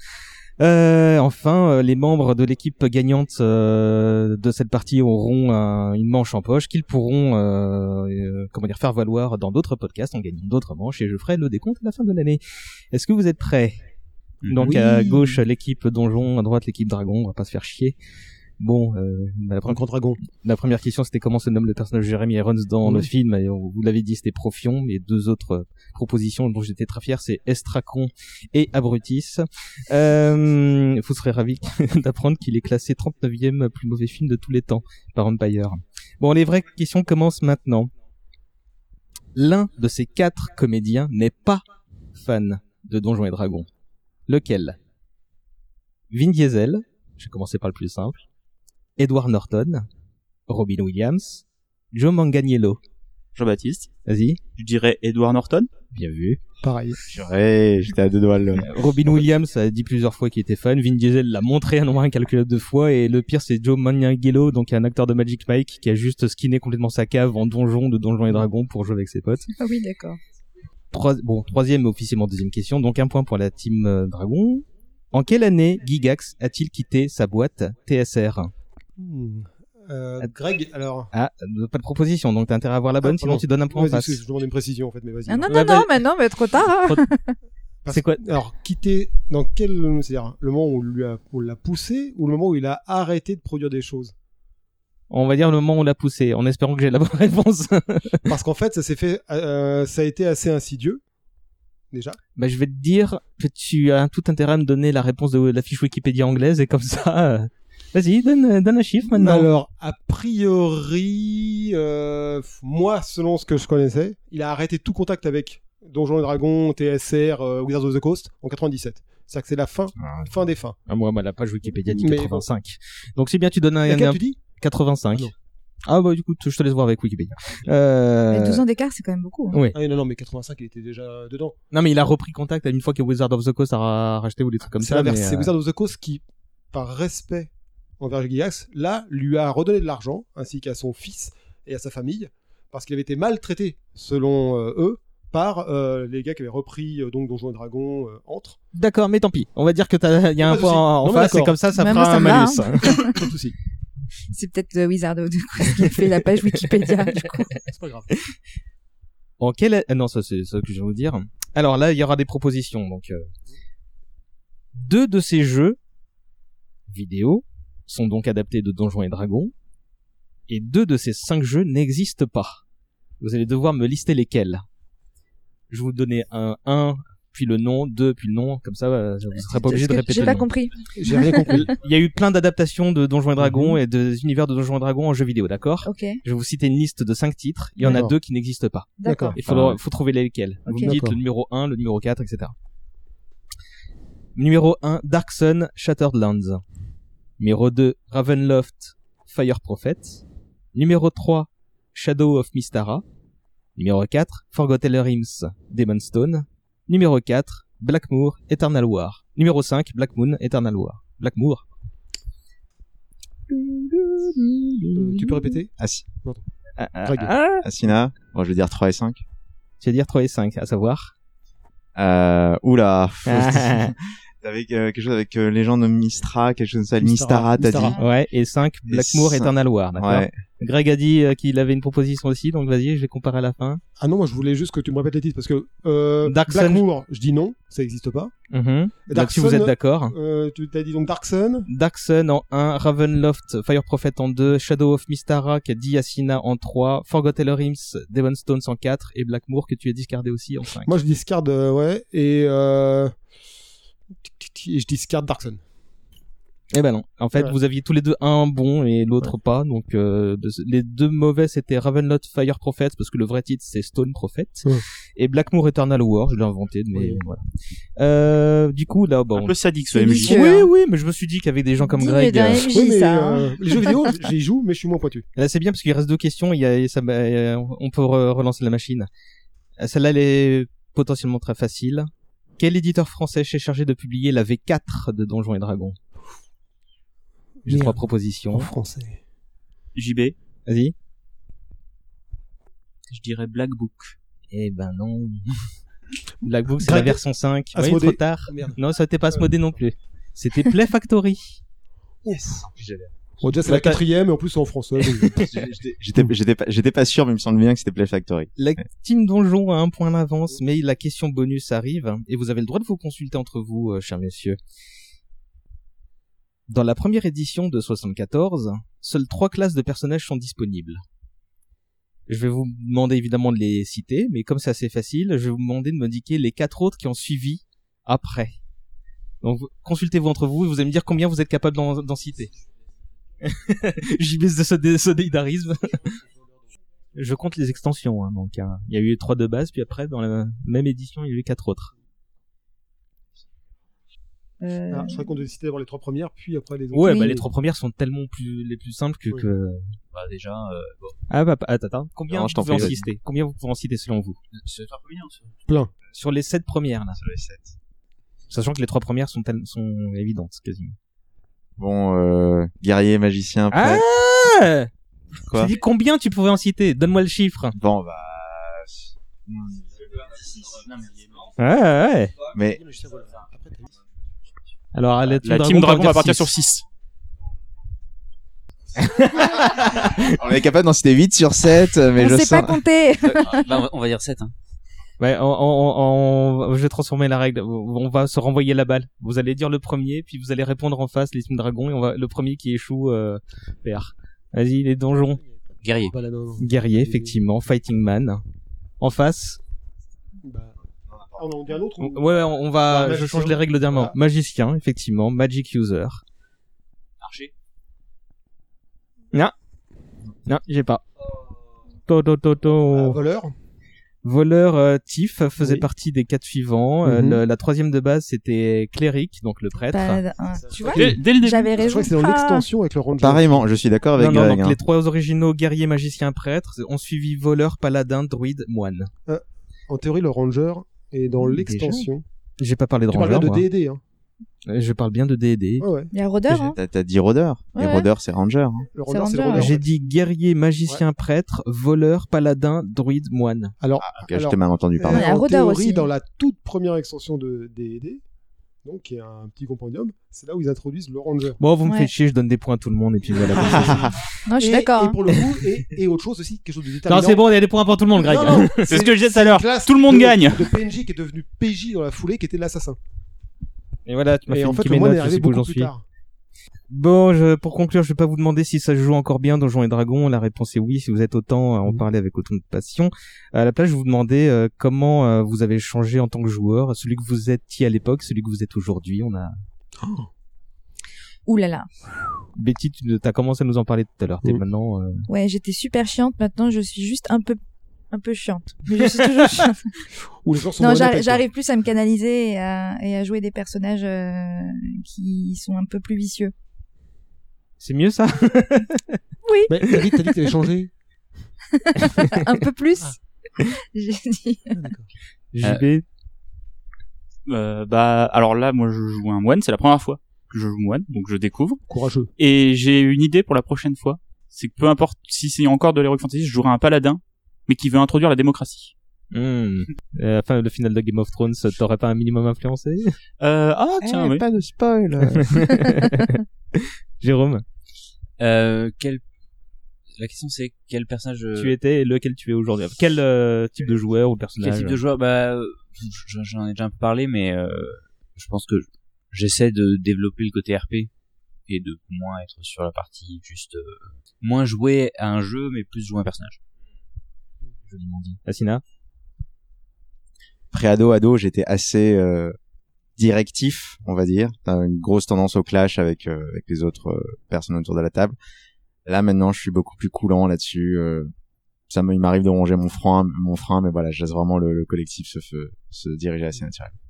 Euh, enfin, euh, les membres de l'équipe gagnante euh, de cette partie auront un- une manche en poche qu'ils pourront, euh, euh, comment dire, faire valoir dans d'autres podcasts en gagnant d'autres manches et je ferai le décompte à la fin de l'année. Est-ce que vous êtes prêts? Donc Oui. à gauche l'équipe donjon, à droite l'équipe dragon. On va pas se faire chier. Bon, euh, la, Un grand dragon. la première question, c'était comment se nomme le personnage de Jeremy Irons dans le film. Et on- vous l'avez dit, c'était Profion. Mais deux autres euh, propositions dont j'étais très fier, c'est Estracon et Abrutis. Euh, vous serez ravi d'apprendre qu'il est classé 39e plus mauvais film de tous les temps par Empire. Bon, les vraies questions commencent maintenant. L'un de ces quatre comédiens n'est pas fan de Donjons et Dragons. Lequel? Vin Diesel, je vais commencer par le plus simple. Edward Norton, Robin Williams, Joe Manganiello. Jean-Baptiste. Vas-y. Je dirais Edward Norton? Bien vu. Pareil. Ouais, j'étais à deux doigts là. Robin Williams a dit plusieurs fois qu'il était fan. Vin Diesel l'a montré un nombre incalculable de fois. Et le pire, c'est Joe Manganiello, donc un acteur de Magic Mike, qui a juste skinné complètement sa cave en donjon de Donjons et Dragons pour jouer avec ses potes. Ah oui, d'accord. Trois, bon, troisième, mais officiellement deuxième question. Donc un point pour la team euh, Dragon. En quelle année Gigax a-t-il quitté sa boîte TSR Hmm. Euh, Greg, alors. Ah, euh, pas de proposition, donc t'as intérêt à avoir la bonne, Ah, sinon tu donnes un point en face. Je demande une précision en fait, mais vas-y. Ah non, non, Ouais, bah- non, mais non, mais trop tard. hein. C'est quoi Alors, quitter dans quel. C'est-à-dire, le moment où on l'a poussé ou le moment où il a arrêté de produire des choses? On va dire le moment où on l'a poussé, en espérant que j'ai la bonne réponse. Parce qu'en fait, ça s'est fait. euh, ça a été assez insidieux. Déjà. bah, je vais te dire que tu as tout intérêt à me donner la réponse de la fiche Wikipédia anglaise et comme ça. euh, Vas-y, donne, donne un chiffre maintenant. Alors, a priori, euh, moi, selon ce que je connaissais, il a arrêté tout contact avec Donjons et Dragons, TSR, euh, Wizards of the Coast en 97. C'est-à-dire que c'est la fin, fin des fins. Ah, moi, bah, la page Wikipédia dit Mais 85. Donc c'est bien, tu donnes un. Laquelle un- tu dis? 85. Ah. Ah bah du coup, je te laisse voir avec Wikipédia. Euh... Mais 12 ans d'écart, c'est quand même beaucoup. hein. Oui. Ah non, non, mais 85, il était déjà dedans. Non mais il a repris contact à une fois que Wizard of the Coast a ra- racheté ou des trucs comme C'est ça. mais, C'est euh, Wizards of the Coast qui, par respect envers Gigax, là, lui a redonné de l'argent, ainsi qu'à son fils et à sa famille, parce qu'il avait été maltraité, selon euh, eux, par euh, les gars qui avaient repris euh, donc Donjons et Dragons euh, entre. D'accord, mais tant pis. On va dire que il y a un point en Non, mais face et d'accord. comme ça, ça moi, ça un malus. hein. Pas de souci. C'est peut-être Wizard of the Coast qui a fait la page Wikipédia, du coup. C'est pas grave. En quelle ah non ça c'est ça que je vais vous dire. Alors là il y aura des propositions donc euh, deux de ces jeux vidéo sont donc adaptés de Donjons et Dragons et deux de ces cinq jeux n'existent pas. Vous allez devoir me lister lesquels. Je vais vous donner un 1 puis le nom, 2, puis le nom, comme ça, euh, vous ne serez pas obligé de répéter. j'ai pas compris. J'ai rien compris. Il y a eu plein d'adaptations de Donjons et Dragons Mhm. et des univers de Donjons et Dragons en jeu vidéo, d'accord Ok. Je vais vous citer une liste de 5 titres. Il y en a deux qui n'existent pas. D'accord. Il faut, faut trouver lesquels. Vous me dites le numéro 1, le numéro 4, etc. Numéro 1, Dark Sun, Shattered Lands. Numéro 2, Ravenloft, Fire Prophet. Numéro 3, Shadow of Mystara. Numéro 4, Forgotten Realms, Demon Stone. Numéro 4, Blackmoor, Eternal War. Numéro 5, Black Moon, Eternal War. Blackmoor. Euh, tu peux répéter? Assi- Ah, ah, Greg. ah. Asina, bon, je vais dire 3 et 5. Tu vas dire 3 et 5, à savoir? Euh, oula. T'avais euh, quelque chose avec euh, légende de Mistra, quelque chose comme ça, Mystara, Mystara, t'as dit. Ouais, et 5, Et Blackmoor, cinq- Eternal War, d'accord Ouais. Greg a dit euh, qu'il avait une proposition aussi, donc vas-y, je vais comparer à la fin. Ah non, moi je voulais juste que tu me répètes les titres parce que euh, Dark Sun. Blackmoor, je dis non, ça n'existe pas. Et Donc si vous êtes d'accord. Euh, tu t'as dit donc Dark Sun. Dark Sun en 1, Ravenloft, Fire Prophet en 2, Shadow of Mystara qui a dit Asina en 3, Forgotten Realms, Devon Stones en 4 et Blackmoor que tu as discardé aussi en 5. Moi je discarde, euh, ouais, et euh... et je discarde Dark Sun. Eh ben non. En fait, Ouais. vous aviez tous les deux un bon et l'autre pas. Donc euh, de- les deux mauvais c'était Ravenloft Fire Prophet parce que le vrai titre c'est Stone Prophet Ouais. et Blackmoor Eternal War. Je l'ai inventé, mais voilà. Euh, du coup là, bon. Un peu sadique ce C'est MJ. Oui, oui, mais je me suis dit qu'avec des gens comme Greg, euh, MJ, Oui, mais ça. hein. euh, les jeux vidéo, j'y joue, mais je suis moins pointu. Là, c'est bien parce qu'il reste deux questions. Il y a, et ça, euh, on peut re- relancer la machine. Euh, Celle-là, elle est potentiellement très facile. Quel éditeur français s'est chargé de publier la V4 de Donjons et Dragons? J'ai trois propositions. En français. JB, Vas-y. je dirais Black Book. Eh ben non. Black Book, c'est la version 5. Ouais, Asmodée. trop tard. Merde. Non, ça n'était pas Asmodée non plus. C'était Play Factory. Bon, déjà c'est la quatrième et en plus c'est en français. donc- J'étais, pas, sûr, mais il me semble bien que c'était Play Factory. La team Donjon a un point d'avance, mais la question bonus arrive, et vous avez le droit de vous consulter entre vous, euh, chers messieurs. Dans la première édition de 74, seules trois classes de personnages sont disponibles. Je vais vous demander évidemment de les citer, mais comme c'est assez facile, je vais vous demander de me indiquer les quatre autres qui ont suivi après. Donc vous- consultez-vous entre vous et vous allez me dire combien vous êtes capable d'en d'en citer. JB de ce solidarisme. Je compte les extensions, hein, donc hein. il y a eu trois de base, puis après dans la même édition il y a eu quatre autres. Euh, Ah, je crois qu'on devait citer d'abord les trois premières, puis après les autres. Ouais, Oui. bah les trois premières sont tellement plus les plus simples que. Oui. que... Bah déjà, euh, bon. Ah bah attends, attends. Combien Non, vous je t'en pouvez en citer? Combien vous pouvez en citer selon vous? C'est pas combien ça Plein. Sur les sept premières là, Sur les sept. sachant que les trois premières sont tel- sont évidentes quasiment. Bon, euh, guerrier, magicien, Ah prêtre. Quoi J'ai dit combien tu pouvais en citer Donne-moi le chiffre. Bon, bah, Ouais ouais. mais Alors la team La Dragon, Team va Dragon dire va partir six. sur 6. on est capable d'en citer 8 sur 7, mais on je sait sens... pas compter. bah, on, va, on va dire 7. Hein. Ouais, on, on- on- je vais transformer la règle. On va se renvoyer la balle. Vous allez dire le premier, puis vous allez répondre en face les Team Dragon, et on va le premier qui échoue euh, perd. Vas-y les donjons. Guerrier. Bah, là, non, non. Guerrier, effectivement. Fighting Man. En face. Bah, ah, on en dit un autre Ouais, ou- ouais, on on va. Ah, je change les règles d'un moment. Ah. Magicien, effectivement. Magic User. Archer. Non. Non, j'ai pas. To, to, to, to. Ah, voleur. Voleur euh, Tiff faisait Oui. partie des quatre suivants. Euh, Mhm. le- la troisième de base c'était cléric, donc le prêtre. Bah, hein, tu vois, Dès, dès le début. j'avais Je raison. crois que c'est dans l'extension avec le ranger. Pareillement, je suis d'accord avec non, non, Greg. donc hein. les trois originaux guerrier, magicien, prêtre ont suivi voleur, paladin, druide, moine. En théorie, le ranger est dans l'extension. J'ai pas parlé de Tu ranger. bien de. D&D, hein. Euh, Je parle bien de D&D. Ouais. Il y a Rodeur, hein. T'as, dit rôdeur. Ouais, Et rôdeur, c'est ranger. hein. Le c'est. J'ai dit guerrier, magicien, prêtre, voleur, paladin, druide, moine. Alors, Ok, je alors, t'ai mal entendu, euh, y a en Rôdeur théorie, aussi. dans la toute première extension de D&D, donc qui est un petit compendium, c'est là où ils introduisent le ranger. Bon, vous me Ouais. faites chier, je donne des points à tout le monde et puis voilà. Non, je suis d'accord. Et hein. pour le coup, et, et autre chose aussi, quelque chose de déterminant. non, c'est bon, il y a des points pour tout le monde, Greg. C'est ce que je disais tout à l'heure. Tout le monde de- gagne. De PNJ qui est devenu PJ dans la foulée, qui était l'assassin. Et voilà, tu m'as fait en une fait, le moine est je sais arrivé pas où beaucoup plus suis. tard. Bon, je, pour conclure, je vais pas vous demander si ça se joue encore bien Donjons et Dragons. La réponse est oui. Si vous êtes autant à en parler avec autant de passion. À la place, je vais vous demander euh, comment euh, vous avez changé en tant que joueur, celui que vous étiez à l'époque, celui que vous êtes aujourd'hui. On a Ouh là là. Betty, tu as commencé à nous en parler tout à l'heure. T'es maintenant. euh, Ouais, j'étais super chiante. Maintenant, je suis juste un peu, un peu chiante. Mais je suis toujours chiante. Ou les gens sont non, j'arrive plus à me canaliser et à, et à jouer des personnages euh, qui sont un peu plus vicieux. C'est mieux ça? Oui. Mais t'as dit, t'as dit que t'avais changé. un peu plus. J'ai dit. JB. Euh, bah alors là moi je joue un moine, c'est la première fois que je joue moine, donc je découvre. Courageux. Et j'ai une idée pour la prochaine fois, c'est que peu importe si c'est encore de l'heroic fantasy, je jouerai un paladin, mais qui veut introduire la démocratie. Hmm. Euh, enfin, le final de Game of Thrones, ça t'aurait pas un minimum influencé? Euh, ah tiens, oui. Pas de spoil. Jérôme, Euh, quel... La question c'est quel personnage euh, tu étais et lequel tu es aujourd'hui? Quel euh, type de joueur ou quel personnage type de joueur? Bah, j'en j'en ai déjà un peu parlé, mais euh, je pense que j'essaie de développer le côté RP et de moins être sur la partie juste euh, moins jouer à un jeu, mais plus jouer à un personnage. Joliment dit. Asina Pré-ado, ado, j'étais assez euh, directif, on va dire. T'as une grosse tendance au clash avec, euh, avec les autres euh, personnes autour de la table. Là, maintenant, je suis beaucoup plus coulant là-dessus. euh, ça me- il m'arrive de ronger mon frein, mon frein, mais voilà, je laisse vraiment le, le collectif se, se diriger assez naturellement.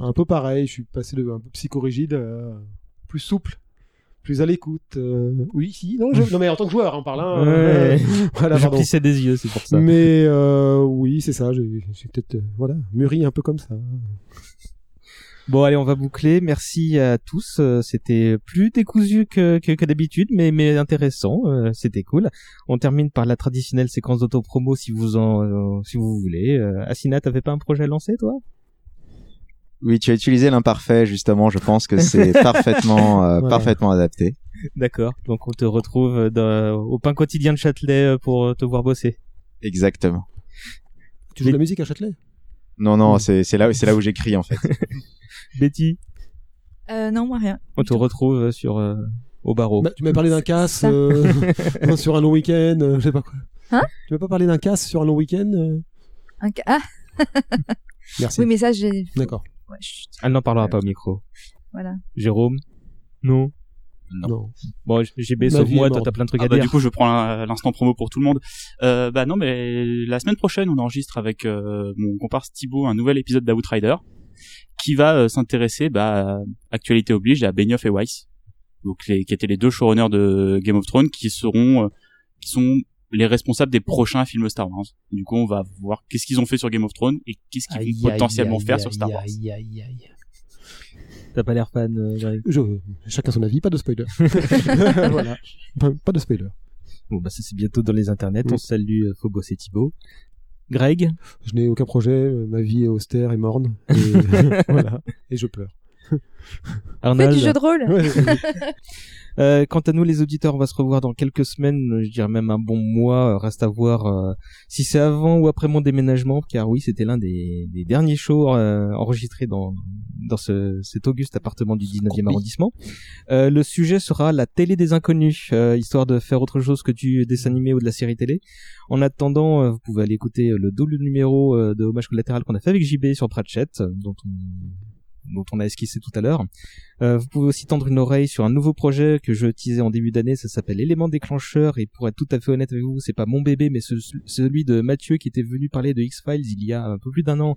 Un peu pareil, je suis passé de un peu psychorigide à plus souple, plus à l'écoute. euh, Oui, si, non, je... non, mais en tant que joueur, on parle. Hein, Ouais. voilà, Je des yeux, c'est pour ça. Mais euh, oui, c'est ça. J'ai peut-être euh, voilà mûri un peu comme ça. Bon, allez, on va boucler. Merci à tous. Euh, C'était plus décousu que, que, que d'habitude, mais, mais intéressant. Euh, C'était cool. On termine par la traditionnelle séquence d'auto-promo si vous en, euh, si vous voulez. Euh, Asina, t'avais pas un projet à lancer, toi? Oui, tu as utilisé l'imparfait, justement. Je pense que c'est parfaitement, euh, Voilà. parfaitement adapté. D'accord. Donc on te retrouve dans- au pain quotidien de Châtelet euh, pour te voir bosser. Exactement. Tu joues de la musique à Châtelet? Non, non, c'est c'est là, c'est là où j'écris en fait. Betty, Euh, non, moi rien. on te retrouve sur euh, au barreau. Bah, tu m'avais parlé d'un casse euh, sur un long week-end, euh, je sais pas quoi. Hein? Tu m'as pas parlé d'un casse sur un long week-end euh? Un ca- Ah, Merci. oui, mais ça, j'ai. D'accord. Ouais, chut, Elle n'en parlera pas au micro. voilà. Jérôme Non. Non. Bon, JB, vie moi, toi t'as plein de trucs Ah à bah, dire. du coup, je prends l'in- l'instant promo pour tout le monde. Euh, bah non, mais la semaine prochaine, on enregistre avec euh, mon comparse Thibaut un nouvel épisode d'Outrider qui va euh, s'intéresser, bah, à actualité oblige, à Benioff et Weiss, donc les, qui étaient les deux showrunners de Game of Thrones, qui seront, euh, qui sont les responsables des prochains films Star Wars. Du coup, on va voir qu'est-ce qu'ils ont fait sur Game of Thrones et qu'est-ce qu'ils Aïe, vont potentiellement aïe, faire aïe, sur Star Wars. aïe, aïe, aïe. T'as pas l'air fan, euh, Je... Chacun son avis, pas de spoiler. voilà. Pas, pas de spoiler. Bon, bah ça c'est bientôt dans les internets. Mm. On salue euh, Phobos et Thibaut. Greg? Je n'ai aucun projet, euh, ma vie est austère et morne. Et, voilà. Et je pleure. Fais Arnold du jeu de rôle. Ouais. Euh, quant à nous les auditeurs, on va se revoir dans quelques semaines, je dirais même un bon mois. Euh, Reste à voir euh, si c'est avant ou après mon déménagement, car oui, c'était l'un des, des derniers shows euh, enregistrés dans, dans ce, cet auguste appartement du 19e arrondissement. Le sujet sera la télé des inconnus, histoire de faire autre chose que du dessin animé ou de la série télé. En attendant, vous pouvez aller écouter le double numéro de hommage collatéral qu'on a fait avec JB sur Pratchett, dont on dont on a esquissé tout à l'heure. Euh, vous pouvez aussi tendre une oreille sur un nouveau projet que je teasais en début d'année, ça s'appelle Élément déclencheur, et pour être tout à fait honnête avec vous, c'est pas mon bébé, mais ce- celui de Mathieu qui était venu parler de X-Files il y a un peu plus d'un an,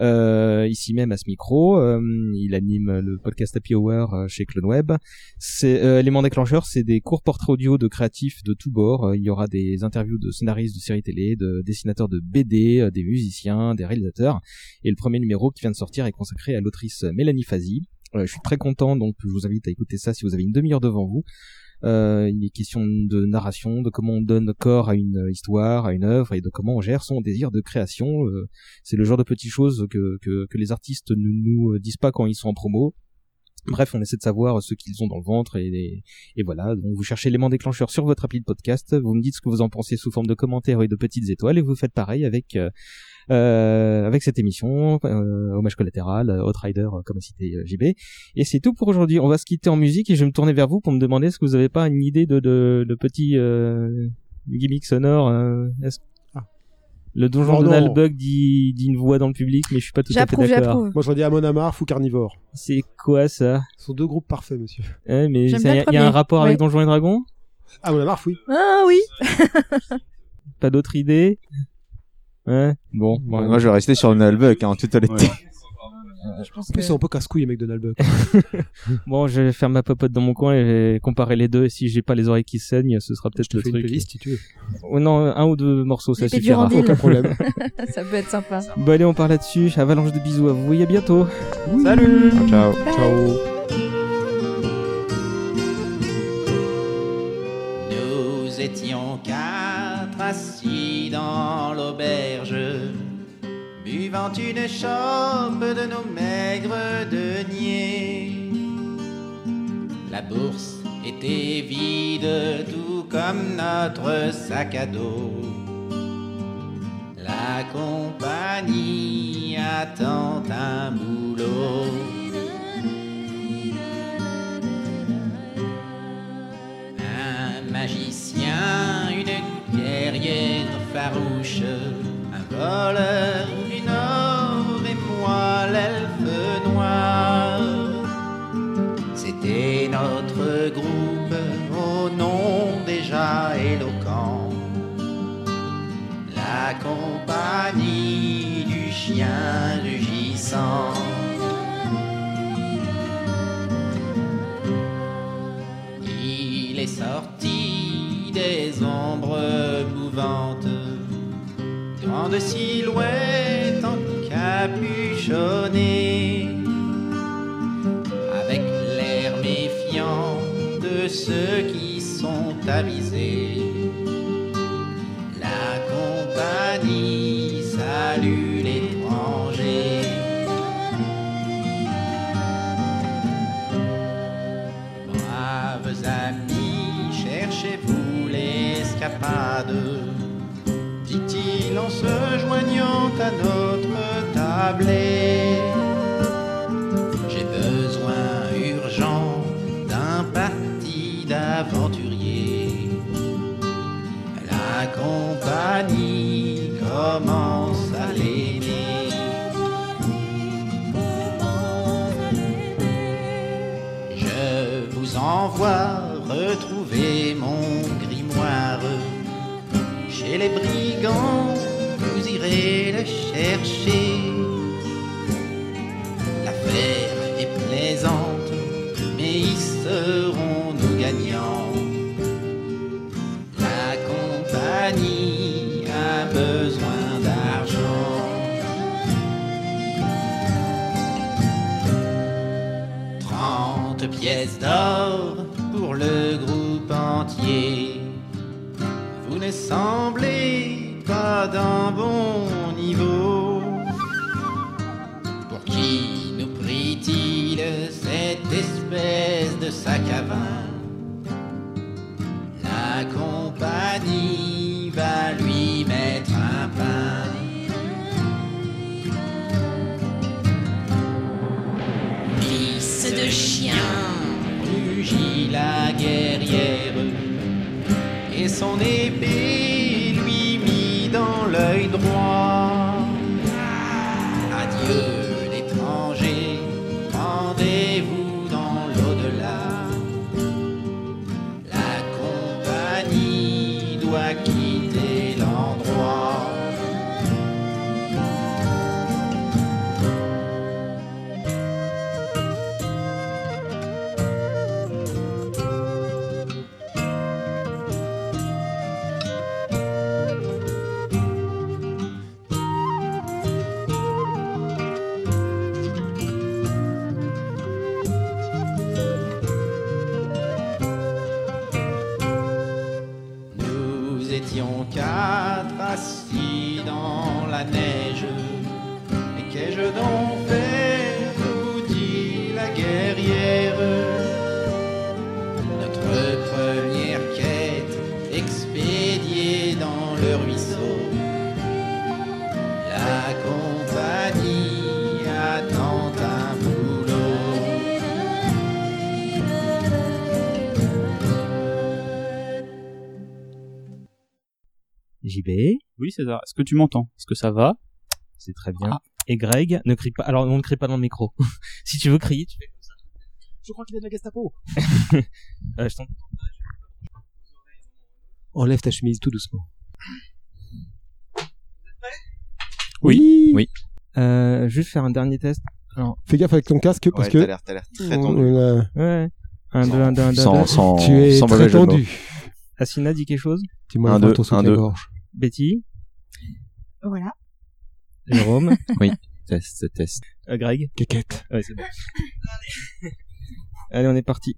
euh, ici même à ce micro. Euh, il anime le podcast Happy Hour chez CloneWeb. C'est Élément déclencheur, c'est des courts portraits audio de créatifs de tous bords. Il y aura des interviews de scénaristes de séries télé, de dessinateurs de BD, des musiciens, des réalisateurs. Et le premier numéro qui vient de sortir est consacré à l'autrice Mélanie Fazi. Euh, je suis très content, donc je vous invite à écouter ça si vous avez une demi-heure devant vous. Euh, il est question de narration, de comment on donne corps à une histoire, à une œuvre, et de comment on gère son désir de création. Euh, c'est le genre de petites choses que, que, que les artistes ne nous disent pas quand ils sont en promo. Bref, on essaie de savoir ce qu'ils ont dans le ventre et, et voilà. Donc vous cherchez l'élément déclencheur sur votre appli de podcast, vous me dites ce que vous en pensez sous forme de commentaires et de petites étoiles et vous faites pareil avec euh, euh, avec cette émission, euh, hommage collatéral, euh, Outrider, euh, comme a cité euh, JB. Et c'est tout pour aujourd'hui. On va se quitter en musique et je vais me tourner vers vous pour me demander est-ce que vous avez pas une idée de, de, de petit euh, gimmick sonore euh, est-ce- Le donjon Oh de non. Nalbug dit, dit une voix dans le public, mais je suis pas tout à fait d'accord. Moi, je dis Amon Amarth ou Carnivore. C'est quoi ça? Ce sont deux groupes parfaits, monsieur. Ouais, mais il y, a un rapport Ouais. avec Donjons et Dragons? Amon Amarth, oui. Ah oui. Pas d'autres idées Ouais, bon. bon. Moi, je vais rester sur Nullbuck, hein, en toute honnêteté. Je pense En plus, que- c'est un peu casse-couille, les mecs de Nalbuck. Bon, je vais faire ma popote dans mon coin et comparer les deux. Et si j'ai pas les oreilles qui saignent, ce sera peut-être le fais une truc. playlist, si tu veux. Oh non, un ou deux morceaux, ça suffira. Aucun problème. ça peut être sympa. Bon allez, on part là-dessus. Avalanche de bisous à vous et à bientôt. Salut Ciao. Ciao. Nous étions quatre assis dans l'auberge, buvant une chope de nos maigres deniers. La bourse était vide, tout comme notre sac à dos. La compagnie attend un boulot. Un magicien, une guerrière farouche, un voleur, une or et moi l'elfe noir. C'était notre groupe au nom déjà éloquent. La compagnie du chien rugissant. Il est sorti des ombres mouvantes, grande silhouette encapuchonnée, avec l'air méfiant de ceux qui sont avisés. La compagnie salue l'étranger. Braves amis, cherchez-vous l'escapade dit-il en se joignant à notre tablée. J'ai besoin urgent d'un parti d'aventuriers. La compagnie commence à l'aimer. Je vous envoie retrouver mon grimoire. Chez les brigands, vous irez le chercher. L'affaire est plaisante, mais y serons-nous gagnants La compagnie a besoin d'argent. Trente pièces d'or pour le groupe entier. Vous ne pas d'un bon niveau. Pour qui nous prie-t-il cette espèce de sac à vin? La compagnie va lui mettre un pain. Fils de chien. rugit la guerrière et son épée César. Est-ce que tu m'entends? Est-ce que ça va? C'est très bien. Et Greg, ne crie pas. Alors, on ne crie pas dans le micro. si tu veux crier, tu fais comme ça. Je crois qu'il est de la Gestapo. Euh, je t'entends. Enlève ta chemise tout doucement. Oui. Oui. Euh, juste faire un dernier test. Alors, Fais gaffe avec ton casque parce Ouais, que. t'as l'air- t'as l'air très tendu. ouais. Un, deux, un, deux, un, deux, sans- sans- Tu es sans très tendu. Asina dit quelque chose Dis-moi Un, un deux, un, deux. gorge. Betty? Voilà. Jérôme Oui. Test, test. Euh, Greg Quéquette. Ouais, c'est bon. Allez. Allez, on est parti.